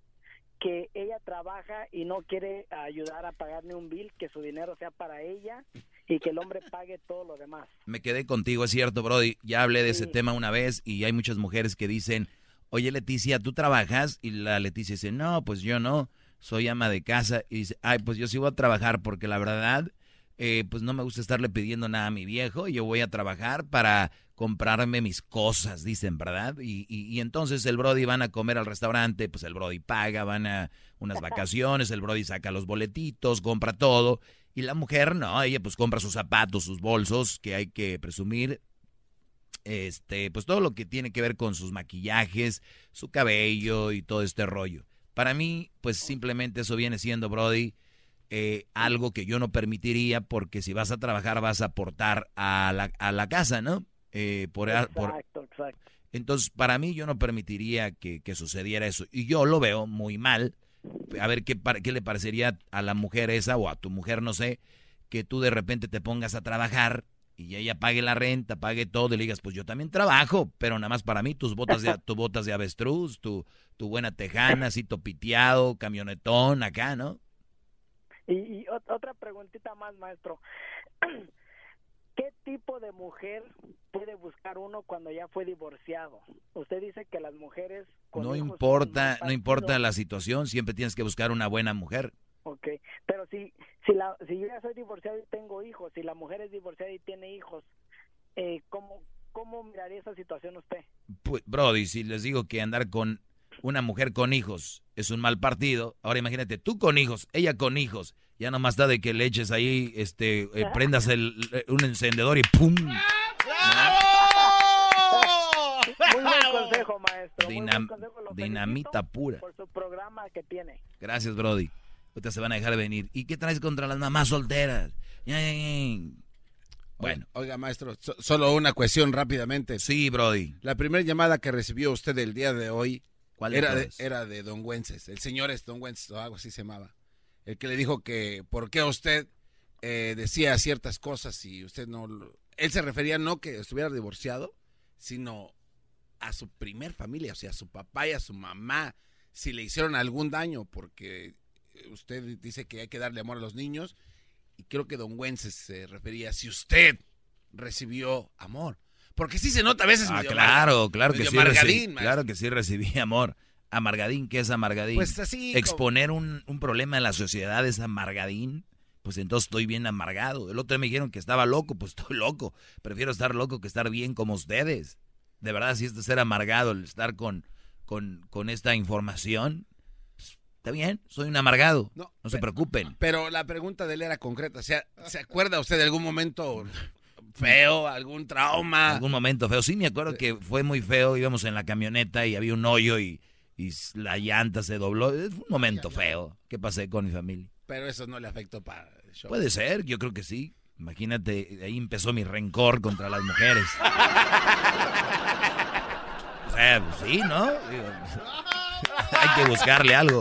que ella trabaja y no quiere ayudar a pagar ni un bill, que su dinero sea para ella y que el hombre pague todo lo demás. Me quedé contigo, es cierto, Brody. Ya hablé de ese tema una vez y hay muchas mujeres que dicen, oye Leticia, ¿tú trabajas? Y la Leticia dice, no, pues yo no, soy ama de casa. Y dice, ay, pues yo sí voy a trabajar porque la verdad, eh, pues no me gusta estarle pidiendo nada a mi viejo. Yo voy a trabajar para comprarme mis cosas, dicen, ¿verdad? Y, y, entonces el Brody van a comer al restaurante, pues el Brody paga, van a unas vacaciones, el Brody saca los boletitos, compra todo. Y la mujer, no, ella pues compra sus zapatos, sus bolsos, que hay que presumir. Este, pues todo lo que tiene que ver con sus maquillajes, su cabello y todo este rollo. Para mí, pues simplemente eso viene siendo, Brody, eh, algo que yo no permitiría porque si vas a trabajar vas a aportar a la, a la casa, ¿no? Eh, por, por- Exacto, exacto. entonces, para mí yo no permitiría que, que sucediera eso. Y yo lo veo muy mal. A ver qué, qué le parecería a la mujer esa o a tu mujer, no sé, que tú de repente te pongas a trabajar y ella pague la renta, pague todo y le digas, pues yo también trabajo, pero nada más para mí tus botas de, tus botas de avestruz, tu, tu buena tejana, así topiteado, camionetón acá, ¿no? Y, y ot- otra preguntita más, maestro. ¿Qué tipo de mujer puede buscar uno cuando ya fue divorciado? Usted dice que las mujeres... con No importa, no importa la situación, siempre tienes que buscar una buena mujer. Ok, pero si, si, la, si yo ya soy divorciado y tengo hijos, si la mujer es divorciada y tiene hijos, eh, ¿cómo, ¿cómo miraría esa situación usted? Pues, Brody, si les digo que andar con una mujer con hijos es un mal partido. Ahora imagínate, tú con hijos, ella con hijos. Ya nomás da de que le eches ahí, este, eh, prendas el, eh, un encendedor y ¡pum! Muy buen consejo, maestro. Muy Dinam- buen consejo. Lo dinamita pura. Por su programa que tiene. Gracias, Brody. Ahorita se van a dejar venir. ¿Y qué traes contra las mamás solteras? Bueno. Oiga, maestro, so- solo una cuestión rápidamente. Sí, Brody. La primera llamada que recibió usted el día de hoy ¿Cuál de era, de, era de Don Wences. El señor es Don Wences o algo así se llamaba. El que le dijo que por qué usted eh, decía ciertas cosas y usted no... lo- Él se refería no que estuviera divorciado, sino a su primer familia, o sea, a su papá y a su mamá, si le hicieron algún daño, porque usted dice que hay que darle amor a los niños, y creo que Don Wences se refería si usted recibió amor. Porque sí se nota a veces Ah, medio claro, claro que sí. recibí- claro que sí recibí amor. Amargadín, ¿qué es amargadín? Pues así como- Exponer un, un problema en la sociedad es amargadín. Pues entonces estoy bien amargado. El otro día me dijeron que estaba loco, pues estoy loco. Prefiero estar loco que estar bien como ustedes. De verdad, si es ser amargado, el estar con, con, con esta información, pues, está bien, soy un amargado. No, se preocupen. Pero la pregunta de él era concreta. O sea, ¿se acuerda usted de algún momento feo, algún trauma? algún momento feo. Sí, me acuerdo que fue muy feo. Íbamos en la camioneta y había un hoyo y, y la llanta se dobló. Fue un momento feo que pasé con mi familia. Pero eso no le afectó para el show. Puede ser, yo creo que sí. Imagínate, ahí empezó mi rencor contra las mujeres. O sea, pues sí, ¿no? Hay que buscarle algo.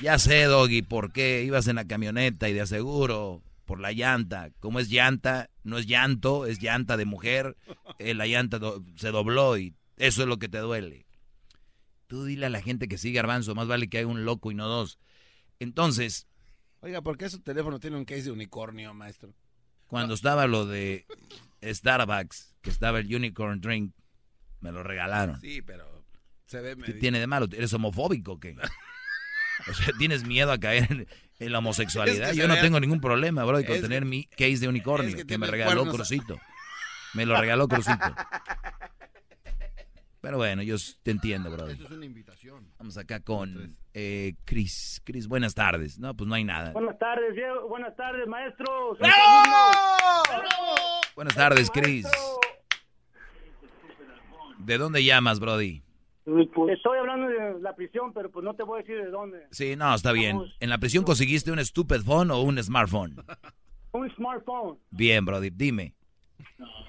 Ya sé, Doggy, por qué ibas en la camioneta y de aseguro por la llanta. Como es llanta, no es llanto, es llanta de mujer. eh, la llanta do- se dobló y eso es lo que te duele. Tú dile a la gente que sigue Garbanzo, más vale que haya un loco y no dos. Entonces, Oiga, ¿por qué su teléfono tiene un case de unicornio, maestro? cuando estaba lo de Starbucks, que estaba el Unicorn Drink, me lo regalaron. Sí, pero se ve ¿Qué tiene de malo? ¿Eres homofóbico o qué? O sea, ¿tienes miedo a caer la homosexualidad? Es que Yo no vea- tengo ningún problema, bro, con Es tener que- mi case de unicornio, es que que, me regaló. Crucito. Me lo regaló Crucito. Pero bueno, yo te entiendo, bro. Esto es una invitación. Vamos acá con eh, Chris. Chris, buenas tardes. No, pues no hay nada. Buenas tardes, Diego. Buenas tardes, maestro. Buenas tardes, Chris. ¿De dónde llamas, Brody? Estoy hablando de la prisión, pero pues no te voy a decir de dónde. Sí, no, está bien. ¿En la prisión conseguiste un stupid phone o un smartphone? Un smartphone. Bien, Brody, dime.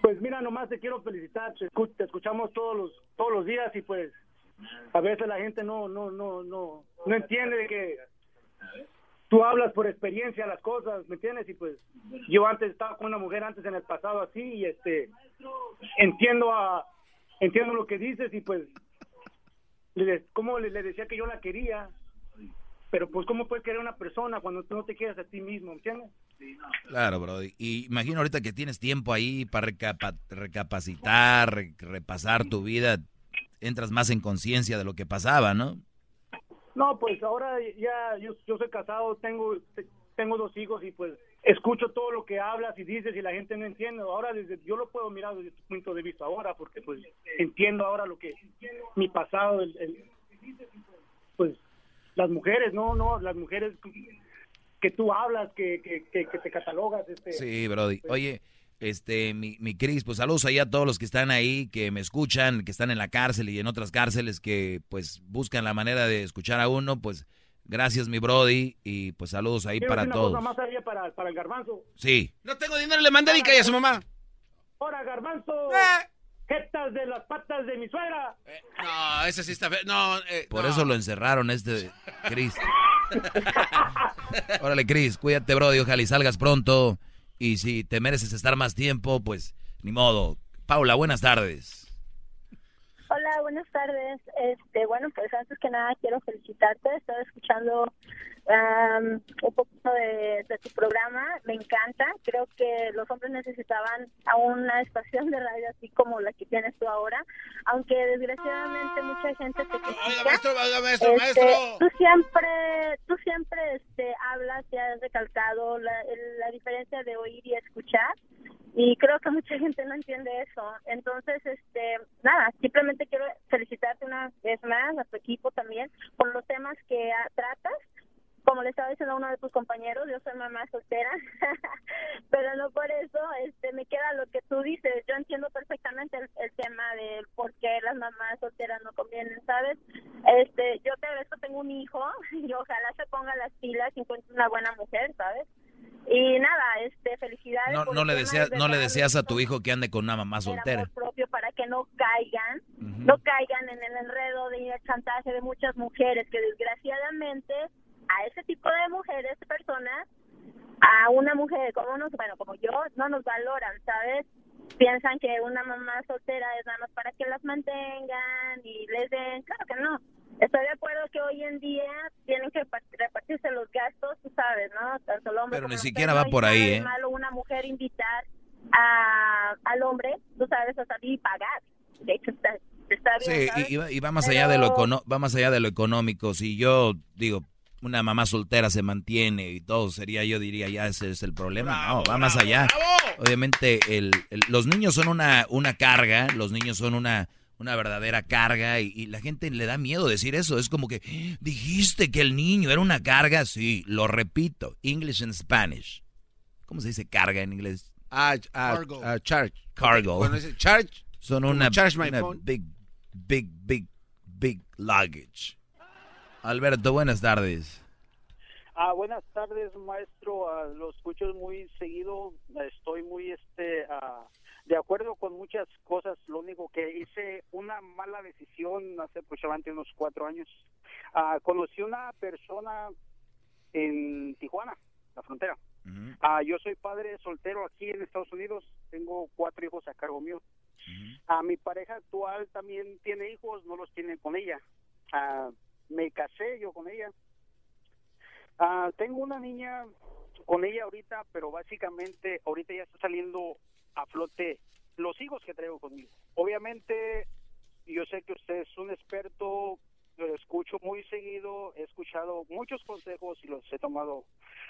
Pues mira, nomás te quiero felicitar. Te, escu- te escuchamos todos los todos los días y pues a veces la gente no no no no no entiende de que tú hablas por experiencia las cosas, ¿me entiendes? Y pues yo antes estaba con una mujer antes en el pasado así y este entiendo a entiendo lo que dices y pues le, como le, le decía que yo la quería, pero pues cómo puedes querer a una persona cuando tú no te quieres a ti mismo, ¿me entiendes? Claro, Brody. Y imagino ahorita que tienes tiempo ahí para recapa- recapacitar, re- repasar tu vida, entras más en conciencia de lo que pasaba, ¿no? No, pues ahora ya yo, yo soy casado, tengo tengo dos hijos y pues escucho todo lo que hablas y dices y la gente no entiende. Ahora desde yo lo puedo mirar desde tu punto de vista ahora porque pues entiendo ahora lo que mi pasado el, el- pues las mujeres, no, no, las mujeres que tú hablas, que, que, que, que te catalogas este Sí, Brody. Oye, este, mi, mi Cris, pues saludos ahí a todos los que están ahí, que me escuchan, que están en la cárcel y en otras cárceles que pues buscan la manera de escuchar a uno, pues gracias mi Brody y pues saludos ahí para una todos. cosa más allá para, para el garbanzo. Sí. No tengo dinero, le mandé y a su mamá. Ahora, garbanzo, jetas de las patas de mi suegra. No, ese sí está feo. No, eh, Por no. eso lo encerraron este Cris. Órale, Cris, cuídate, Brody, ojalá y salgas pronto. Y si te mereces estar más tiempo, pues ni modo. Paula, buenas tardes. Hola, buenas tardes. Este, bueno, pues antes que nada quiero felicitarte. Estaba escuchando am, un poquito de, de tu programa. Me encanta. Creo que los hombres necesitaban a una estación de radio así como la que tienes tú ahora. Aunque desgraciadamente mucha gente te critica. Oiga, maestro, oiga, maestro, Este, maestro. Tú siempre, tú siempre este, hablas y has recalcado la, la diferencia de oír y escuchar. y creo que mucha gente no entiende eso. Entonces, este, nada, simplemente quiero felicitarte una vez más a tu equipo también por los temas que ah, tratas. Como le estaba diciendo a uno de tus compañeros, yo soy mamá soltera, pero no por eso este me queda lo que tú dices. Yo entiendo perfectamente el, el tema de por qué las mamás solteras no convienen, ¿sabes? Este, yo te agradezco, tengo un hijo y ojalá se ponga las pilas y encuentre una buena mujer, ¿sabes? Y nada, este, felicidades. No, no le deseas, es no le deseas a tu hijo que ande con una mamá soltera. propio para que no caigan, no caigan en el enredo de el chantaje de muchas mujeres que desgraciadamente a ese tipo de mujeres, personas, a una mujer como nos, bueno, como yo, no nos valoran, ¿sabes? Piensan que una mamá soltera es nada más para que las mantengan y les den, claro que no. Estoy de acuerdo que hoy en día tienen que pa- repartirse los gastos, tú sabes, ¿no? Tanto el hombre Pero como ni siquiera mujer, va por ahí, ¿eh? malo una mujer invitar a, al hombre, tú sabes, a salir y pagar. De hecho, está, está bien, Sí, ¿sabes? y, y va, y va más allá de lo Pero- va más allá de lo económico. Si yo digo una mamá soltera se mantiene y todo sería yo diría ya ese es el problema. no, va más allá. Obviamente el, el- los niños son una una carga, los niños son una una verdadera carga y, y la gente le da miedo decir eso. Es como que dijiste que el niño era una carga. Sí, lo repito. English and Spanish. ¿Cómo se dice carga en inglés? Ah, ah, Cargo. ah, charge. Cargo. Cuando dice charge, Son una, charge my una phone. big, big, big, big luggage. Alberto, buenas tardes. Ah, buenas tardes, maestro. Ah, lo escucho muy seguido. Estoy muy este ah, de acuerdo con muchas cosas. Lo único que hice una mala decisión hace aproximadamente unos cuatro años. Ah, conocí una persona en Tijuana, la frontera. Ah, yo soy padre soltero aquí en Estados Unidos. Tengo cuatro hijos a cargo mío. A mi pareja actual también tiene hijos, no los tiene con ella. Me casé yo con ella. Ah, tengo una niña con ella ahorita, pero básicamente ahorita ya está saliendo a flote los hijos que traigo conmigo. Obviamente, yo sé que usted es un experto, lo escucho muy seguido, he escuchado muchos consejos y los he tomado.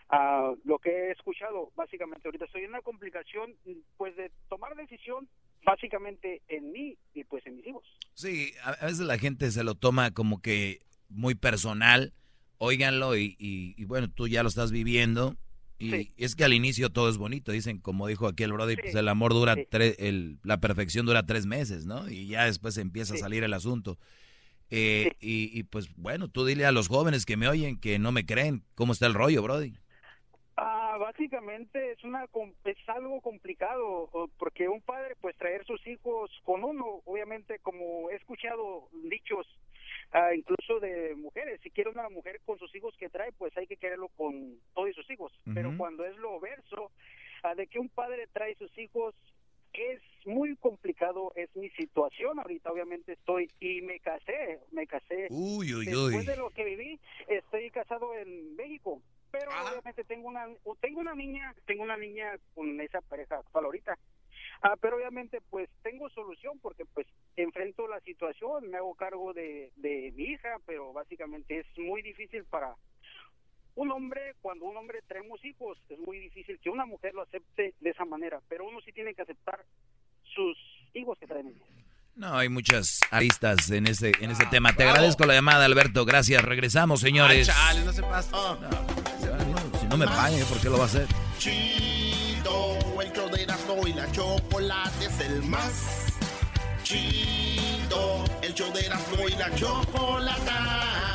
ah, lo que he escuchado, básicamente ahorita estoy en una complicación, pues de tomar decisión básicamente en mí y pues en mis hijos. Sí, a veces la gente se lo toma como que muy personal. Óiganlo y, y- y bueno, tú ya lo estás viviendo. Y es que al inicio todo es bonito. Dicen, como dijo aquel brother, pues el amor dura, tres, el, la perfección dura tres meses, ¿no? Y ya después empieza a salir el asunto. Eh, y, y pues bueno, tú dile a los jóvenes que me oyen que no me creen cómo está el rollo, Brody. Ah, básicamente es una es algo complicado porque un padre pues traer sus hijos con uno, obviamente como he escuchado dichos ah, incluso de mujeres, si quiere una mujer con sus hijos que trae, pues hay que quererlo con todos sus hijos, pero cuando es lo verso ah, de que un padre trae sus hijos es muy complicado, es mi situación ahorita, obviamente estoy y me casé, me casé. Uy, uy, Después uy. de lo que viví, estoy casado en México, pero obviamente tengo una tengo una niña, tengo una niña con esa pareja actual ahorita. Ah, pero obviamente pues tengo solución porque pues enfrento la situación, me hago cargo de, de mi hija, pero básicamente es muy difícil para un hombre, cuando un hombre traemos hijos, es muy difícil que una mujer lo acepte de esa manera, pero uno sí tiene que aceptar sus hijos que traen. No, hay muchas aristas en ese, en ese tema. Te agradezco la llamada, Alberto. Gracias. Regresamos, señores. Ay, chale, no se pasa. Si no me pagan, ¿por qué lo va a hacer? El show de Erasmo y la chocolate es el más chido. El show de Erasmo y la chocolata